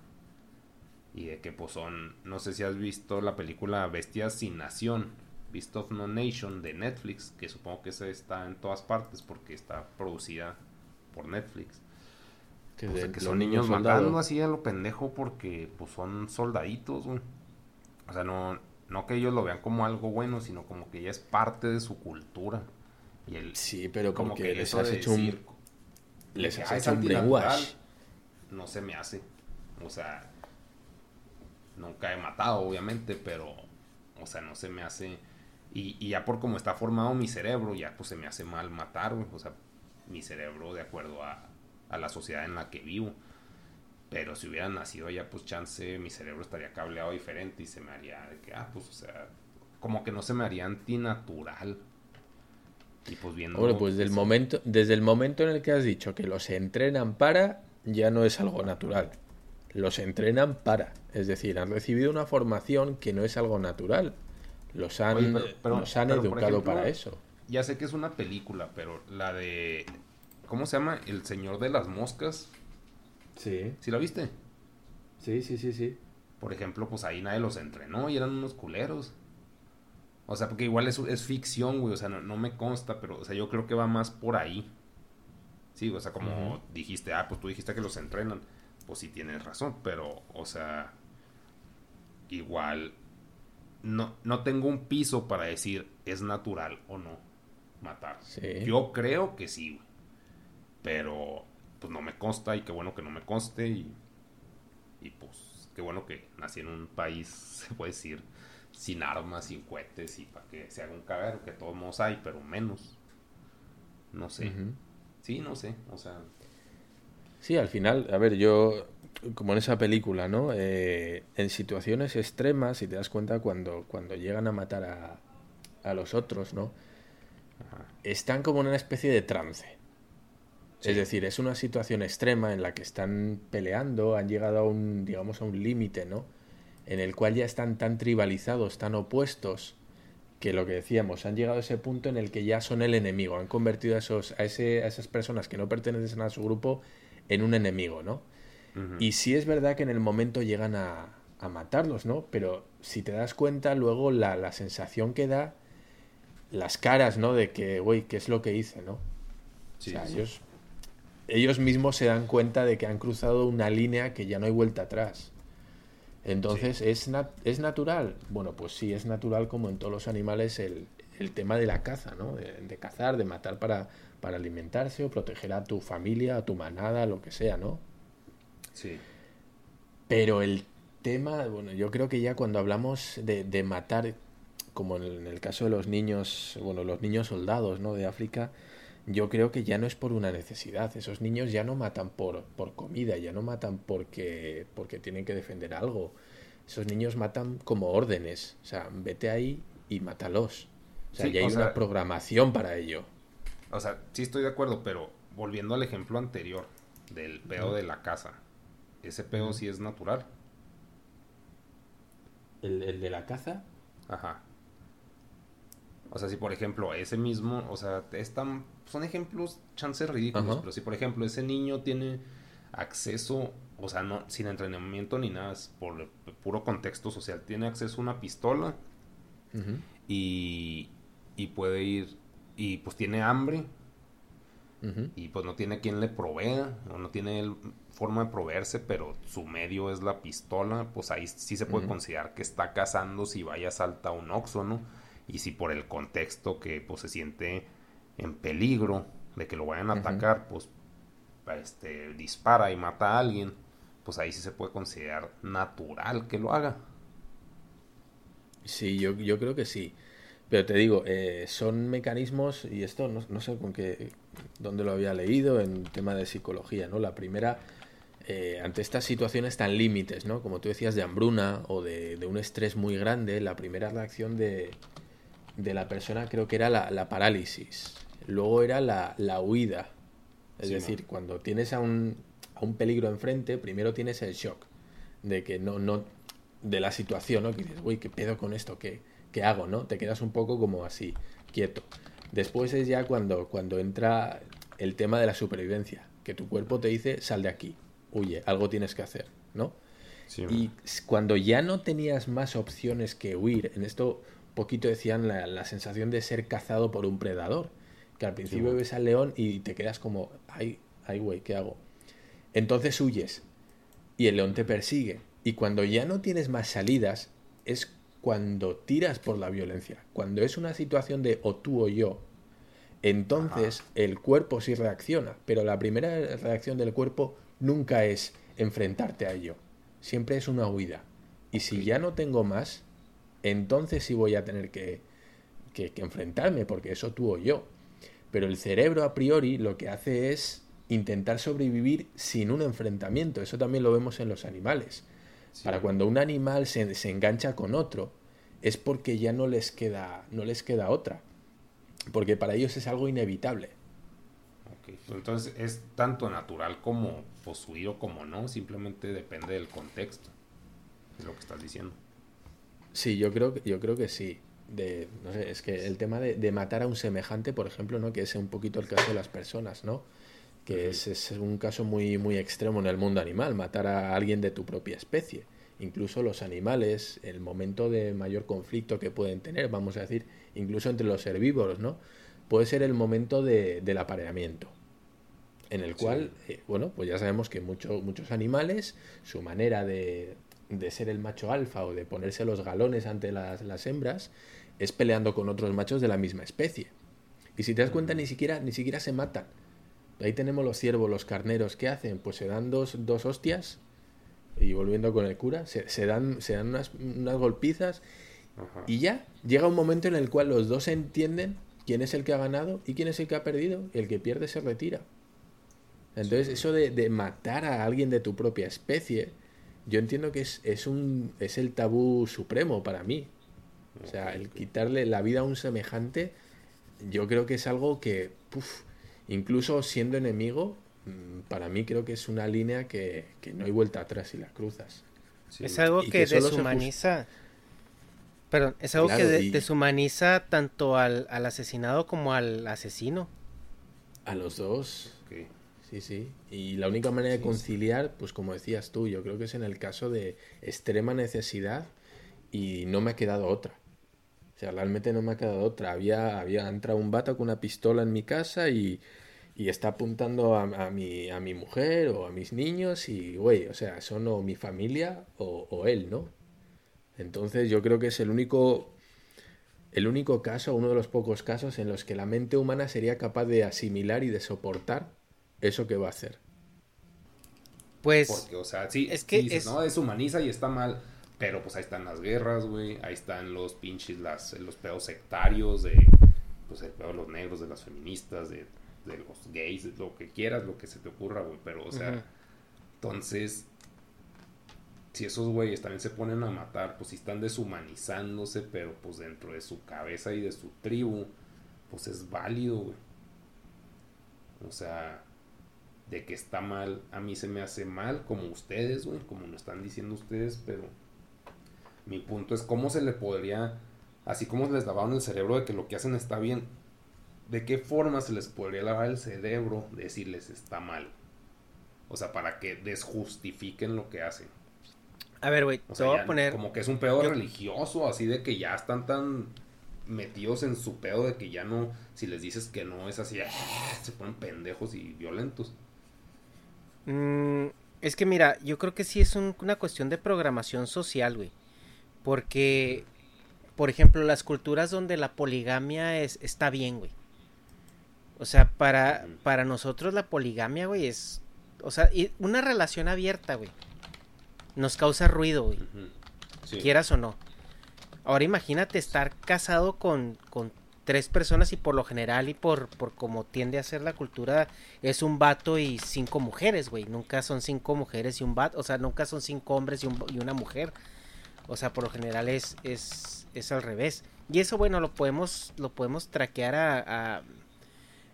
Y de que pues son, no sé si has visto la película Bestias sin Nación, Beast of No Nation de Netflix, que supongo que esa está en todas partes porque está producida por Netflix. Que, pues, que son niños matando así a lo pendejo porque pues son soldaditos, güey. O sea, no, no que ellos lo vean como algo bueno, sino como que ya es parte de su cultura. Y el, sí, pero como, que, les has hecho un... Les has hecho un No se me hace. O sea, nunca he matado, obviamente, pero, o sea, no se me hace... Y, y ya por cómo está formado mi cerebro, ya pues se me hace mal matar, O sea, mi cerebro de acuerdo a, a la sociedad en la que vivo. Pero si hubiera nacido ya, pues chance, mi cerebro estaría cableado diferente y se me haría de que, ah, pues, o sea, como que no se me haría antinatural. Y pues viendo. Bueno, pues del momento, desde el momento en el que has dicho que los entrenan para, ya no es algo natural. Los entrenan para. Es decir, han recibido una formación que no es algo natural. Los han, han educado para eso. Ya sé que es una película, pero la de. ¿Cómo se llama? El Señor de las Moscas. Sí. ¿Sí la viste? Sí, sí, sí, sí. Por ejemplo, pues ahí nadie los entrenó y eran unos culeros. O sea, porque igual es, es ficción, güey. O sea, no, me consta, pero, o sea, yo creo que va más por ahí. Sí, o sea, como dijiste, ah, pues tú dijiste que los entrenan. Pues sí tienes razón, pero, o sea, igual no, no tengo un piso para decir es natural o no matar. Yo creo que sí, güey. Pero pues no me consta y qué bueno que no me conste y, y pues qué bueno que nací en un país, se puede decir, sin armas, sin cohetes y para que se haga un cagadero, que todos modos hay, pero menos. No sé. Sí, no sé, o sea... Sí, al final, a ver, yo, como en esa película, ¿no? Eh, en situaciones extremas, si te das cuenta, cuando, cuando llegan a matar a, a los otros, ¿no? Están como en una especie de trance. Es decir, es una situación extrema en la que están peleando, han llegado a un, digamos, a un límite, ¿no? En el cual ya están tan tribalizados, tan opuestos, que lo que decíamos, han llegado a ese punto en el que ya son el enemigo, han convertido a, esos, a, ese, a esas personas que no pertenecen a su grupo en un enemigo, ¿no? Y sí es verdad que en el momento llegan a, a matarlos, ¿no? Pero si te das cuenta, luego la, la sensación que da, las caras, ¿no? De que, güey, ¿qué es lo que hice, ¿no? Sí, o sea, ellos ellos mismos se dan cuenta de que han cruzado una línea que ya no hay vuelta atrás. Entonces, ¿es, ¿es natural? Bueno, pues sí, es natural como en todos los animales el, tema de la caza, ¿no? De, cazar, de matar para, para alimentarse o proteger a tu familia, a tu manada, lo que sea, ¿no? Sí. Pero el tema, bueno, yo creo que ya cuando hablamos de, de matar, como en el caso de los niños, bueno, los niños soldados, ¿no? De África, yo creo que ya no es por una necesidad. Esos niños ya no matan por, por comida, ya no matan porque, porque tienen que defender algo. Esos niños matan como órdenes. O sea, vete ahí y mátalos. O sea, ya hay una programación para ello. O sea, sí estoy de acuerdo, pero volviendo al ejemplo anterior del pedo de la casa, ese pedo sí es natural. ¿El, ¿El, de la caza? Ajá. O sea, si por ejemplo ese mismo, o sea, es tan son ejemplos chances ridículos, pero si por ejemplo ese niño tiene acceso, o sea, no sin entrenamiento ni nada, por puro contexto social, tiene acceso a una pistola y, y puede ir y pues tiene hambre y pues no tiene quien le provea o no tiene forma de proveerse, pero su medio es la pistola, pues ahí sí se puede considerar que está cazando si vaya a saltar un oxo, ¿no? Y si por el contexto que pues se siente en peligro de que lo vayan a atacar, pues este, dispara y mata a alguien, pues ahí sí se puede considerar natural que lo haga. Sí, yo, yo creo que sí. Pero te digo, eh, son mecanismos, y esto no, sé con qué, dónde lo había leído, en tema de psicología, ¿no? La primera, eh, ante estas situaciones tan límites, ¿no? Como tú decías, de hambruna o de, un estrés muy grande, la primera reacción de, de la persona creo que era la, parálisis. Luego era la, huida. Es decir, cuando tienes a un, a un peligro enfrente, primero tienes el shock de que no, no, de la situación, ¿no? Que dices, uy, ¿qué pedo con esto? ¿Qué, ¿qué hago? ¿no? Te quedas un poco como así, quieto. Después es ya cuando, cuando entra el tema de la supervivencia, que tu cuerpo te dice, sal de aquí, huye, algo tienes que hacer, ¿no? y cuando ya no tenías más opciones que huir, en esto poquito decían la, sensación de ser cazado por un predador, que al principio ves al león y te quedas como, ay, ay, güey, ¿qué hago? Entonces huyes y el león te persigue. Y cuando ya no tienes más salidas, es cuando tiras por la violencia, cuando es una situación de o tú o yo, entonces el cuerpo sí reacciona, pero la primera reacción del cuerpo nunca es enfrentarte a ello, siempre es una huida. Y si ya no tengo más, entonces sí voy a tener que, que, enfrentarme, porque eso tú o yo. Pero el cerebro a priori lo que hace es intentar sobrevivir sin un enfrentamiento, eso también lo vemos en los animales para cuando un animal se, se, engancha con otro, es porque ya no les queda, no les queda otra. Porque para ellos es algo inevitable. Okay. Pues entonces es tanto natural como posuido como no, simplemente depende del contexto de lo que estás diciendo. Sí, yo creo, yo creo que sí. De, no sé, es que el tema de, de, matar a un semejante, por ejemplo, ¿no? que es un poquito el caso de las personas, ¿no? Que es, un caso muy, muy extremo en el mundo animal, matar a alguien de tu propia especie. Incluso los animales, el momento de mayor conflicto que pueden tener, vamos a decir, incluso entre los herbívoros, ¿no? Puede ser el momento de, del apareamiento, en el cual, eh, bueno, pues ya sabemos que muchos muchos animales, su manera de, de, ser el macho alfa o de ponerse los galones ante las, las hembras es peleando con otros machos de la misma especie. Y si te das cuenta, ni siquiera, ni siquiera se matan Ahí tenemos los ciervos, los carneros. ¿Qué hacen? Pues se dan dos, dos hostias. Y volviendo con el cura, se, dan, se dan unas, unas golpizas. Y ya llega un momento en el cual los dos entienden quién es el que ha ganado y quién es el que ha perdido. El que pierde se retira. Entonces, eso de, de, matar a alguien de tu propia especie, yo entiendo que es, es, un, es el tabú supremo para mí. O sea, el quitarle la vida a un semejante, yo creo que es algo que, incluso siendo enemigo, mm, para mí creo que es una línea que, no hay vuelta atrás si la cruzas. Es algo que, deshumaniza. Perdón, es algo que deshumaniza tanto al, asesinado como al asesino. A los dos. Sí, sí. Y la única manera de conciliar, pues como decías tú, yo creo que es en el caso de extrema necesidad y no me ha quedado otra. Realmente no me ha quedado otra. Había, había entrado un vato con una pistola en mi casa y, y está apuntando a, mi, a mi mujer o a mis niños y, güey, o sea, son o mi familia o, o, él, ¿no? Entonces yo creo que es el único, el único caso, uno de los pocos casos en los que la mente humana sería capaz de asimilar y de soportar eso que va a hacer. Pues... Porque, o sea, sí, es que es... no, deshumaniza y está mal pero pues ahí están las guerras, güey. Ahí están los pinches, las, los pedos sectarios de, pues el pedo de los negros, de las feministas, de, los gays, de lo que quieras, lo que se te ocurra, güey. Pero, o sea, entonces, si esos güeyes también se ponen a matar, pues si están deshumanizándose, pero pues dentro de su cabeza y de su tribu, pues es válido, güey. O sea, de que está mal, a mí se me hace mal, como ustedes, güey, como lo están diciendo ustedes, pero mi punto es cómo se le podría, así como les lavaron el cerebro de que lo que hacen está bien, ¿de qué forma se les podría lavar el cerebro de decirles está mal? O sea, para que desjustifiquen lo que hacen. A ver, güey, te voy a poner. Como que es un pedo religioso, así de que ya están tan metidos en su pedo de que ya no, si les dices que no es así, ¡ah! se ponen pendejos y violentos. Mm, es que mira, yo creo que sí es una cuestión de programación social, güey. Porque, por ejemplo, las culturas donde la poligamia es, está bien, güey. O sea, para, para nosotros la poligamia, güey, es... O sea, una relación abierta, güey. Nos causa ruido, güey. Quieras o no. Ahora imagínate estar casado con, con tres personas y por lo general y por, por como tiende a ser la cultura es un vato y cinco mujeres, güey. Nunca son cinco mujeres y un vato, o sea, nunca son cinco hombres y, un, y una mujer. O sea, por lo general es, es, es al revés. Y eso, bueno, lo podemos, lo podemos traquear a, a,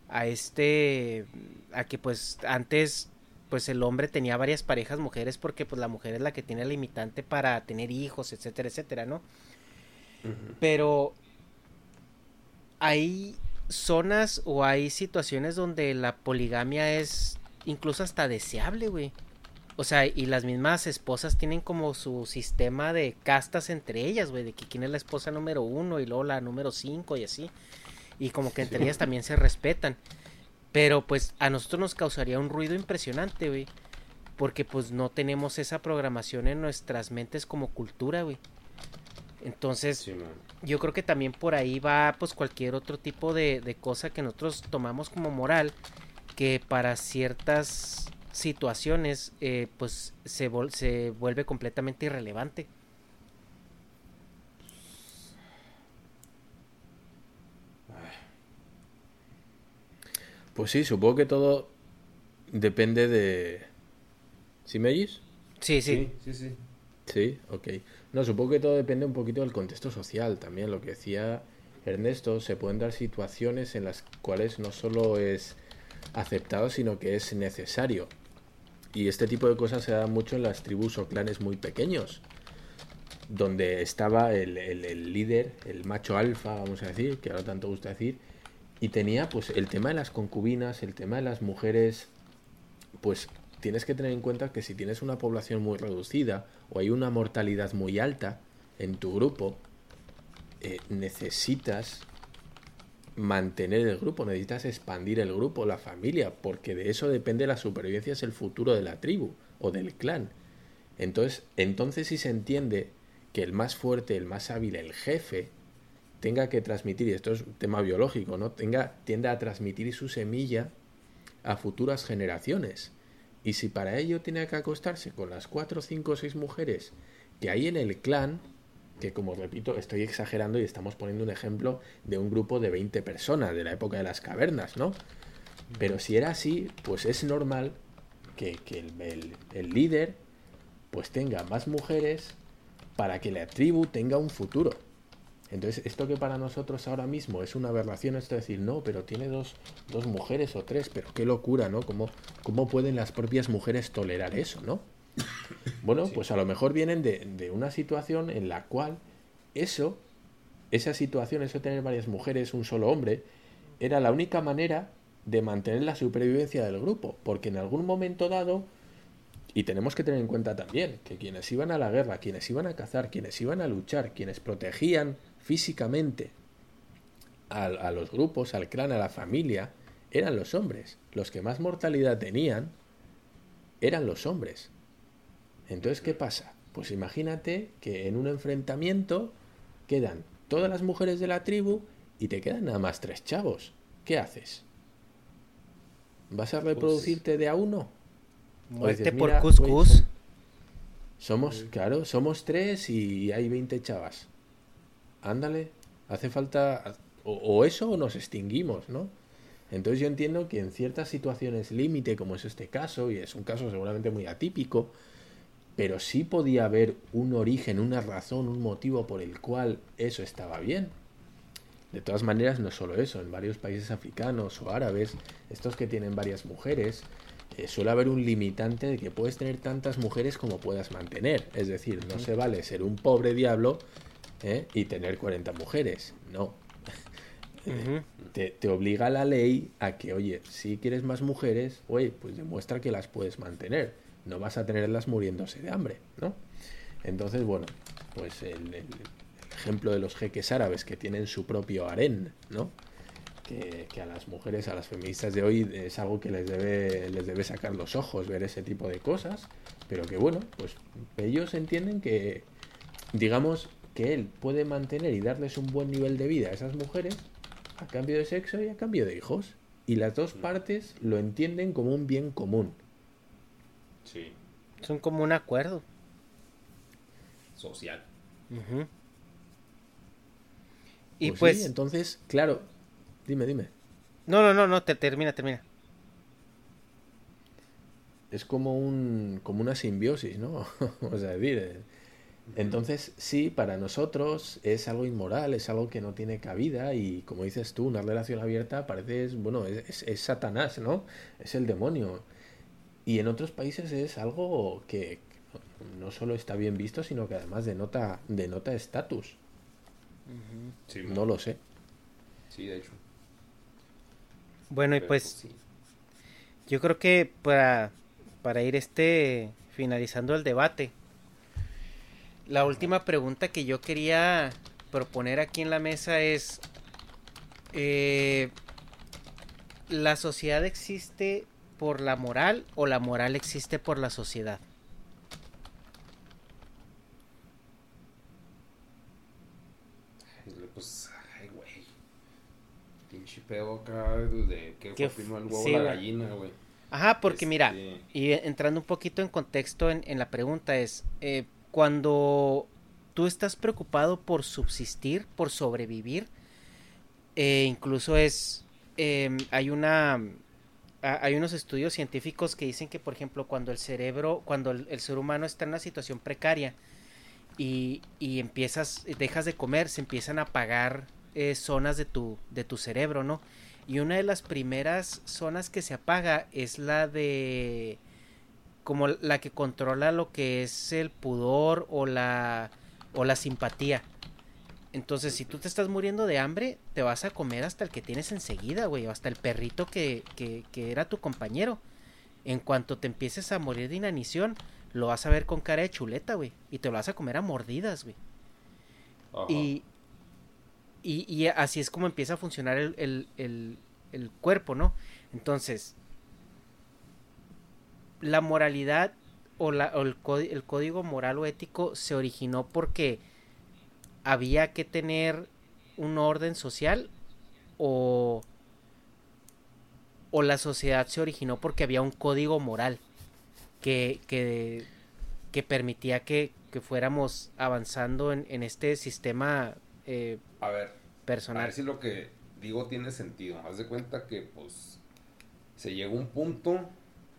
a este, a que pues antes pues el hombre tenía varias parejas mujeres porque pues la mujer es la que tiene limitante para tener hijos, etcétera, etcétera, ¿no? Pero hay zonas o hay situaciones donde la poligamia es incluso hasta deseable, güey. O sea, y las mismas esposas tienen como su sistema de castas entre ellas, güey, de que quién es la esposa número uno y luego la número cinco y así. Y como que entre ellas también se respetan. Pero pues a nosotros nos causaría un ruido impresionante, güey. Porque pues no tenemos esa programación en nuestras mentes como cultura, güey. Entonces, yo creo que también por ahí va pues cualquier otro tipo de, de cosa que nosotros tomamos como moral, que para ciertas situaciones eh, pues se, se vuelve completamente irrelevante. Pues sí, supongo que todo depende de... ¿Sí me oyes? Sí, sí. Sí, sí, sí. Sí, ok. No, supongo que todo depende un poquito del contexto social también. Lo que decía Ernesto, se pueden dar situaciones en las cuales no solo es aceptado, sino que es necesario. Y este tipo de cosas se da mucho en las tribus o clanes muy pequeños, donde estaba el, el líder, el macho alfa, vamos a decir, que ahora tanto gusta decir, y tenía pues el tema de las concubinas, el tema de las mujeres, pues tienes que tener en cuenta que si tienes una población muy reducida o hay una mortalidad muy alta en tu grupo, eh, necesitas mantener el grupo, necesitas expandir el grupo, la familia, porque de eso depende la supervivencia, es el futuro de la tribu o del clan. Entonces, entonces si se entiende que el más fuerte, el más hábil, el jefe, tenga que transmitir, y esto es un tema biológico, ¿no? Tenga, tienda a transmitir su semilla a futuras generaciones. Y si para ello tiene que acostarse con las cuatro, cinco seis mujeres que hay en el clan, que como repito, estoy exagerando y estamos poniendo un ejemplo de un grupo de 20 personas de la época de las cavernas, ¿no? Pero si era así, pues es normal que, el, el líder pues tenga más mujeres para que la tribu tenga un futuro. Entonces, esto que para nosotros ahora mismo es una aberración, es decir, no, pero tiene dos, dos mujeres o tres, pero qué locura, ¿no? ¿Cómo, ¿Cómo pueden las propias mujeres tolerar eso, ¿no? Bueno, pues a lo mejor vienen de, de, una situación en la cual eso, esa situación, eso de tener varias mujeres, un solo hombre, era la única manera de mantener la supervivencia del grupo, porque en algún momento dado, y tenemos que tener en cuenta también que quienes iban a la guerra, quienes iban a cazar, quienes iban a luchar, quienes protegían físicamente a, los grupos, al clan, a la familia, eran los hombres. Los que más mortalidad tenían eran los hombres. Entonces, ¿qué pasa? Pues imagínate que en un enfrentamiento quedan todas las mujeres de la tribu y te quedan nada más tres chavos. ¿Qué haces? ¿Vas a pues reproducirte de a uno? Muerte por cuscús. somos, claro, somos tres y hay 20 chavas ándale, hace falta o, eso o nos extinguimos, ¿no? Entonces yo entiendo que en ciertas situaciones límite, como es este caso, y es un caso seguramente muy atípico, pero sí podía haber un origen, una razón, un motivo por el cual eso estaba bien. De todas maneras, no solo eso, en varios países africanos o árabes, estos que tienen varias mujeres, eh, suele haber un limitante de que puedes tener tantas mujeres como puedas mantener. Es decir, no se vale ser un pobre diablo ¿eh? y tener 40 mujeres. No. te, te, obliga la ley a que, oye, si quieres más mujeres, oye, pues demuestra que las puedes mantener. No vas a tenerlas muriéndose de hambre, ¿no? Entonces, bueno, pues el, ejemplo de los jeques árabes que tienen su propio harén, ¿no? Que, que, a las mujeres, a las feministas de hoy es algo que les debe, les debe sacar los ojos ver ese tipo de cosas, pero que bueno, pues ellos entienden que, digamos, que él puede mantener y darles un buen nivel de vida a esas mujeres a cambio de sexo y a cambio de hijos. Y las dos partes lo entienden como un bien común. Sí. Son como un acuerdo. Social. Y Pues pues... sí, entonces, claro, dime, dime. No, no, no, no, te termina, termina. Es como un como una simbiosis, ¿no? o sea, decir, entonces sí, para nosotros es algo inmoral, es algo que no tiene cabida y como dices tú, una relación abierta parece, es, bueno, es, es- es Satanás, ¿no? Es el demonio. Y en otros países es algo que no- solo está bien visto, sino que además denota denota estatus. Sí, No lo sé. Sí, de hecho. Bueno, y pues sí. yo creo que para, para ir este finalizando el debate, la última pregunta que yo quería proponer aquí en la mesa es, eh, ¿la sociedad existe por la moral o la moral existe por la sociedad? Pues, ay, güey. Pinche pedo acá, el de que ¿Qué el huevo sí, la gallina, güey. Ajá, porque mira, Este- y entrando un poquito en contexto en, en la pregunta es, eh, cuando tú estás preocupado por subsistir, por sobrevivir, eh, incluso es, em, hay una, hay unos estudios científicos que dicen que, por ejemplo, cuando el cerebro, cuando el, ser humano está en una situación precaria y, y empiezas, dejas de comer, se empiezan a apagar eh, zonas de tu, de tu cerebro, ¿no? Y una de las primeras zonas que se apaga es la de como la que controla lo que es el pudor o la o la simpatía. Entonces, si tú te estás muriendo de hambre, te vas a comer hasta el que tienes enseguida, güey, o hasta el perrito que, que, que era tu compañero. En cuanto te empieces a morir de inanición, lo vas a ver con cara de chuleta, güey, y te lo vas a comer a mordidas, güey. Y, y, y así es como empieza a funcionar el, el, el, el cuerpo, ¿no? Entonces, la moralidad o, la, o el, el código moral o ético se originó porque había que tener un orden social o, o la sociedad se originó porque había un código moral que, que, que permitía que, que fuéramos avanzando en, en este sistema eh, A ver, a personal. ver si lo que digo tiene sentido. Haz de cuenta que, pues, se llega a un punto,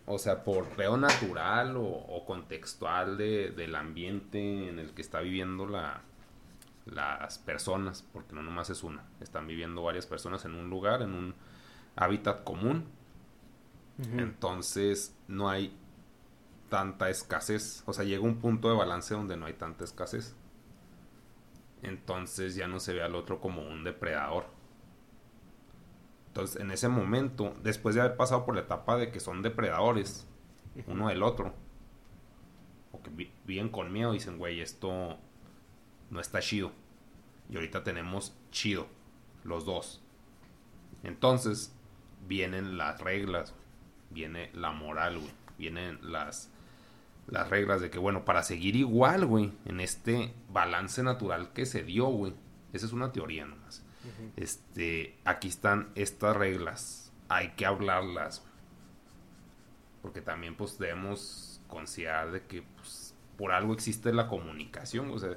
o sea, por pedo natural o, o contextual de- del ambiente en el que está viviendo la, las personas, porque no nomás es una, están viviendo varias personas en un lugar, en un hábitat común. Entonces, no hay tanta escasez. O sea, llega un punto de balance donde no hay tanta escasez. Entonces ya no se ve al otro como un depredador. Entonces, en ese momento, después de haber pasado por la etapa de que son depredadores, uno del otro, o que vi- viven con miedo, dicen, güey, esto no está chido. Y ahorita tenemos chido, los dos. Entonces, vienen las reglas, viene la moral, güey. Vienen las, las reglas de que, bueno, para seguir igual, güey, en este balance natural que se dio, güey. Esa es una teoría nomás. Este, aquí están estas reglas. Hay que hablarlas, güey. Porque también, pues, debemos considerar de que, pues, por algo existe la comunicación. O sea,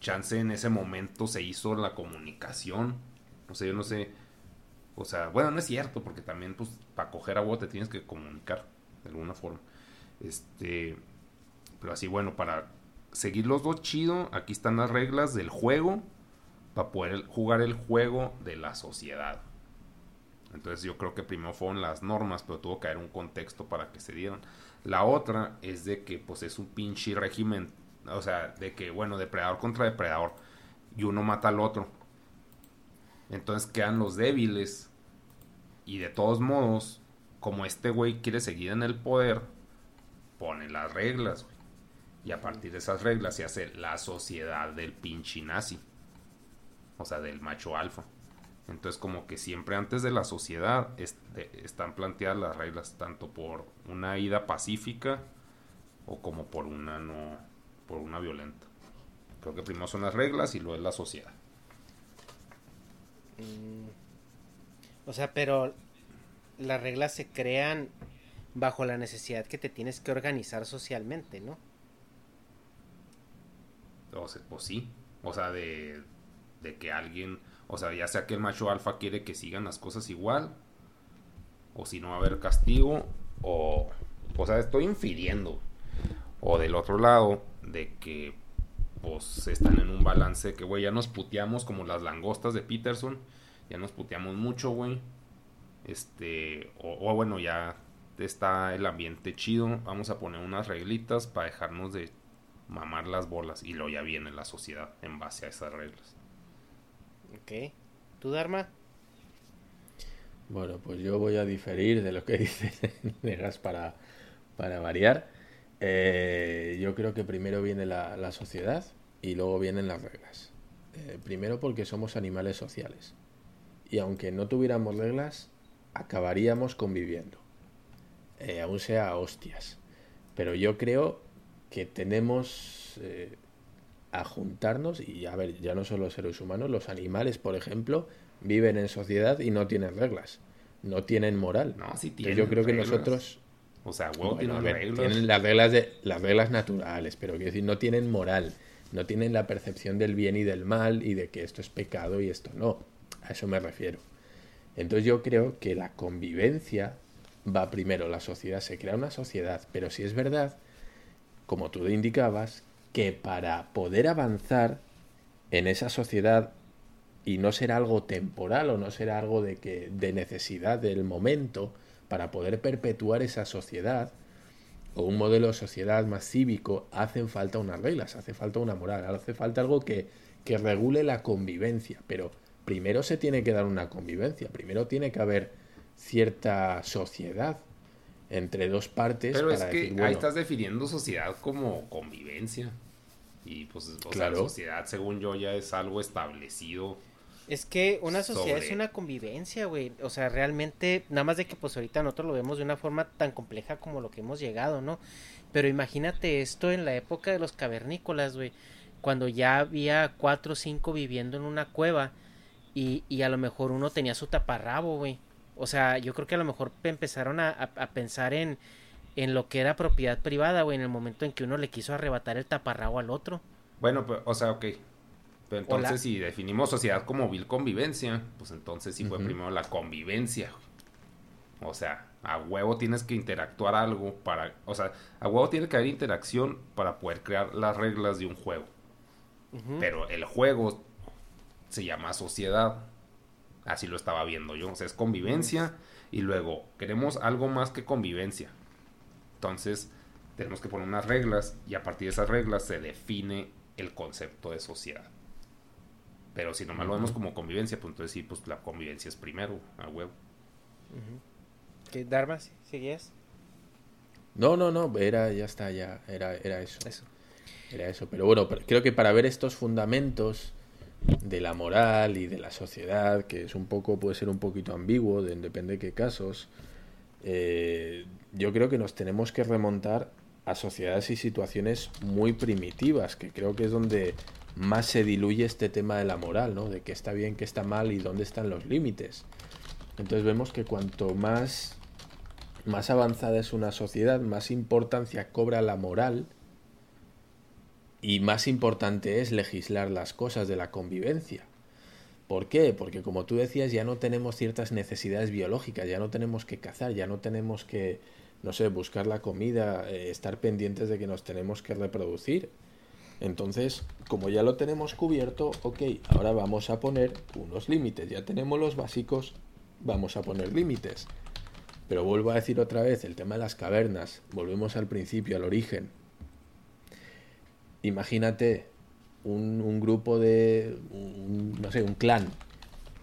chance en ese momento se hizo la comunicación. O sea, yo no sé. O sea, bueno, no es cierto, porque también, pues, para coger agua te tienes que comunicar de alguna forma. Este. Pero así, bueno, para seguir los dos chido, aquí están las reglas del juego. Para poder jugar el juego de la sociedad. Entonces yo creo que primero fueron las normas, pero tuvo que haber un contexto para que se dieran. La otra es de que pues es un pinche régimen, o sea, de que bueno, depredador contra depredador y uno mata al otro. Entonces quedan los débiles y de todos modos, como este güey quiere seguir en el poder, pone las reglas. Y a partir de esas reglas se hace la sociedad del pinche nazi. O sea, del macho alfa. Entonces como que siempre antes de la sociedad este, están planteadas las reglas tanto por una ida pacífica o como por una no por una violenta. Creo que primero son las reglas y luego es la sociedad. Mm. O sea, pero las reglas se crean bajo la necesidad que te tienes que organizar socialmente, ¿no? O sea, pues sí. O sea, de, de que alguien, o sea, ya sea que el macho alfa quiere que sigan las cosas igual, o si no va a haber castigo, o, o sea, estoy infiriendo. O del otro lado, de que pues están en un balance que, güey, ya nos puteamos como las langostas de Peterson, ya nos puteamos mucho, güey. Este, o, bueno, ya está el ambiente chido, vamos a poner unas reglitas para dejarnos de mamar las bolas y luego ya viene la sociedad en base a esas reglas. Ok. ¿Tú, Dharma? Bueno, pues yo voy a diferir de lo que dice Negas para, para variar. Eh, yo creo que primero viene la, sociedad y luego vienen las reglas. Eh, primero porque somos animales sociales. Y aunque no tuviéramos reglas, acabaríamos conviviendo. Eh, aún sea hostias. Pero yo creo que tenemos a juntarnos y a ver, ya no son los seres humanos, los animales, por ejemplo, viven en sociedad y no tienen reglas, no tienen moral. No, sí tienen yo creo que nosotros o sea, tienen, reglas. tienen las reglas de las reglas naturales, pero quiero decir, no tienen moral, no tienen la percepción del bien y del mal y de que esto es pecado y esto no. A eso me refiero. Entonces yo creo que la convivencia va primero, la sociedad, se crea una sociedad, pero si es verdad, como tú indicabas, que para poder avanzar en esa sociedad y no ser algo temporal o no ser algo de que de necesidad del momento para poder perpetuar esa sociedad o un modelo de sociedad más cívico hacen falta unas reglas, hace falta una moral, hace falta algo que, que regule la convivencia, pero primero se tiene que dar una convivencia, primero tiene que haber cierta sociedad entre dos partes. Pero es que ahí estás definiendo sociedad como convivencia. Y pues, o sea, la sociedad, según yo, ya es algo establecido. Es que una sociedad es una convivencia, güey. O sea, realmente, nada más de que pues ahorita nosotros lo vemos de una forma tan compleja como lo que hemos llegado, ¿no? Pero imagínate esto en la época de los cavernícolas, güey. Cuando ya había cuatro o cinco viviendo en una cueva y, y a lo mejor uno tenía su taparrabo, güey. O sea, yo creo que a lo mejor empezaron a, a pensar en, en lo que era propiedad privada, güey, en el momento en que uno le quiso arrebatar el taparrabo al otro. Bueno, pues, o sea, ok. Pero entonces, si definimos sociedad como vil convivencia, pues entonces sí fue primero la convivencia. O sea, a huevo tienes que interactuar algo para. O sea, a huevo tiene que haber interacción para poder crear las reglas de un juego. Pero el juego se llama sociedad. Así lo estaba viendo yo. O sea, es convivencia. Y luego, queremos algo más que convivencia. Entonces, tenemos que poner unas reglas y a partir de esas reglas se define el concepto de sociedad. Pero si nomás lo vemos como convivencia, pues entonces sí, pues la convivencia es primero, a huevo. ¿Qué, Dharma, seguías? No, no, no, era, ya está, ya, era, era eso. eso. Era eso. Pero bueno, creo que para ver estos fundamentos de la moral y de la sociedad, que es un poco, puede ser un poquito ambiguo, de, depende de qué casos, eh, yo creo que nos tenemos que remontar a sociedades y situaciones muy primitivas, que creo que es donde más se diluye este tema de la moral, ¿no? De qué está bien, qué está mal y dónde están los límites. Entonces vemos que cuanto más, más avanzada es una sociedad, más importancia cobra la moral y más importante es legislar las cosas de la convivencia. ¿Por qué? Porque como tú decías, ya no tenemos ciertas necesidades biológicas, ya no tenemos que cazar, ya no tenemos que, no sé, buscar la comida, eh, estar pendientes de que nos tenemos que reproducir. Entonces, como ya lo tenemos cubierto, ok, ahora vamos a poner unos límites, ya tenemos los básicos, vamos a poner límites. Pero vuelvo a decir otra vez, el tema de las cavernas, volvemos al principio, al origen. Imagínate, un, grupo de, no sé, un clan,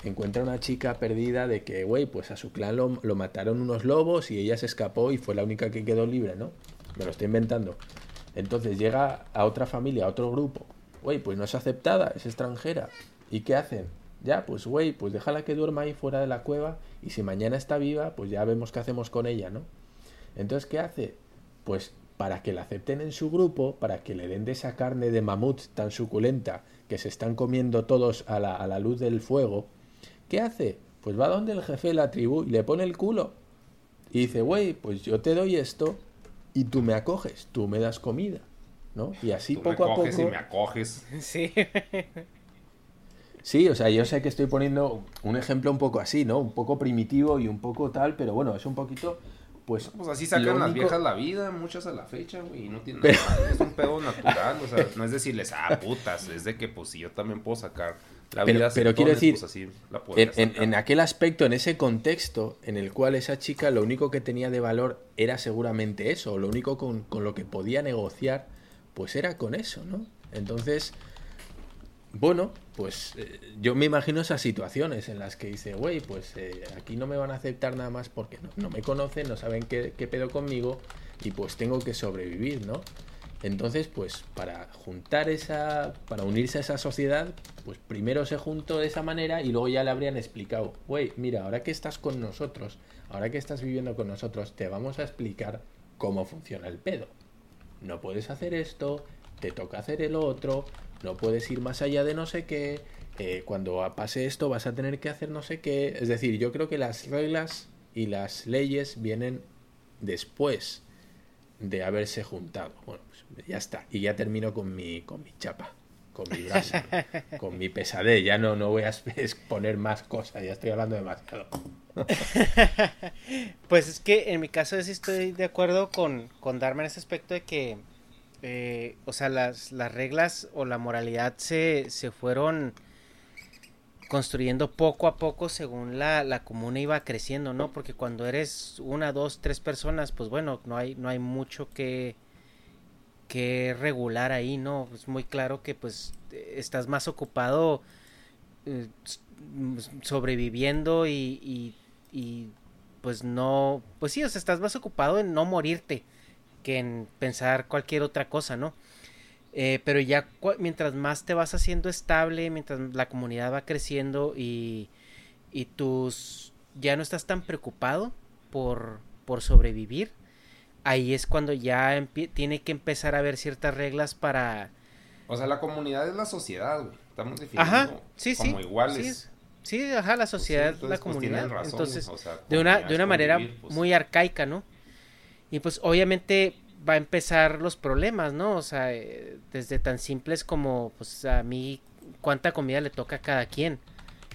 encuentra una chica perdida de que, güey, pues a su clan lo, mataron unos lobos y ella se escapó y fue la única que quedó libre, ¿no? Me lo estoy inventando. Entonces llega a otra familia, a otro grupo. Güey, pues no es aceptada, es extranjera. ¿Y qué hacen? Ya, pues güey, pues déjala que duerma ahí fuera de la cueva y si mañana está viva, pues ya vemos qué hacemos con ella, ¿no? Entonces, ¿qué hace? Pues para que la acepten en su grupo, para que le den de esa carne de mamut tan suculenta que se están comiendo todos a la, luz del fuego, ¿qué hace? Pues va donde el jefe de la tribu y le pone el culo. Y dice, güey, pues yo te doy esto y tú me acoges, tú me das comida, ¿no? Y así Tú poco me a poco... y me acoges. Sí. Sí, o sea, yo sé que estoy poniendo un ejemplo un poco así, ¿no? Un poco primitivo y un poco tal, pero bueno, es un poquito, pues... Pues así sacan las único- viejas la vida, muchas a la fecha, güey, y no tienen Pero- nada, es un pedo natural, o sea, no es decirles, ah, putas, es de que, pues, si yo también puedo sacar la Pero- vida pero quiero decir, pues, así la En, en- aquel aspecto, en ese contexto en el cual esa chica lo único que tenía de valor era seguramente eso, lo único con, con lo que podía negociar, pues era con eso, ¿no? Entonces, bueno, pues eh, yo me imagino esas situaciones en las que dice, güey, pues eh, aquí no me van a aceptar nada más porque no, no me conocen, no saben qué, qué pedo conmigo y pues tengo que sobrevivir, ¿no? Entonces, pues para juntar esa, para unirse a esa sociedad, pues primero se juntó de esa manera y luego ya le habrían explicado, güey, mira, ahora que estás con nosotros, ahora que estás viviendo con nosotros, te vamos a explicar cómo funciona el pedo. No puedes hacer esto, te toca hacer el otro, no puedes ir más allá de no sé qué, eh, cuando pase esto vas a tener que hacer no sé qué. Es decir, yo creo que las reglas y las leyes vienen después de haberse juntado. Bueno, ya está. Y ya termino con mi, con mi chapa, con mi brasa, con mi pesadez. Ya no, no voy a exponer más cosas, ya estoy hablando demasiado. Pues es que en mi caso sí estoy de acuerdo con, con Dharma en ese aspecto de que, eh, o sea, las, las reglas o la moralidad se, se fueron construyendo poco a poco según la, la comuna iba creciendo, ¿no? Porque cuando eres una, dos, tres personas, pues bueno, no hay, no hay mucho que, que regular ahí, ¿no? Es muy claro que pues estás más ocupado eh, s- sobreviviendo y, y, pues no, pues sí, o sea, estás más ocupado en no morirte que en pensar cualquier otra cosa, ¿no? Eh, pero ya mientras más te vas haciendo estable, mientras la comunidad va creciendo y, y tus ya no estás tan preocupado por, por sobrevivir, ahí es cuando ya tiene que empezar a haber ciertas reglas para, O sea, la comunidad es la sociedad, güey, estamos definiendo Ajá, sí, sí. como iguales. Sí, sí, ajá, la Pues sí, sociedad, entonces, la pues, comunidad. razón, Entonces, o sea, de una, de una manera pues. muy arcaica, ¿no? Y pues obviamente va a empezar los problemas, ¿no? O sea, eh, desde tan simples como, pues a mí, cuánta comida le toca a cada quien.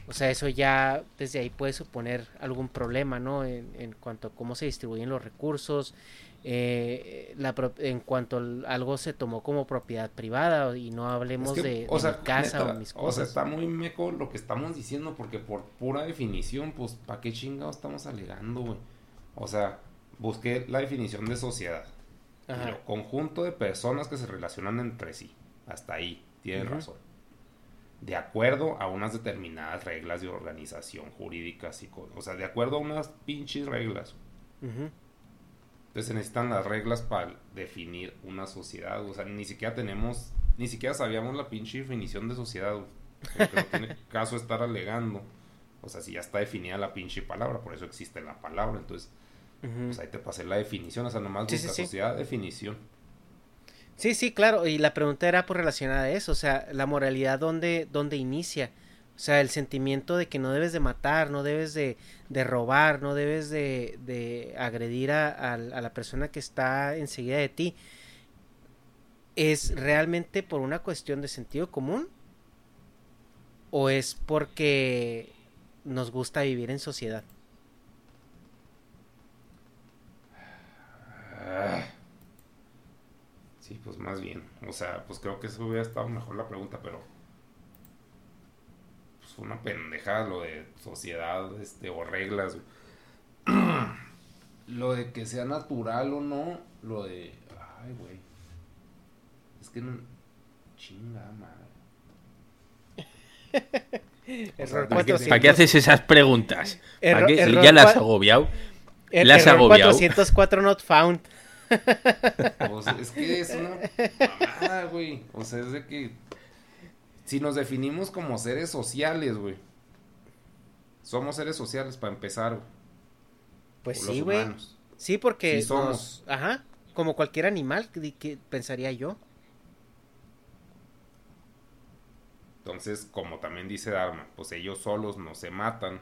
O sea, eso ya desde ahí puede suponer algún problema, ¿no? En, en cuanto a cómo se distribuyen los recursos, eh, la, pro- en cuanto al- algo se tomó como propiedad privada y no hablemos Es que, de, o de sea, mi casa neta, o mis O sea, cosas. está muy meco lo que estamos diciendo porque por pura definición, pues, ¿para qué chingados estamos alegando, güey? O sea, busqué la definición de sociedad. Pero, conjunto de personas que se relacionan entre sí. Hasta ahí, tienes razón. De acuerdo a unas determinadas reglas de organización jurídicas y cosas. O sea, de acuerdo a unas pinches reglas. Entonces se necesitan las reglas para definir una sociedad. O sea, ni siquiera tenemos, ni siquiera sabíamos la pinche definición de sociedad. Porque no tiene caso estar alegando. O sea, si ya está definida la pinche palabra, por eso existe la palabra. Entonces, pues ahí te pasé la definición. O sea, nomás Sí, busca sí, sí. sociedad, definición. Sí, sí, claro, y la pregunta era por relacionada a eso, o sea, la moralidad dónde, dónde inicia, o sea, el sentimiento de que no debes de matar, no debes de, de robar, no debes de, de agredir a, a- la persona que está enseguida de ti, ¿es realmente por una cuestión de sentido común? ¿O es porque nos gusta vivir en sociedad? Sí, pues más bien. O sea, pues creo que eso hubiera estado mejor la pregunta, pero. Fue una pendejada lo de sociedad este, o reglas. lo de que sea natural o no, lo de. Ay, güey. Es que no. Chinga madre. Error ¿para qué- 400. ¿Para qué haces esas preguntas? ¿Para Erro- qué? error ¿Ya las has agobiado? Er- ¿La has error agobiado? 404 not found. Pues, es que es una mamada, güey. O sea, es de que si nos definimos como seres sociales, güey. Somos seres sociales para empezar. Güey. Pues sí, güey. Sí, porque somos. ajá, como cualquier animal que, que pensaría yo. Entonces, como también dice Dharma, pues ellos solos no se matan.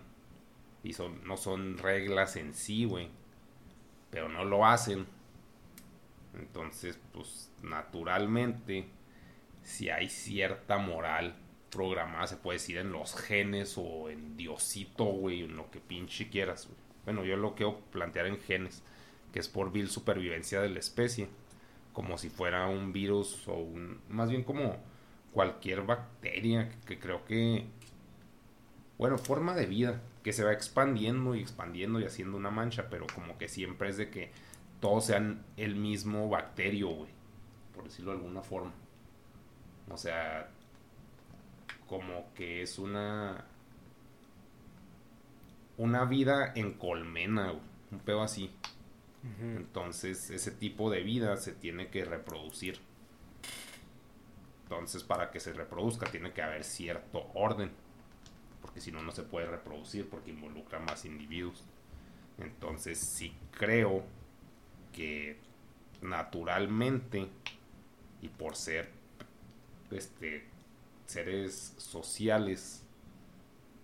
Y son, no son reglas en sí, güey. Pero no lo hacen. Entonces, pues naturalmente, si hay cierta moral programada, se puede decir en los genes o en Diosito, güey, en lo que pinche quieras. Bueno, yo lo quiero plantear en genes, que es por vil supervivencia de la especie. Como si fuera un virus o un. Más bien como cualquier bacteria que creo que, bueno, forma de vida que se va expandiendo y expandiendo y haciendo una mancha, pero como que siempre es de que todos sean el mismo bacterio, güey, por decirlo de alguna forma. O sea, como que es una una vida en colmena, un pedo así. Entonces, ese tipo de vida se tiene que reproducir. Entonces, para que se reproduzca, tiene que haber cierto orden. Porque si no, no se puede reproducir porque involucra más individuos. Entonces, sí creo que naturalmente y por ser este, seres sociales,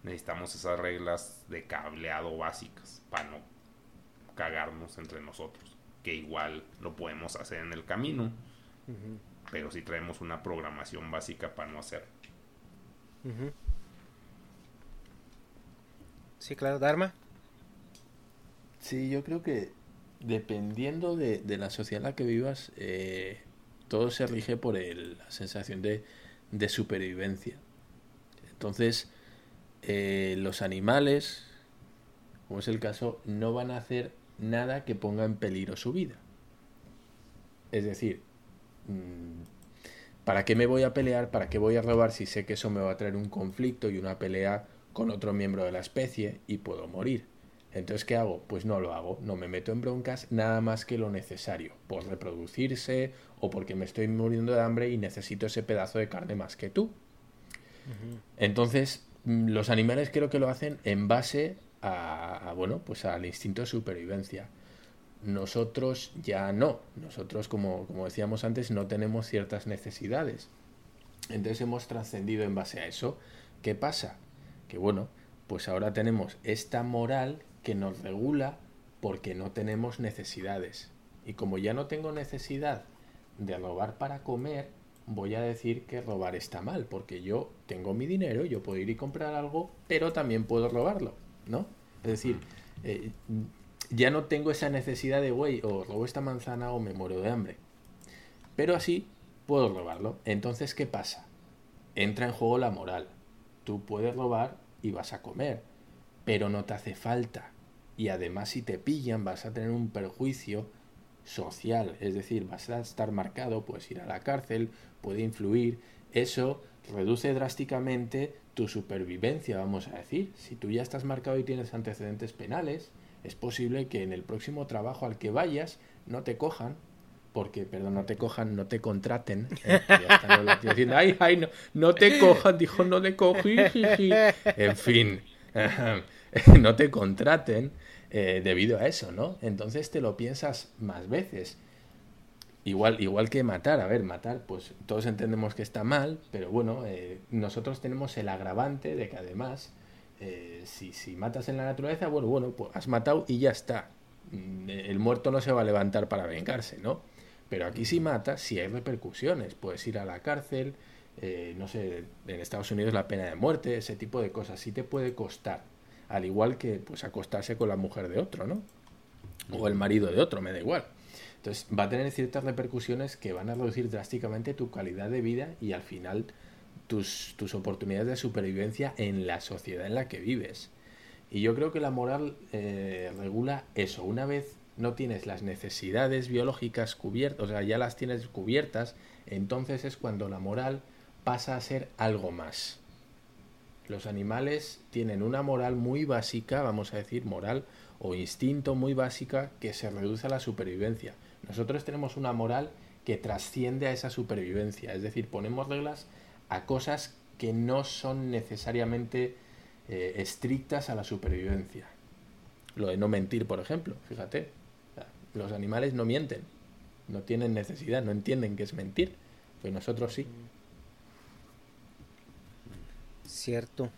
necesitamos esas reglas de cableado básicas para no cagarnos entre nosotros. Que igual lo podemos hacer en el camino pero si traemos una programación básica para no hacer. Sí, claro, Dharma. Sí, yo creo que dependiendo de, la sociedad en la que vivas, eh, todo se rige por la sensación de, supervivencia. Entonces, eh, los animales, como es el caso, no van a hacer nada que ponga en peligro su vida. Es decir, Mm, ¿para qué me voy a pelear? ¿Para qué voy a robar si sé que eso me va a traer un conflicto y una pelea con otro miembro de la especie y puedo morir? Entonces, ¿qué hago? Pues no lo hago, no me meto en broncas nada más que lo necesario, por reproducirse o porque me estoy muriendo de hambre y necesito ese pedazo de carne más que tú. Entonces, mm, los animales creo que lo hacen en base a, bueno, pues al instinto de supervivencia. Nosotros ya no. Nosotros, como, como decíamos antes, no tenemos ciertas necesidades. Entonces hemos trascendido en base a eso. ¿Qué pasa? Que bueno, pues ahora tenemos esta moral que nos regula porque no tenemos necesidades. Y como ya no tengo necesidad de robar para comer, voy a decir que robar está mal, porque yo tengo mi dinero, yo puedo ir y comprar algo, pero también puedo robarlo, ¿no? Es decir, eh, ya no tengo esa necesidad de, güey, o robo esta manzana o me muero de hambre. Pero así puedo robarlo. Entonces, ¿qué pasa? Entra en juego la moral. Tú puedes robar y vas a comer, pero no te hace falta. Y además si te pillan vas a tener un perjuicio social, es decir, vas a estar marcado, puedes ir a la cárcel, puede influir. Eso reduce drásticamente tu supervivencia, vamos a decir. Si tú ya estás marcado y tienes antecedentes penales, es posible que en el próximo trabajo al que vayas no te cojan, porque, perdón, no te cojan, no te contraten. ¿eh? diciendo, ay, ay, no, no te cojan, dijo, no te cogí, En fin, no te contraten eh, debido a eso, ¿no? Entonces te lo piensas más veces. Igual, igual que matar, a ver, matar, pues todos entendemos que está mal, pero bueno, eh, nosotros tenemos el agravante de que además eh, si, si matas en la naturaleza, bueno, bueno, pues has matado y ya está. Mm, el muerto no se va a levantar para vengarse, ¿no? Pero aquí si matas, si hay repercusiones. Puedes ir a la cárcel, eh, no sé, en Estados Unidos la pena de muerte, ese tipo de cosas. Sí te puede costar. Al igual que pues acostarse con la mujer de otro, ¿no? O el marido de otro, me da igual. Entonces va a tener ciertas repercusiones que van a reducir drásticamente tu calidad de vida y al final tus, oportunidades de supervivencia en la sociedad en la que vives. Y yo creo que la moral eh, regula eso. Una vez no tienes las necesidades biológicas cubiertas, o sea, ya las tienes cubiertas, entonces es cuando la moral pasa a ser algo más. Los animales tienen una moral muy básica, vamos a decir moral o instinto muy básica, que se reduce a la supervivencia. Nosotros tenemos una moral que trasciende a esa supervivencia, es decir, ponemos reglas a cosas que no son necesariamente eh, estrictas a la supervivencia. Lo de no mentir, por ejemplo, fíjate, los animales no mienten, no tienen necesidad, no entienden qué es mentir, pues nosotros sí. Cierto.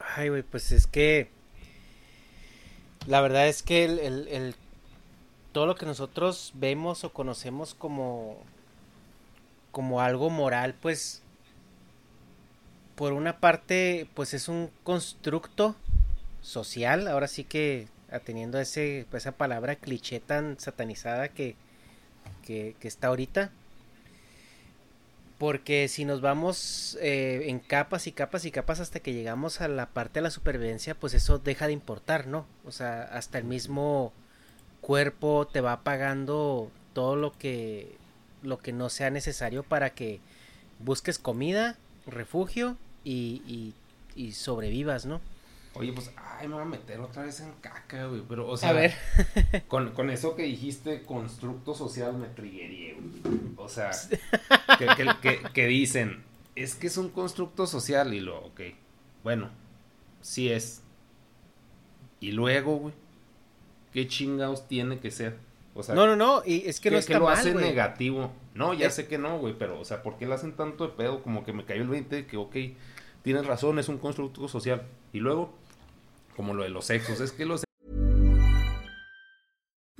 Ay, güey, pues es que la verdad es que el, todo lo que nosotros vemos o conocemos como, como algo moral, pues por una parte, pues es un constructo social, ahora sí que ateniendo a ese, esa palabra cliché tan satanizada que, que, que está ahorita. Porque si nos vamos eh, en capas y capas y capas hasta que llegamos a la parte de la supervivencia, pues eso deja de importar, ¿no? O sea, hasta el mismo cuerpo te va pagando todo lo que lo que no sea necesario para que busques comida, refugio y, y sobrevivas, ¿no? Oye, pues, ay, me voy a meter otra vez en caca, güey. Pero, o sea, a ver. con, con, eso que dijiste, constructo social, me triguería, güey. O sea, que, que, que, dicen, es que es un constructo social. Y lo, ok, bueno, sí es. Y luego, güey, ¿qué chingados tiene que ser? O sea, no, no, no, y es que no está que lo mal, hace güey. negativo. No, ya sé que no, güey, pero, o sea, ¿por qué le hacen tanto de pedo? Como que me cayó el 20 de que, ok, tienes razón, es un constructo social. Y luego, como lo de los sexos, es que los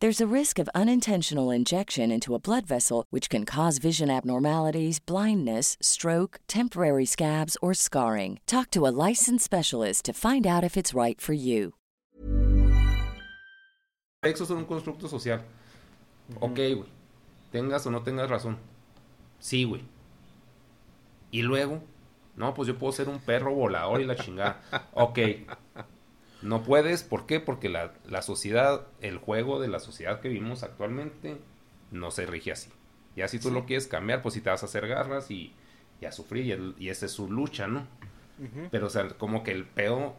There's a risk of unintentional injection into a blood vessel, which can cause vision abnormalities, blindness, stroke, temporary scabs, or scarring. Talk to a licensed specialist to find out if it's right for you. sexos son un constructo social. Ok, güey. Tengas o no tengas razón. Sí, güey. Y luego, no, pues yo puedo ser un perro volador y la chingada. Ok. No puedes, ¿por qué? Porque la, la sociedad, el juego de la sociedad que vivimos actualmente no se rige así. Ya si tú lo quieres cambiar, pues si te vas a hacer garras y, y a sufrir, y, el- y esa es su lucha, ¿no? Pero, o sea, como que el pedo,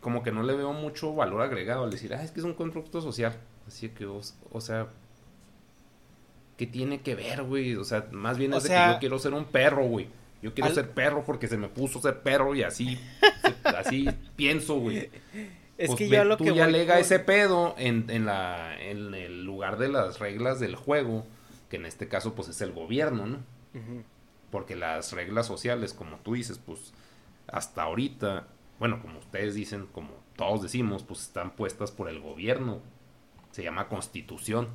como que no le veo mucho valor agregado al decir, ah, es que es un constructo social. Así que, o, o sea, ¿qué tiene que ver, güey? O sea, más bien O es de que yo quiero ser un perro, güey. Yo quiero Al- ser perro porque se me puso ser perro y así, así pienso, güey. Es Pues que yo lo tú que ya alega ese pedo en, en la, en el lugar de las reglas del juego, que en este caso pues es el gobierno, ¿no? Porque las reglas sociales, como tú dices, pues hasta ahorita, bueno, como ustedes dicen, como todos decimos, pues están puestas por el gobierno. Se llama constitución.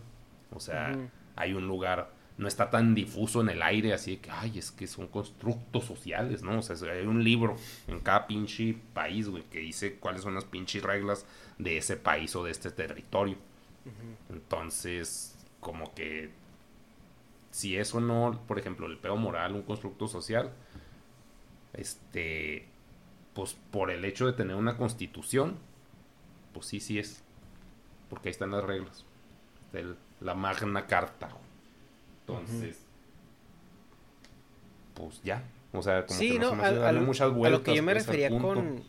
O sea, hay un lugar no está tan difuso en el aire, así de que, ay, es que son constructos sociales, ¿no? O sea, hay un libro en cada pinche país, güey, que dice cuáles son las pinches reglas de ese país o de este territorio. Entonces, como que, si eso no, por ejemplo, el peo moral, un constructo social, este, pues por el hecho de tener una constitución, pues sí, sí es. Porque ahí están las reglas. La Magna Carta. Entonces, pues ya. O sea, como sí, que no, a, darle a- muchas a vueltas. lo que yo me refería con,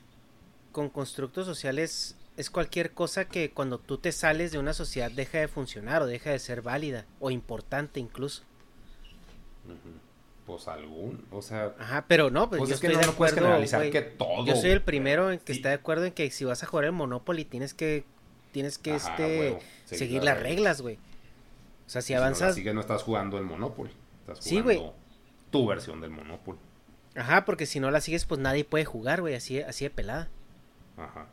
con constructos sociales es cualquier cosa que cuando tú te sales de una sociedad deja de funcionar o deja de ser válida o importante incluso. Pues algún, o sea... Ajá, pero no, pues, Pues yo es que estoy no, de no puedes acuerdo, generalizar que todo, Yo soy el primero en que sí. está de acuerdo en que si vas a jugar el Monopoly tienes que tienes que Ajá, este seguir, las reglas, güey. O sea, si avanzas sigues, no estás jugando el Monopoly. Estás Sí, jugando güey. tu versión del Monopoly. Ajá, porque si no la sigues pues nadie puede jugar, güey, así así de pelada. Ajá.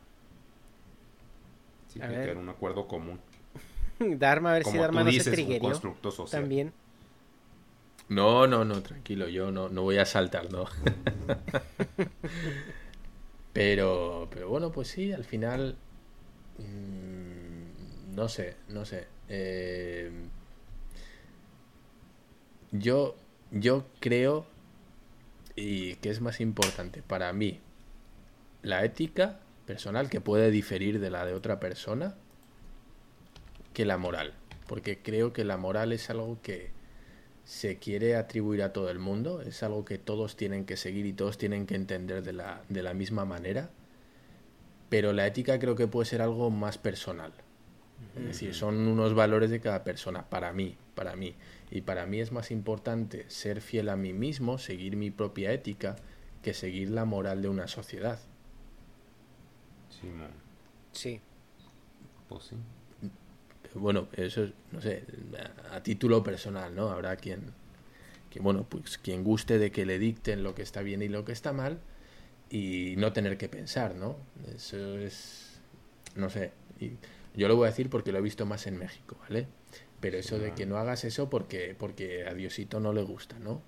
Sí, A tiene que ver. haber un acuerdo común. Dharma, a ver si Dharma tú no dices, se un trigueó. constructo social. También. No, no, no, tranquilo, yo no, no voy a saltar, no. pero, pero bueno, pues sí, al final, mm, no sé, no sé. eh, yo, yo creo y que es más importante para mí la ética personal que puede diferir de la de otra persona que la moral, porque creo que la moral es algo que se quiere atribuir a todo el mundo, es algo que todos tienen que seguir y todos tienen que entender de la, de la misma manera, pero la ética creo que puede ser algo más personal. Es decir, son unos valores de cada persona, para mí, para mí. Y para mí es más importante ser fiel a mí mismo, seguir mi propia ética, que seguir la moral de una sociedad. Sí, man. Sí. Pues sí. Bueno, eso es, no sé, a, a título personal, ¿no? Habrá quien, que, bueno, pues quien guste de que le dicten lo que está bien y lo que está mal y no tener que pensar, ¿no? Eso es, no sé, y yo lo voy a decir porque lo he visto más en México, ¿vale? Pero eso de que no hagas eso porque, porque a Diosito no le gusta, ¿no?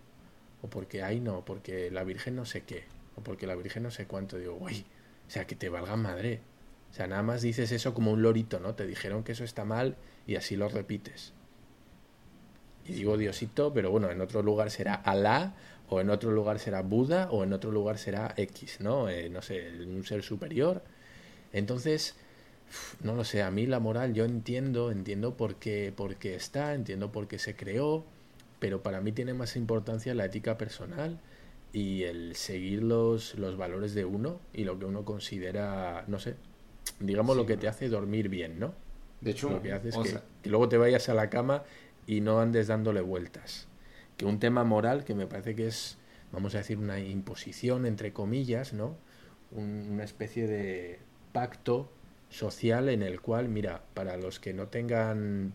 O porque, ay, no, porque la Virgen no sé qué, o porque la Virgen no sé cuánto, digo, güey, o sea, que te valga madre. O sea, nada más dices eso como un lorito, ¿no? Te dijeron que eso está mal y así lo repites. Y digo Diosito, pero bueno, en otro lugar será Alá, o en otro lugar será Buda, o en otro lugar será X, ¿no? Eh, no sé, un ser superior. Entonces, no lo sé, a mí la moral yo entiendo, entiendo por qué, por qué está, entiendo por qué se creó, pero para mí tiene más importancia la ética personal y el seguir los, los valores de uno y lo que uno considera, no sé, digamos Sí, lo que ¿no? te hace dormir bien, ¿no? De hecho, lo que hace es o que, sea- que luego te vayas a la cama y no andes dándole vueltas. Que un tema moral que me parece que es, vamos a decir, una imposición, entre comillas, ¿no? Un- una especie de pacto social en el cual, mira, para los que no tengan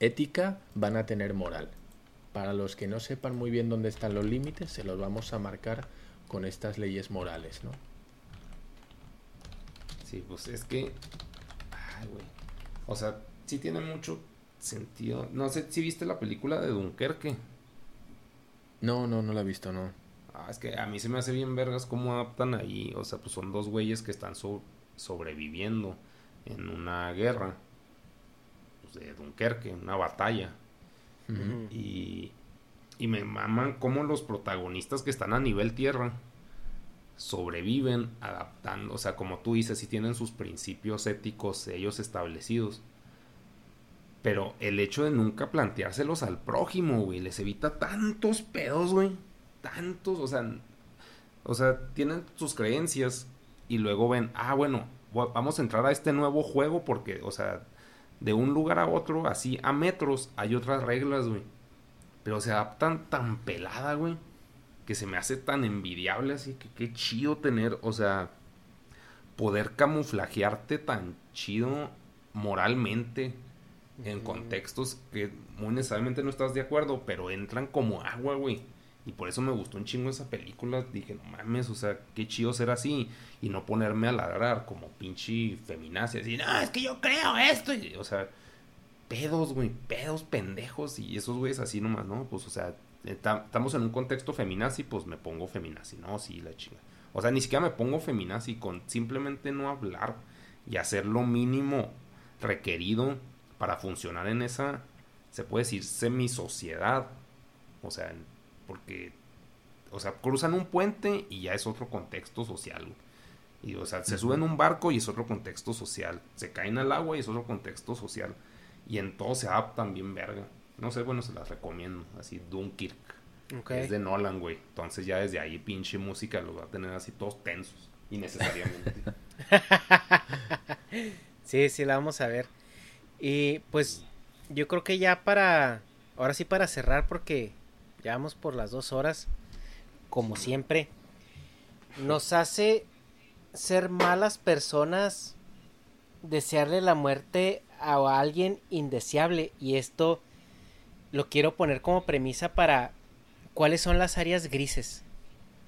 ética van a tener moral. Para los que no sepan muy bien dónde están los límites, se los vamos a marcar con estas leyes morales, ¿no? Sí, pues es que. Ay, güey. O sea, sí tiene mucho sentido. No sé si viste la película de Dunkerque. No, no, no la he visto, no. Ah, es que a mí se me hace bien vergas cómo adaptan ahí. O sea, pues son dos güeyes que están so- sobreviviendo en una guerra. Pues de Dunkerque, una batalla. Y, y me maman cómo los protagonistas que están a nivel tierra sobreviven adaptando, o sea, como tú dices, si tienen sus principios éticos ellos establecidos. Pero el hecho de nunca planteárselos al prójimo, güey, les evita tantos pedos, güey. Tantos, o sea, o sea, tienen sus creencias y luego ven, ah, bueno, vamos a entrar a este nuevo juego porque, o sea, de un lugar a otro, así a metros, hay otras reglas, güey. Pero se adaptan tan pelada, güey, que se me hace tan envidiable, así que qué chido tener, o sea, poder camuflajearte tan chido moralmente en contextos que muy necesariamente no estás de acuerdo, pero entran como agua, güey. Y por eso me gustó un chingo esa película. Dije, no mames, o sea, qué chido ser así. Y no ponerme a ladrar como pinche feminacia. Así, no, es que yo creo esto. O sea, pedos, güey, pedos pendejos y esos güeyes así nomás, ¿no? Pues, o sea, estamos en un contexto feminazi, pues me pongo feminazi, ¿no? Sí, la chinga. O sea, ni siquiera me pongo feminazi con simplemente no hablar y hacer lo mínimo requerido para funcionar en esa, se puede decir, semi-sociedad. O sea, porque, o sea, cruzan un puente y ya es otro contexto social. Y, o sea, se suben un barco y es otro contexto social. Se caen al agua y es otro contexto social. Y en todo se adaptan bien verga. No sé, bueno, se las recomiendo. Así, Dunkirk. Es de Nolan, güey. Entonces ya desde ahí pinche música los va a tener así todos tensos. Innecesariamente. sí, sí, la vamos a ver. Y pues yo creo que ya para... Ahora sí para cerrar porque ya vamos por las dos horas. Como siempre. Nos hace ser malas personas desearle la muerte a alguien indeseable. Y esto lo quiero poner como premisa para cuáles son las áreas grises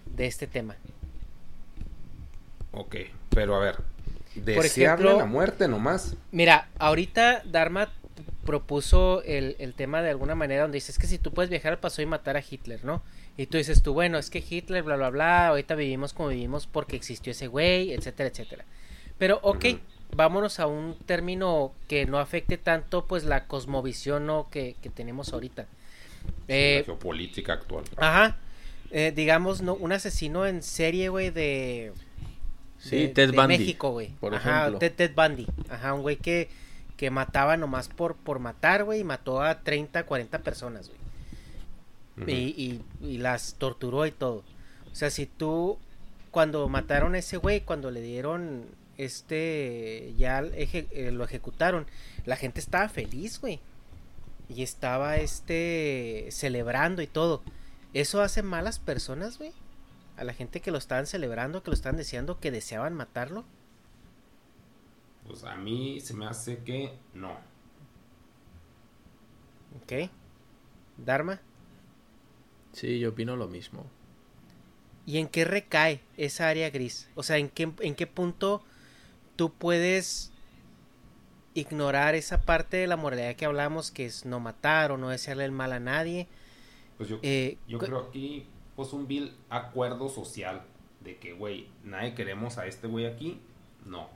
de este tema. Ok, pero a ver, desearle la muerte nomás. Mira, ahorita Dharma propuso el, el, tema de alguna manera donde dices que si tú puedes viajar al pasado y matar a Hitler, ¿no? Y tú dices tú, bueno, es que Hitler, bla, bla, bla, ahorita vivimos como vivimos porque existió ese güey, etcétera, etcétera. Pero, ok, vámonos a un término que no afecte tanto pues la cosmovisión ¿no? que, tenemos ahorita. Eh, la geopolítica actual. Ajá. Eh, digamos, no, un asesino en serie, güey, de... Sí, Ted Bundy. México, güey. Por ejemplo. Ted, Ted, Bundy. Ajá, un güey que, que mataba nomás por, por matar, güey, y mató a 30, 40 personas, güey. Y, y, y las torturó y todo. O sea, si tú, cuando mataron a ese güey, cuando le dieron este ya eh, lo ejecutaron, la gente estaba feliz, güey. Y estaba este celebrando y todo. ¿Eso hace malas personas, güey? A la gente que lo estaban celebrando, que lo estaban deseando, que deseaban matarlo. Pues a mí se me hace que no. Ok. Dharma. Sí, yo opino lo mismo. ¿Y en qué recae esa área gris? O sea, ¿en qué, en qué punto tú puedes ignorar esa parte de la moralidad que hablamos, que es no matar o no desearle el mal a nadie. Pues yo, eh, yo creo aquí, pues un vil acuerdo social de que, güey, nadie queremos a este güey aquí, no,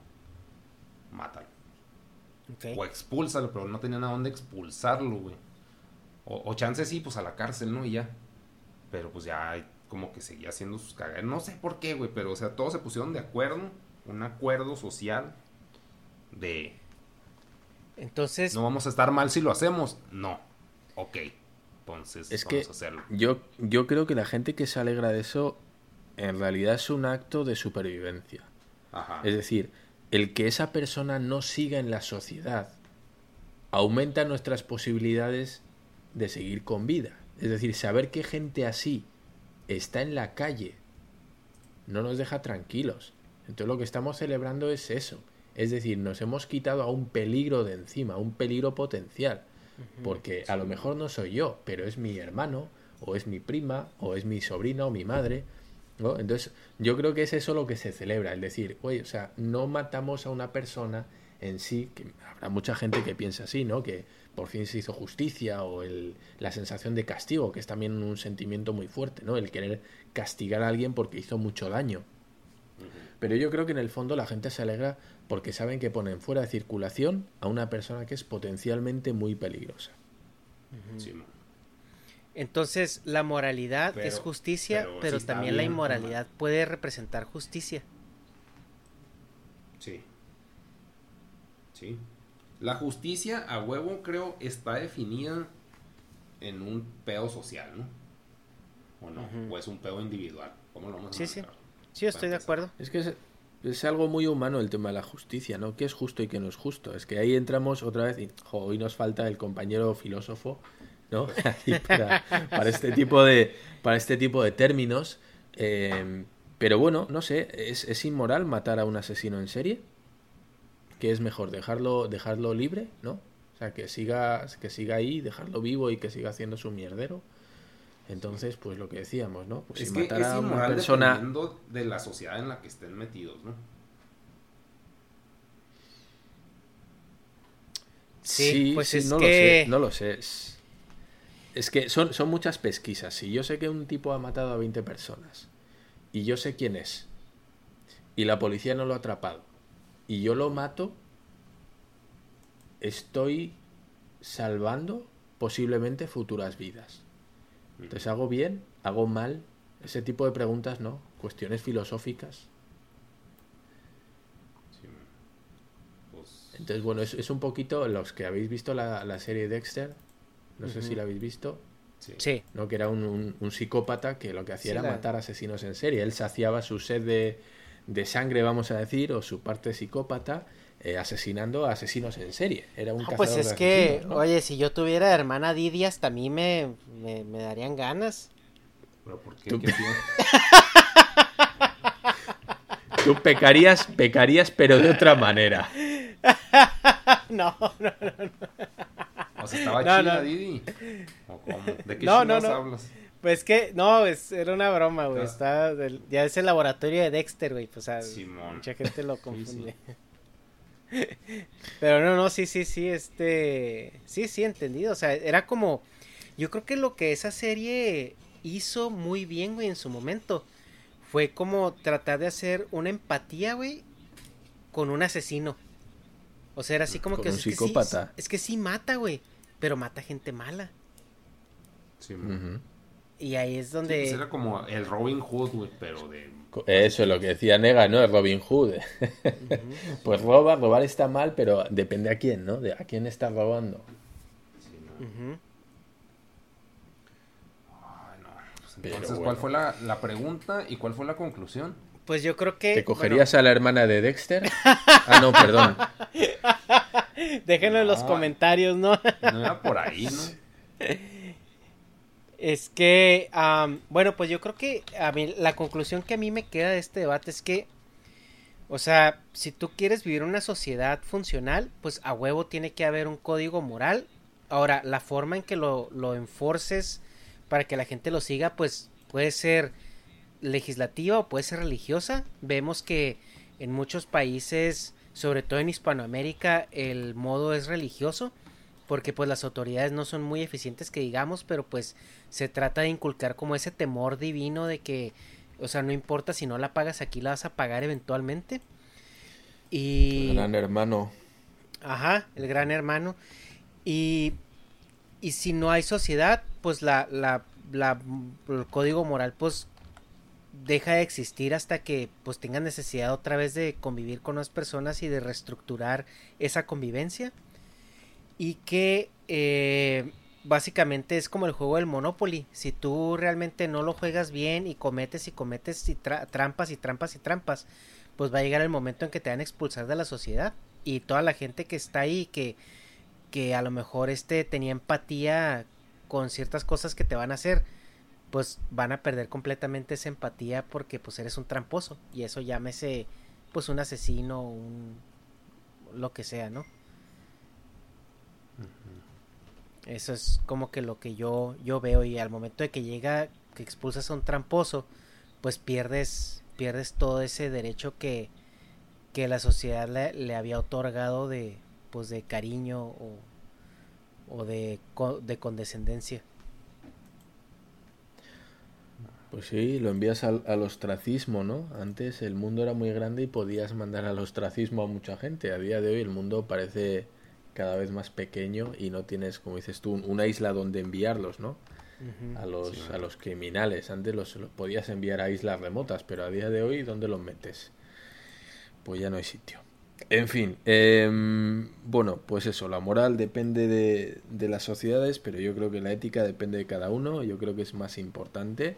mátalo. O expúlsalo, pero no tenían a dónde expulsarlo, güey. O, o chance sí, pues a la cárcel, ¿no? Y ya. Pero pues ya como que seguía haciendo sus cagadas. No sé por qué, güey, pero o sea, todos se pusieron de acuerdo un acuerdo social de... Entonces... No vamos a estar mal si lo hacemos. No. Ok. Entonces es vamos que a hacerlo. Yo, yo creo que la gente que se alegra de eso en realidad es un acto de supervivencia. Ajá. Es decir, el que esa persona no siga en la sociedad aumenta nuestras posibilidades de seguir con vida. Es decir, saber que gente así está en la calle no nos deja tranquilos. Entonces lo que estamos celebrando es eso. Es decir, nos hemos quitado a un peligro de encima, a un peligro potencial. Porque a lo mejor no soy yo, pero es mi hermano, o es mi prima, o es mi sobrina, o mi madre. ¿no? Entonces, yo creo que es eso lo que se celebra. Es decir, oye, o sea, no matamos a una persona en sí, que habrá mucha gente que piensa así, ¿no? Que por fin se hizo justicia, o el, la sensación de castigo, que es también un sentimiento muy fuerte, ¿no? El querer castigar a alguien porque hizo mucho daño. Pero yo creo que en el fondo la gente se alegra porque saben que ponen fuera de circulación a una persona que es potencialmente muy peligrosa. Entonces, la moralidad es justicia, pero, también la inmoralidad puede representar justicia. Sí. Sí. La justicia a huevo creo está definida en un pedo social, ¿no? ¿O no? ¿O es un pedo individual? ¿Cómo lo vamos a sí, sí. Sí, estoy de acuerdo. Es que es, algo muy humano el tema de la justicia, ¿no? ¿Qué es justo y qué no es justo? Es que ahí entramos otra vez y hoy nos falta el compañero filósofo, ¿no? para, este tipo de, para este tipo de términos. Eh, pero bueno, no sé, ¿es, ¿es, inmoral matar a un asesino en serie? ¿Qué es mejor? ¿Dejarlo, dejarlo libre? ¿No? O sea, que siga, que siga ahí, dejarlo vivo y que siga haciendo su mierdero. Entonces, pues lo que decíamos, ¿no? Pues es que es a una persona dependiendo de la sociedad en la que estén metidos, ¿no? Sí, pues es no que... lo sé, no lo sé. Es, es que son, son muchas pesquisas. Si yo sé que un tipo ha matado a 20 personas y yo sé quién es y la policía no lo ha atrapado y yo lo mato, estoy salvando posiblemente futuras vidas. Entonces, ¿hago bien? ¿Hago mal? Ese tipo de preguntas, ¿no? Cuestiones filosóficas. Sí, pues, Entonces, bueno, es, es un poquito los que habéis visto la, la serie Dexter. No sé si la habéis visto. sí. Sí. ¿no? Que era un, un- un psicópata que lo que hacía Sí, era la- matar asesinos en serie. Él saciaba su sed de, de sangre, vamos a decir, o su parte psicópata, eh, asesinando a asesinos en serie. Era un Ah, cazador pues es de que, ¿no? oye, si yo tuviera hermana Didi, hasta a mí me, me, me darían ganas. Pero ¿por qué? Tú- ¿Qué? Tú pecarías, pecarías, pero de otra manera. no, no, O sea, estaba No, chida no. Didi. ¿O cómo? ¿De qué No, no, no. hablas? Pues que, no, es, era una broma, güey. Ah. Está del- ya es el laboratorio de Dexter, güey. Pues, o sea, Simón. mucha gente lo confunde. Pero no, no, sí, sí, sí, este. Sí, sí, entendido. O sea, era como. Yo creo que lo que esa serie hizo muy bien, güey, en su momento. Fue como tratar de hacer una empatía, güey, con un asesino. O sea, era así como Con que. un es que sí- psicópata. es que sí mata, güey. Pero mata gente mala. Sí. Ujú. Y ahí es Sí, donde. pues era como el Robin Hood, güey, pero de... Eso es lo que decía Nega, ¿no? Es Robin Hood. pues roba, robar está mal, pero depende a quién, ¿no? De a quién está robando. Sí, no. Ujú. Ay, no. Pues Pero entonces, bueno. ¿cuál fue la, la pregunta y cuál fue la conclusión? Pues yo creo que. ¿Te cogerías a la hermana de Dexter? Ah, no, perdón. déjenlo en los No. comentarios, ¿no? No era por ahí, ¿no? es que. bueno, pues yo creo que. A mí, la conclusión que a mí me queda de este debate es que. O sea, si tú quieres vivir una sociedad funcional, pues a huevo tiene que haber un código moral. Ahora, la forma en que lo, lo enforces para que la gente lo siga, pues puede ser legislativa o puede ser religiosa. Vemos que en muchos países, sobre todo en Hispanoamérica, el modo es religioso, porque pues las autoridades no son muy eficientes que digamos, pero pues se trata de inculcar como ese temor divino de que, o sea, no importa si no la pagas aquí, la vas a pagar eventualmente. Y... Gran hermano. Ajá, el gran hermano. Y, y si no hay sociedad, pues la, la, la- el código moral pues deja de existir hasta que pues tengan necesidad otra vez de convivir con las personas y de reestructurar esa convivencia. Y que eh, básicamente es como el juego del Monopoly. Si tú realmente no lo juegas bien y cometes y cometes y tra- trampas y trampas y trampas, pues va a llegar el momento en que te van a expulsar de la sociedad. Y toda la gente que está ahí, que, que a lo mejor este tenía empatía con ciertas cosas que te van a hacer, pues van a perder completamente esa empatía porque pues eres un tramposo. Y eso llámese pues un asesino, un lo que sea, ¿no? Eso es como que lo que yo, yo veo y al momento de que llega, que expulsas a un tramposo, pues pierdes, pierdes todo ese derecho que, que la sociedad le, había otorgado de, pues de cariño o, o de, de condescendencia. Pues sí, lo envías al, al ostracismo, ¿no? Antes el mundo era muy grande y podías mandar al ostracismo a mucha gente. A día de hoy el mundo parece cada vez más pequeño y no tienes, como dices tú, un- una isla donde enviarlos, ¿no? A los, a los criminales. Antes los, los podías enviar a islas remotas, pero a día de hoy, ¿dónde los metes? Pues ya no hay sitio. En fin, em, bueno, pues eso, la moral depende de, de las sociedades, pero yo creo que la ética depende de cada uno, yo creo que es más importante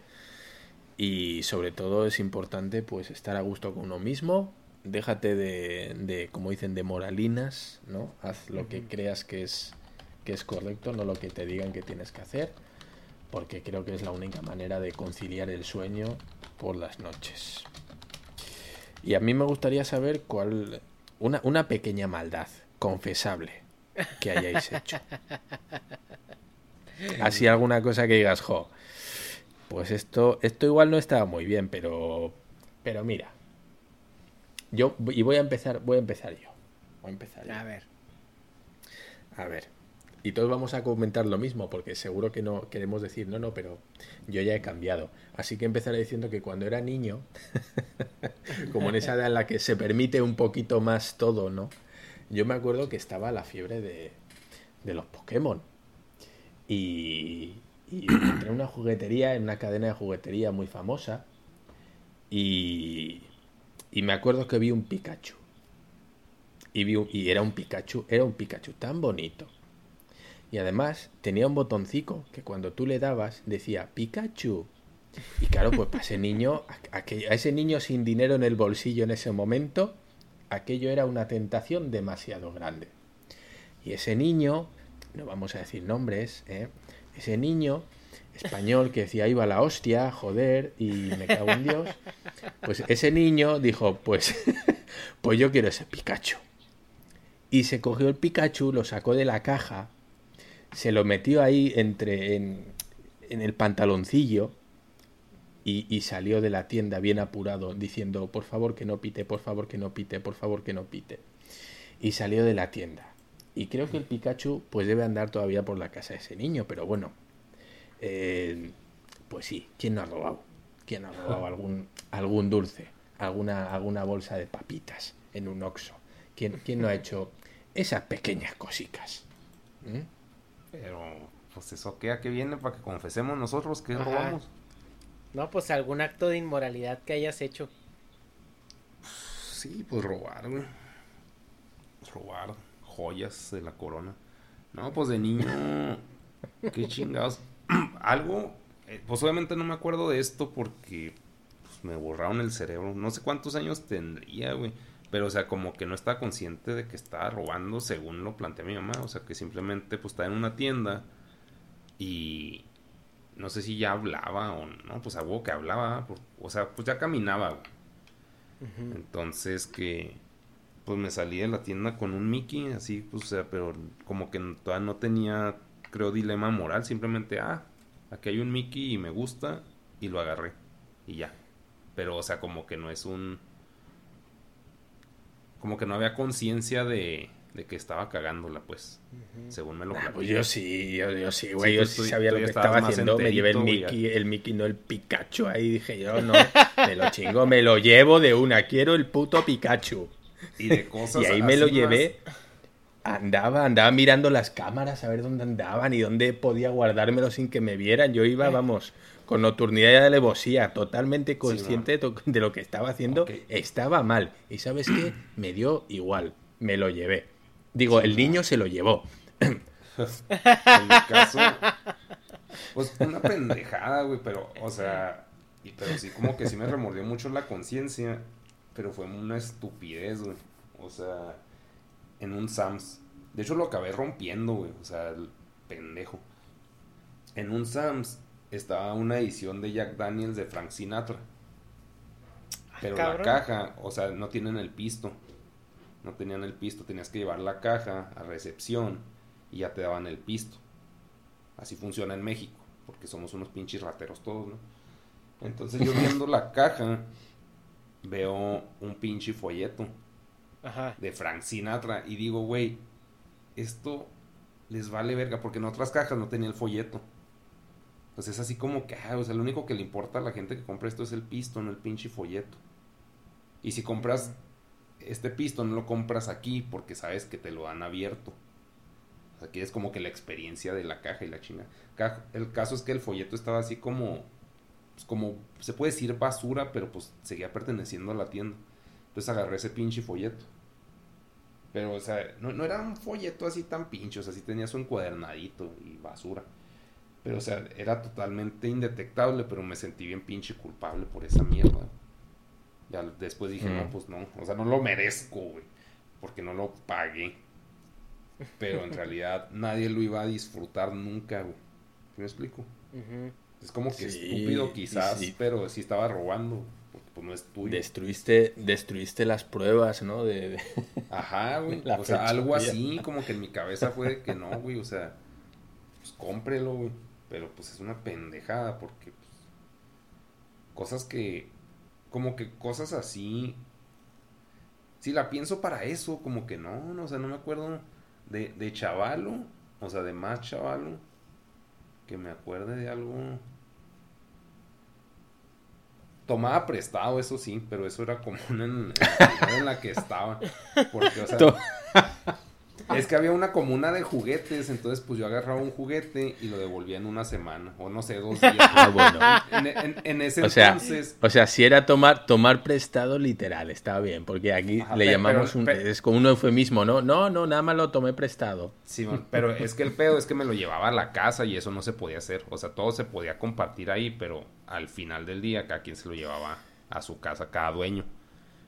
y sobre todo es importante pues estar a gusto con uno mismo, déjate de, de como dicen, de moralinas, ¿no? Haz lo que creas que es, que es correcto, no lo que te digan que tienes que hacer, porque creo que es la única manera de conciliar el sueño por las noches. Y a mí me gustaría saber cuál, una, una pequeña maldad confesable que hayáis hecho. Así alguna cosa que digas, jo, pues esto, esto igual no estaba muy bien, pero, pero mira, yo y voy a empezar, voy a empezar yo, voy a empezar yo. A ver. A ver. Y todos vamos a comentar lo mismo, porque seguro que no queremos decir, no, no, pero yo ya he cambiado. Así que empezaré diciendo que cuando era niño, como en esa edad en la que se permite un poquito más todo, ¿no? Yo me acuerdo que estaba la fiebre de, de los Pokémon. Y, y entré en una juguetería, en una cadena de juguetería muy famosa. Y, y me acuerdo que vi un Pikachu. Y, vi un- y era un Pikachu, era un Pikachu tan bonito. Y además tenía un botoncito que cuando tú le dabas decía Pikachu. Y claro, pues para ese niño, a, aquello- a ese niño sin dinero en el bolsillo en ese momento, aquello era una tentación demasiado grande. Y ese niño, no vamos a decir nombres, ¿eh? ese niño español que decía iba la hostia, joder, y me cago en Dios, pues ese niño dijo, pues, pues yo quiero ese Pikachu. Y se cogió el Pikachu, lo sacó de la caja, se lo metió ahí entre en, en el pantaloncillo y, y salió de la tienda bien apurado diciendo por favor que no pite, por favor que no pite, por favor que no pite. Y salió de la tienda. Y creo que el Pikachu pues debe andar todavía por la casa de ese niño, pero bueno, eh, pues sí, ¿quién no ha robado? ¿Quién ha robado algún, algún dulce? Alguna, alguna bolsa de papitas en un oxo. ¿Quién, quién no ha hecho esas pequeñas cositas? ¿Mm? Pero, pues eso qué, a qué viene para que confesemos nosotros que Ajá. robamos. No, pues algún acto de inmoralidad que hayas hecho. Sí, pues robar, güey. Robar joyas de la corona. No, pues de niño. qué chingados. Algo. eh, pues obviamente no me acuerdo de esto porque pues, me borraron el cerebro. No sé cuántos años tendría, güey. Pero, o sea, como que no estaba consciente de que estaba robando según lo plantea mi mamá. O sea, que simplemente pues estaba en una tienda y no sé si ya hablaba o no. Pues algo que hablaba. por- O sea, pues ya caminaba, güey. Entonces que pues me salí de la tienda con un Mickey, así, pues, o sea, pero como que todavía no tenía, creo, dilema moral, simplemente, ah, aquí hay un Mickey y me gusta, y lo agarré, y ya. Pero, o sea, como que no es un... Como que no había conciencia de, de que estaba cagándola, pues, según me lo Ah, platicó. pues yo sí, yo, yo sí, güey, Sí, yo sí sabía lo que estaba haciendo, me llevé el Mickey, el Mickey, no el Pikachu, ahí dije yo, no, me lo chingo, me lo llevo de una, quiero el puto Pikachu. Y de cosas Y ahí me lo llevé, andaba, andaba mirando las cámaras a ver dónde andaban y dónde podía guardármelo sin que me vieran, yo iba, vamos, con nocturnidad y alevosía, totalmente consciente de, to- de lo que estaba haciendo, estaba mal, y ¿sabes qué? Me dio igual, me lo llevé. Digo, el niño se lo llevó. En mi caso, pues una pendejada, güey, pero, o sea, y, pero sí, como que sí me remordió mucho la conciencia, pero fue una estupidez, güey. O sea, en un Sams. De hecho, lo acabé rompiendo, güey, o sea, el pendejo. En un Sams estaba una edición de Jack Daniels de Frank Sinatra. Pero la caja, o sea, no tienen el pisto. No tenían el pisto, tenías que llevar la caja a recepción y ya te daban el pisto. Así funciona en México, porque somos unos pinches rateros todos, ¿no? Entonces yo viendo la caja, veo un pinche folleto De Frank Sinatra y digo, güey, esto les vale verga, porque en otras cajas no tenía el folleto. Pues es así como que, ah, o sea, lo único que le importa a la gente que compra esto es el pisto, no el pinche folleto. Y si compras este pisto, no lo compras aquí porque sabes que te lo dan abierto. O sea, aquí es como que la experiencia de la caja y la chinga. El caso es que el folleto estaba así como, pues como, se puede decir basura, pero pues seguía perteneciendo a la tienda. Entonces agarré ese pinche folleto. Pero, o sea, no, no era un folleto así tan pinche, o sea, sí tenía su encuadernadito y basura. Pero, o sea, era totalmente indetectable, pero me sentí bien pinche culpable por esa mierda. Ya después dije, Mm. no, pues no, o sea, no lo merezco, güey, porque no lo pagué. Pero en realidad nadie lo iba a disfrutar nunca, güey. ¿Sí ¿Me explico? Es como que Sí, estúpido quizás, sí. pero sí estaba robando, pues no es tuyo. Destruiste, destruiste las pruebas, ¿no? De, de- Ajá, güey. O sea, algo así, como que en mi cabeza fue que no, güey. O sea, pues cómprelo, güey. Pero pues es una pendejada porque, pues, cosas que, como que cosas así. Si la pienso para eso, como que no, no, o sea, no me acuerdo de, de chavalo, o sea, de más chavalo, que me acuerde de algo. Tomaba prestado, eso sí, pero eso era común en, en la que estaba. Porque, o sea, es que había una comuna de juguetes, entonces pues yo agarraba un juguete y lo devolvía en una semana, o no sé, dos días. Ah, bueno. En, en- en ese O sea, entonces, o sea, si era tomar, tomar prestado literal, está bien, porque aquí Ajá, le llamamos un, es como un eufemismo, ¿no? No, no, nada más lo tomé prestado. Simón, pero es que el pedo es que me lo llevaba a la casa y eso no se podía hacer. O sea, todo se podía compartir ahí, pero al final del día cada quien se lo llevaba a su casa, cada dueño.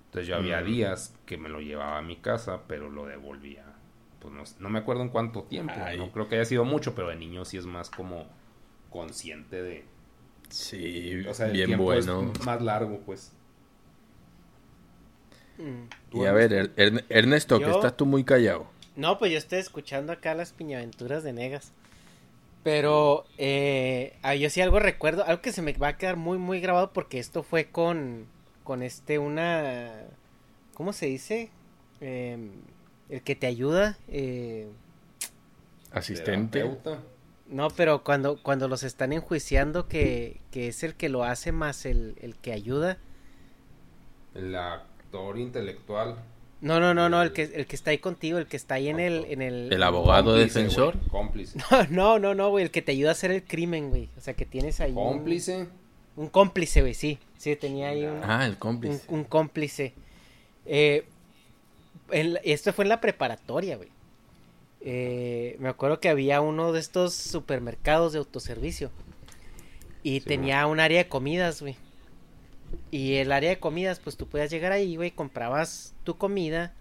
Entonces yo había Mm. días que me lo llevaba a mi casa, pero lo devolvía. Pues no, no me acuerdo en cuánto tiempo. Ay. No creo que haya sido mucho, pero de niño sí es más como consciente de... Sí, O sea, el bien tiempo bueno. es más largo, pues. Mm. Y a ver, Er- Er- Ernesto, que estás tú muy callado. No, pues yo estoy escuchando acá las piñaventuras de Negas. Pero eh, yo sí algo recuerdo, algo que se me va a quedar muy, muy grabado porque esto fue con, con este, una, ¿cómo se dice? Em, el que te ayuda. eh, Asistente. Terapeuta. no, pero cuando, cuando los están enjuiciando, que, que es el que lo hace más el, el que ayuda. El actor intelectual. No, no, no, no, el que, el que está ahí contigo, el que está ahí en el... En el, El abogado Cómplice, defensor. güey, Cómplice. No, no, no, güey, el que te ayuda a hacer el crimen, güey. O sea, que tienes ahí... un- Cómplice. Un cómplice, güey, sí. Sí, tenía ahí un, Ah, el un, cómplice. un cómplice. Eh, en esto fue en la preparatoria, güey. Eh, me acuerdo que había uno de estos supermercados de autoservicio. Y Sí, tenía un área de comidas, güey. Y el área de comidas, pues tú podías llegar ahí, güey, comprabas tu comida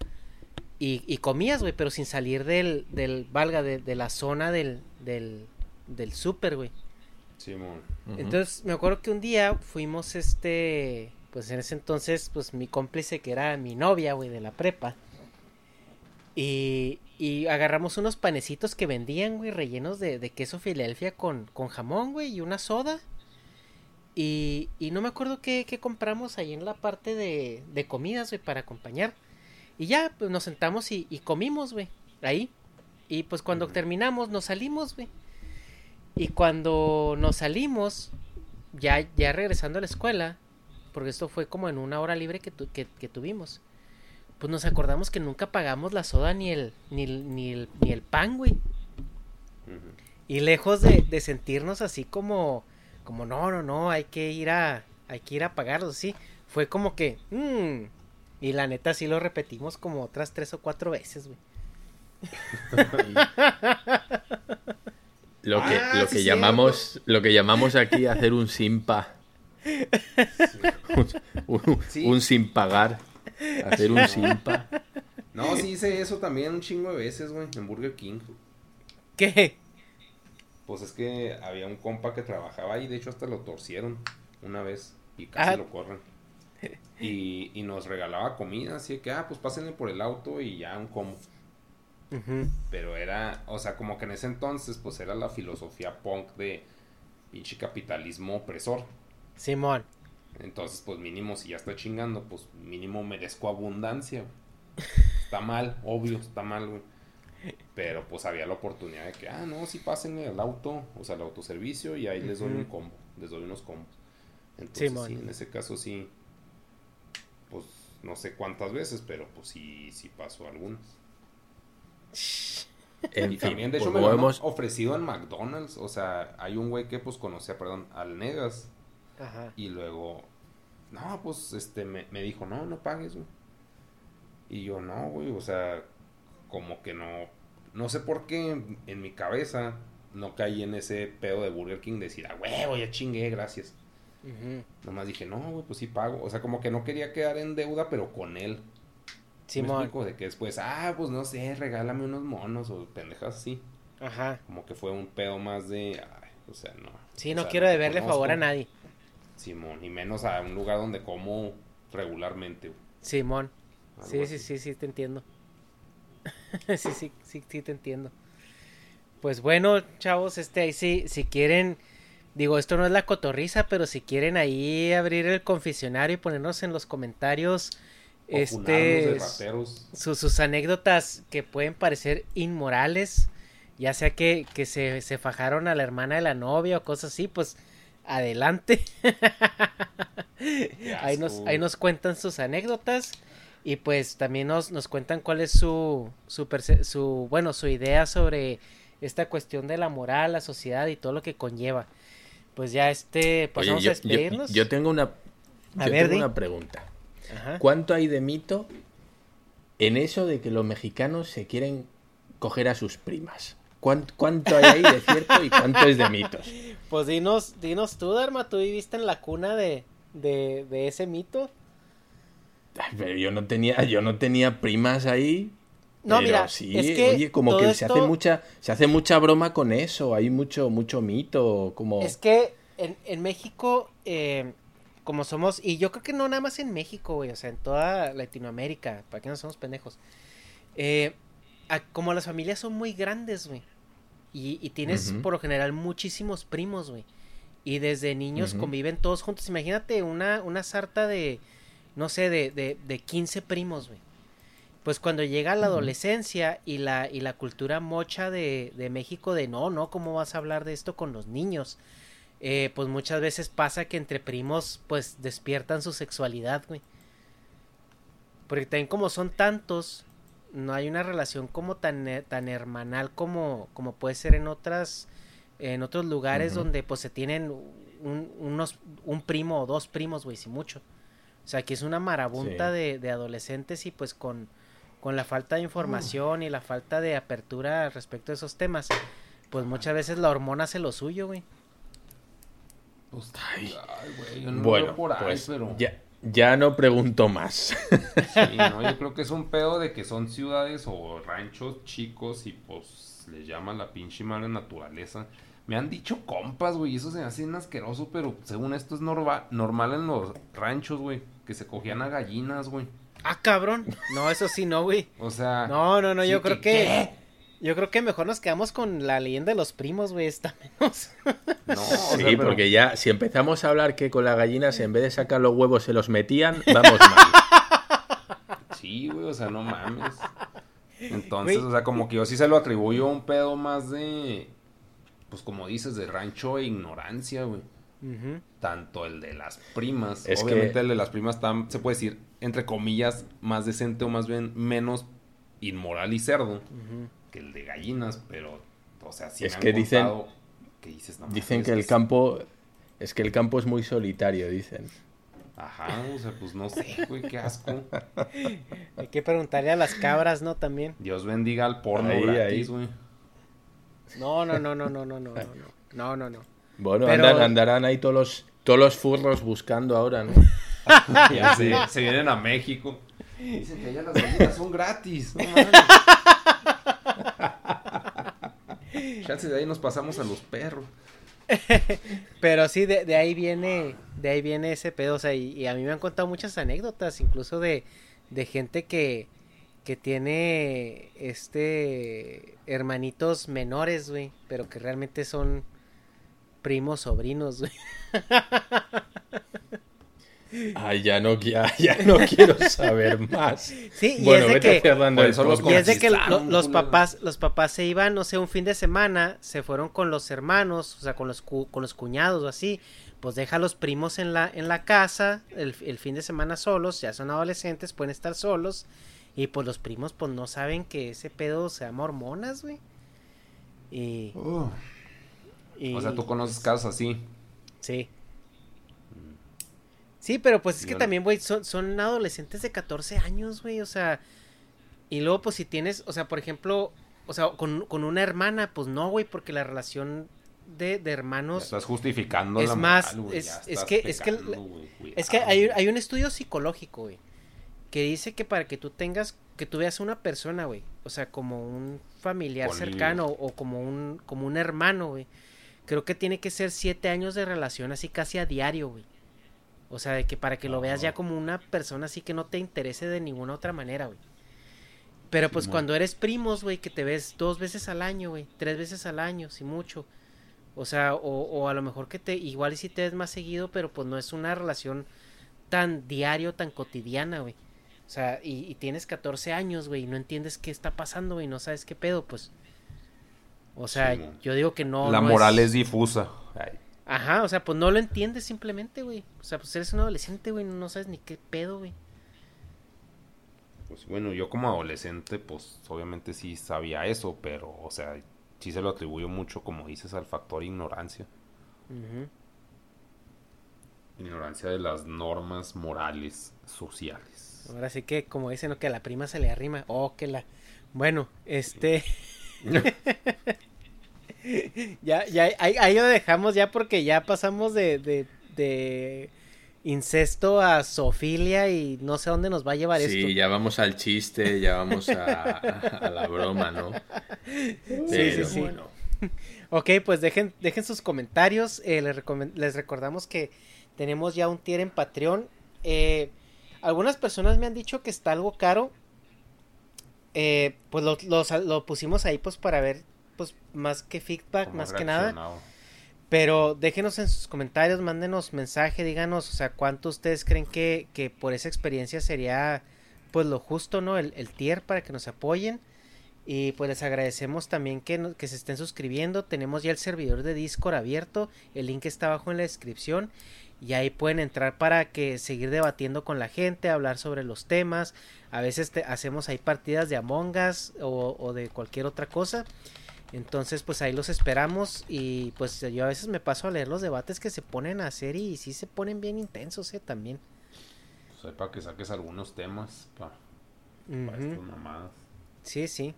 y, y comías, güey, pero sin salir del, del valga, de, de la zona del, del, del súper, güey. Simón. Ujú. Entonces, me acuerdo que un día fuimos, este, pues en ese entonces, pues mi cómplice que era mi novia, güey, de la prepa. Y, y agarramos unos panecitos que vendían, güey, rellenos de, de queso Filadelfia con, con jamón, güey, y una soda. Y, y no me acuerdo qué, qué compramos ahí en la parte de, de comidas, güey, para acompañar. Y ya, pues nos sentamos y, y comimos, güey, ahí. Y pues cuando terminamos, nos salimos, güey. Y cuando nos salimos, ya, ya regresando a la escuela, porque esto fue como en una hora libre que, tu- que, que tuvimos, pues nos acordamos que nunca pagamos la soda ni el, ni el, ni el, ni el pan, güey. Y lejos de, de sentirnos así como, como no, no, no, hay que ir a, hay que ir a pagarlo, sí. Fue como que, "Mm". y la neta sí lo repetimos como otras tres o cuatro veces, güey. Lo que, Ah, lo sí, que cierto. llamamos, lo que llamamos aquí hacer un simpa. un, un- Sí. un sin pagar. Hacer un simpa. No, sí hice eso también un chingo de veces, güey, en Burger King. ¿Qué? Pues es que había un compa que trabajaba ahí, de hecho hasta lo torcieron una vez y casi Ah. lo corren. Y, y nos regalaba comida, así que, ah, pues pásenle por el auto y ya un combo. Ujú. Pero era, o sea, como que en ese entonces, pues era la filosofía punk de pinche capitalismo opresor. Simón. Entonces, pues mínimo, si ya está chingando, pues mínimo merezco abundancia. güey. Está mal, obvio, está mal, güey. Pero pues había la oportunidad de que, ah, no, sí pásenle al auto, o sea, al autoservicio y ahí les doy un combo, les doy unos combos. Entonces, Simón. sí, en ese caso sí, pues no sé cuántas veces, pero pues sí, sí pasó algunas. En y fin, también, de hecho, pues me lo han podemos- ofrecido en McDonald's, o sea, hay un güey que pues conocía, perdón, al Negas, Ajá. y luego, no, pues, este, me, me dijo, no, no pagues, güey. Y yo, no, güey, o sea, como que no, no sé por qué en, en mi cabeza no caí en ese pedo de Burger King de decir, ah, huevo, ya chingué, gracias. Ujú. Nomás dije, no, güey, pues sí pago. O sea, como que no quería quedar en deuda, pero con él. ¿Sí me Simón. De que después, ah, pues no sé, regálame unos monos o pendejas así. Ajá. Como que fue un pedo más de, ay, o sea, no. Sí, no sea, quiero deberle favor a nadie. Simón, y menos a un lugar donde como regularmente. güey. Simón. Algo Sí, así. sí, sí, sí, te entiendo. sí, sí, sí, sí, te entiendo. Pues bueno, chavos, este, ahí sí, si quieren, digo, esto no es la cotorriza, pero si quieren ahí abrir el confesionario y ponernos en los comentarios este sus anécdotas que pueden parecer inmorales, ya sea que, que se, se, fajaron a la hermana de la novia o cosas así, pues adelante. ahí, nos, ahí nos cuentan sus anécdotas y pues también nos, nos cuentan cuál es su, su, su, bueno, su idea sobre esta cuestión de la moral, la sociedad y todo lo que conlleva. Pues ya este, pasamos a despedirnos. Yo, tengo una, tengo una pregunta. ¿Cuánto hay de mito en eso de que los mexicanos se quieren coger a sus primas? ¿Cuánto, hay ahí de cierto y cuánto es de mitos? Pues dinos, dinos tú, Dharma, tú viviste en la cuna de, de, de ese mito. pero yo no tenía, yo no tenía primas ahí. No, mira, sí, oye, como que se hace mucha, se hace mucha broma con eso, hay mucho, mucho mito, como. Es que en, en México, eh, como somos, y yo creo que no nada más en México, güey, o sea, en toda Latinoamérica, para que no somos pendejos. Eh, como las familias son muy grandes, güey. Y, tienes por lo general muchísimos primos, güey. Y desde niños conviven todos juntos. Imagínate una, una sarta de, no sé, de, de, de 15 primos, güey. Pues cuando llega la adolescencia y la, y la cultura mocha de, de México de no, no, ¿cómo vas a hablar de esto con los niños? Eh, pues muchas veces pasa que entre primos pues despiertan su sexualidad, güey. Porque también como son tantos, no hay una relación como tan, eh, tan hermanal como, como puede ser en otras en otros lugares donde pues se tienen un, unos un primo o dos primos, güey, si mucho. O sea, que es una marabunta de, de, adolescentes y pues con, con la falta de información y la falta de apertura respecto a esos temas, pues muchas veces la hormona hace lo suyo, güey. Pues, ay, güey, yo no bueno, por ahí, pues, pero... ya, ya no pregunto más. Sí, no, yo creo que es un pedo de que son ciudades o ranchos chicos y pues les llaman la pinche mala naturaleza. Me han dicho compas, güey, y eso se me hace asqueroso, pero según esto es normal en los ranchos, güey, que se cogían a gallinas, güey. Ah, cabrón. No, eso sí, no, güey. O sea. No, no, no, yo creo que. Yo creo que mejor nos quedamos con la leyenda de los primos, güey, está menos. No, sí, porque ya, si empezamos a hablar que con las gallinas en vez de sacar los huevos se los metían, vamos mal. Sí, güey, o sea, no mames. Entonces, o sea, como que yo sí se lo atribuyo a un pedo más de. Pues como dices, de rancho e ignorancia, güey. Tanto el de las primas. Obviamente el de las primas está, se puede decir, entre comillas, más decente o más bien menos inmoral y cerdo que el de gallinas, pero, o sea, si es que dicen, que dices, dicen que el campo, es que el campo es muy solitario, dicen. Ajá, o sea, pues no sé, güey, qué asco. Hay que preguntarle a las cabras, ¿no? También. Dios bendiga al porno gratis, güey. No, no, no, no, no, no, no, no, no, no, no. Bueno, andarán ahí todos los, todos los furros buscando ahora, ¿no? ya se, se vienen a México. Dicen que allá las gallinas son gratis. No Chances de ahí nos pasamos a los perros. Pero sí, de, ahí viene, de ahí viene ese pedo, o sea, y, a mí me han contado muchas anécdotas, incluso de, de gente que, que tiene, este, hermanitos menores, güey, pero que realmente son primos, sobrinos, güey. Ay, ya no, ya, no quiero saber más. Sí, y es de que, y es de que los papás, los papás se iban, no sé, un fin de semana, se fueron con los hermanos, o sea, con los, con los cuñados o así, pues deja a los primos en la, en la casa, el, fin de semana solos, ya son adolescentes, pueden estar solos, y pues los primos pues no saben que ese pedo se llama hormonas, güey. Y, y... O sea, tú conoces casos así. Sí. Sí, pero pues es que también, güey, son, son adolescentes de 14 años, güey, o sea, y luego pues si tienes, o sea, por ejemplo, o sea, con, una hermana, pues no, güey, porque la relación de, de hermanos... estás justificando es más, es, es, que, es que, es que hay, hay un estudio psicológico, güey, que dice que para que tú tengas, que tú veas a una persona, güey, o sea, como un familiar cercano o como un, como un hermano, güey, creo que tiene que ser siete años de relación así casi a diario, güey. O sea, de que para que lo veas ya como una persona así que no te interese de ninguna otra manera, güey. Pero pues cuando eres primos, güey, que te ves dos veces al año, güey, tres veces al año, si mucho. O sea, o, a lo mejor que te, igual y si te ves más seguido, pero pues no es una relación tan diario, tan cotidiana, güey. O sea, y, tienes 14 años, güey, y no entiendes qué está pasando, güey, no sabes qué pedo, pues. O sea, yo digo que no. La moral es, difusa. Ajá, o sea, pues no lo entiendes simplemente, güey. O sea, pues eres un adolescente, güey, no sabes ni qué pedo, güey. Pues bueno, yo como adolescente, pues obviamente sí sabía eso, pero, o sea, sí se lo atribuyo mucho, como dices, al factor ignorancia. Ignorancia de las normas morales sociales. Ahora sí que, como dicen, ¿no? que a la prima se le arrima. Oh, que la. Bueno, este. ya, ya, ahí, lo dejamos ya porque ya pasamos de, de, de incesto a sofilia y no sé dónde nos va a llevar esto. Sí, ya vamos al chiste, ya vamos a, la broma, ¿no? sí, sí, sí. Bueno. Ok, pues dejen, dejen sus comentarios. Eh, les, recordamos que tenemos ya un tier en Patreon. Eh, algunas personas me han dicho que está algo caro. Eh, pues lo, lo, pusimos ahí pues para ver pues más que feedback, más que nada. Pero déjenos en sus comentarios, mándenos mensaje, díganos, o sea, cuánto ustedes creen que, que por esa experiencia sería pues lo justo, ¿no? El, el, tier para que nos apoyen. Y pues les agradecemos también que, que se estén suscribiendo. Tenemos ya el servidor de Discord abierto. El link está abajo en la descripción. Y ahí pueden entrar para que seguir debatiendo con la gente, hablar sobre los temas. A veces hacemos ahí partidas de Among Us o, o de cualquier otra cosa. Entonces, pues ahí los esperamos y pues yo a veces me paso a leer los debates que se ponen a hacer y sí se ponen bien intensos, ¿eh? También. Pues ahí para que saques algunos temas para, estas mamadas. Sí, sí.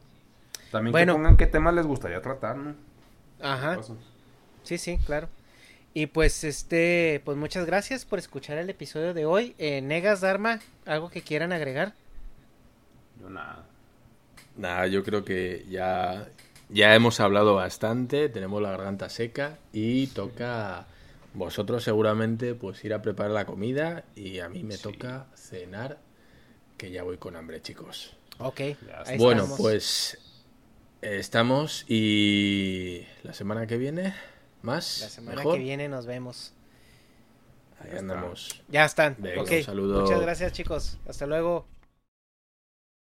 También bueno, que pongan qué temas les gustaría tratar, ¿no? Ajá. Sí, sí, claro. Y pues este, pues muchas gracias por escuchar el episodio de hoy. Eh, Negas Dharma, algo que quieran agregar. Yo nada. Nada, yo creo que ya ya hemos hablado bastante, tenemos la garganta seca y toca vosotros seguramente pues ir a preparar la comida y a mí me toca cenar que ya voy con hambre chicos. Ok. bueno, pues estamos y la semana que viene más. La semana que viene nos vemos. Ahí andamos. Ya están. un saludo. Muchas gracias chicos. Hasta luego.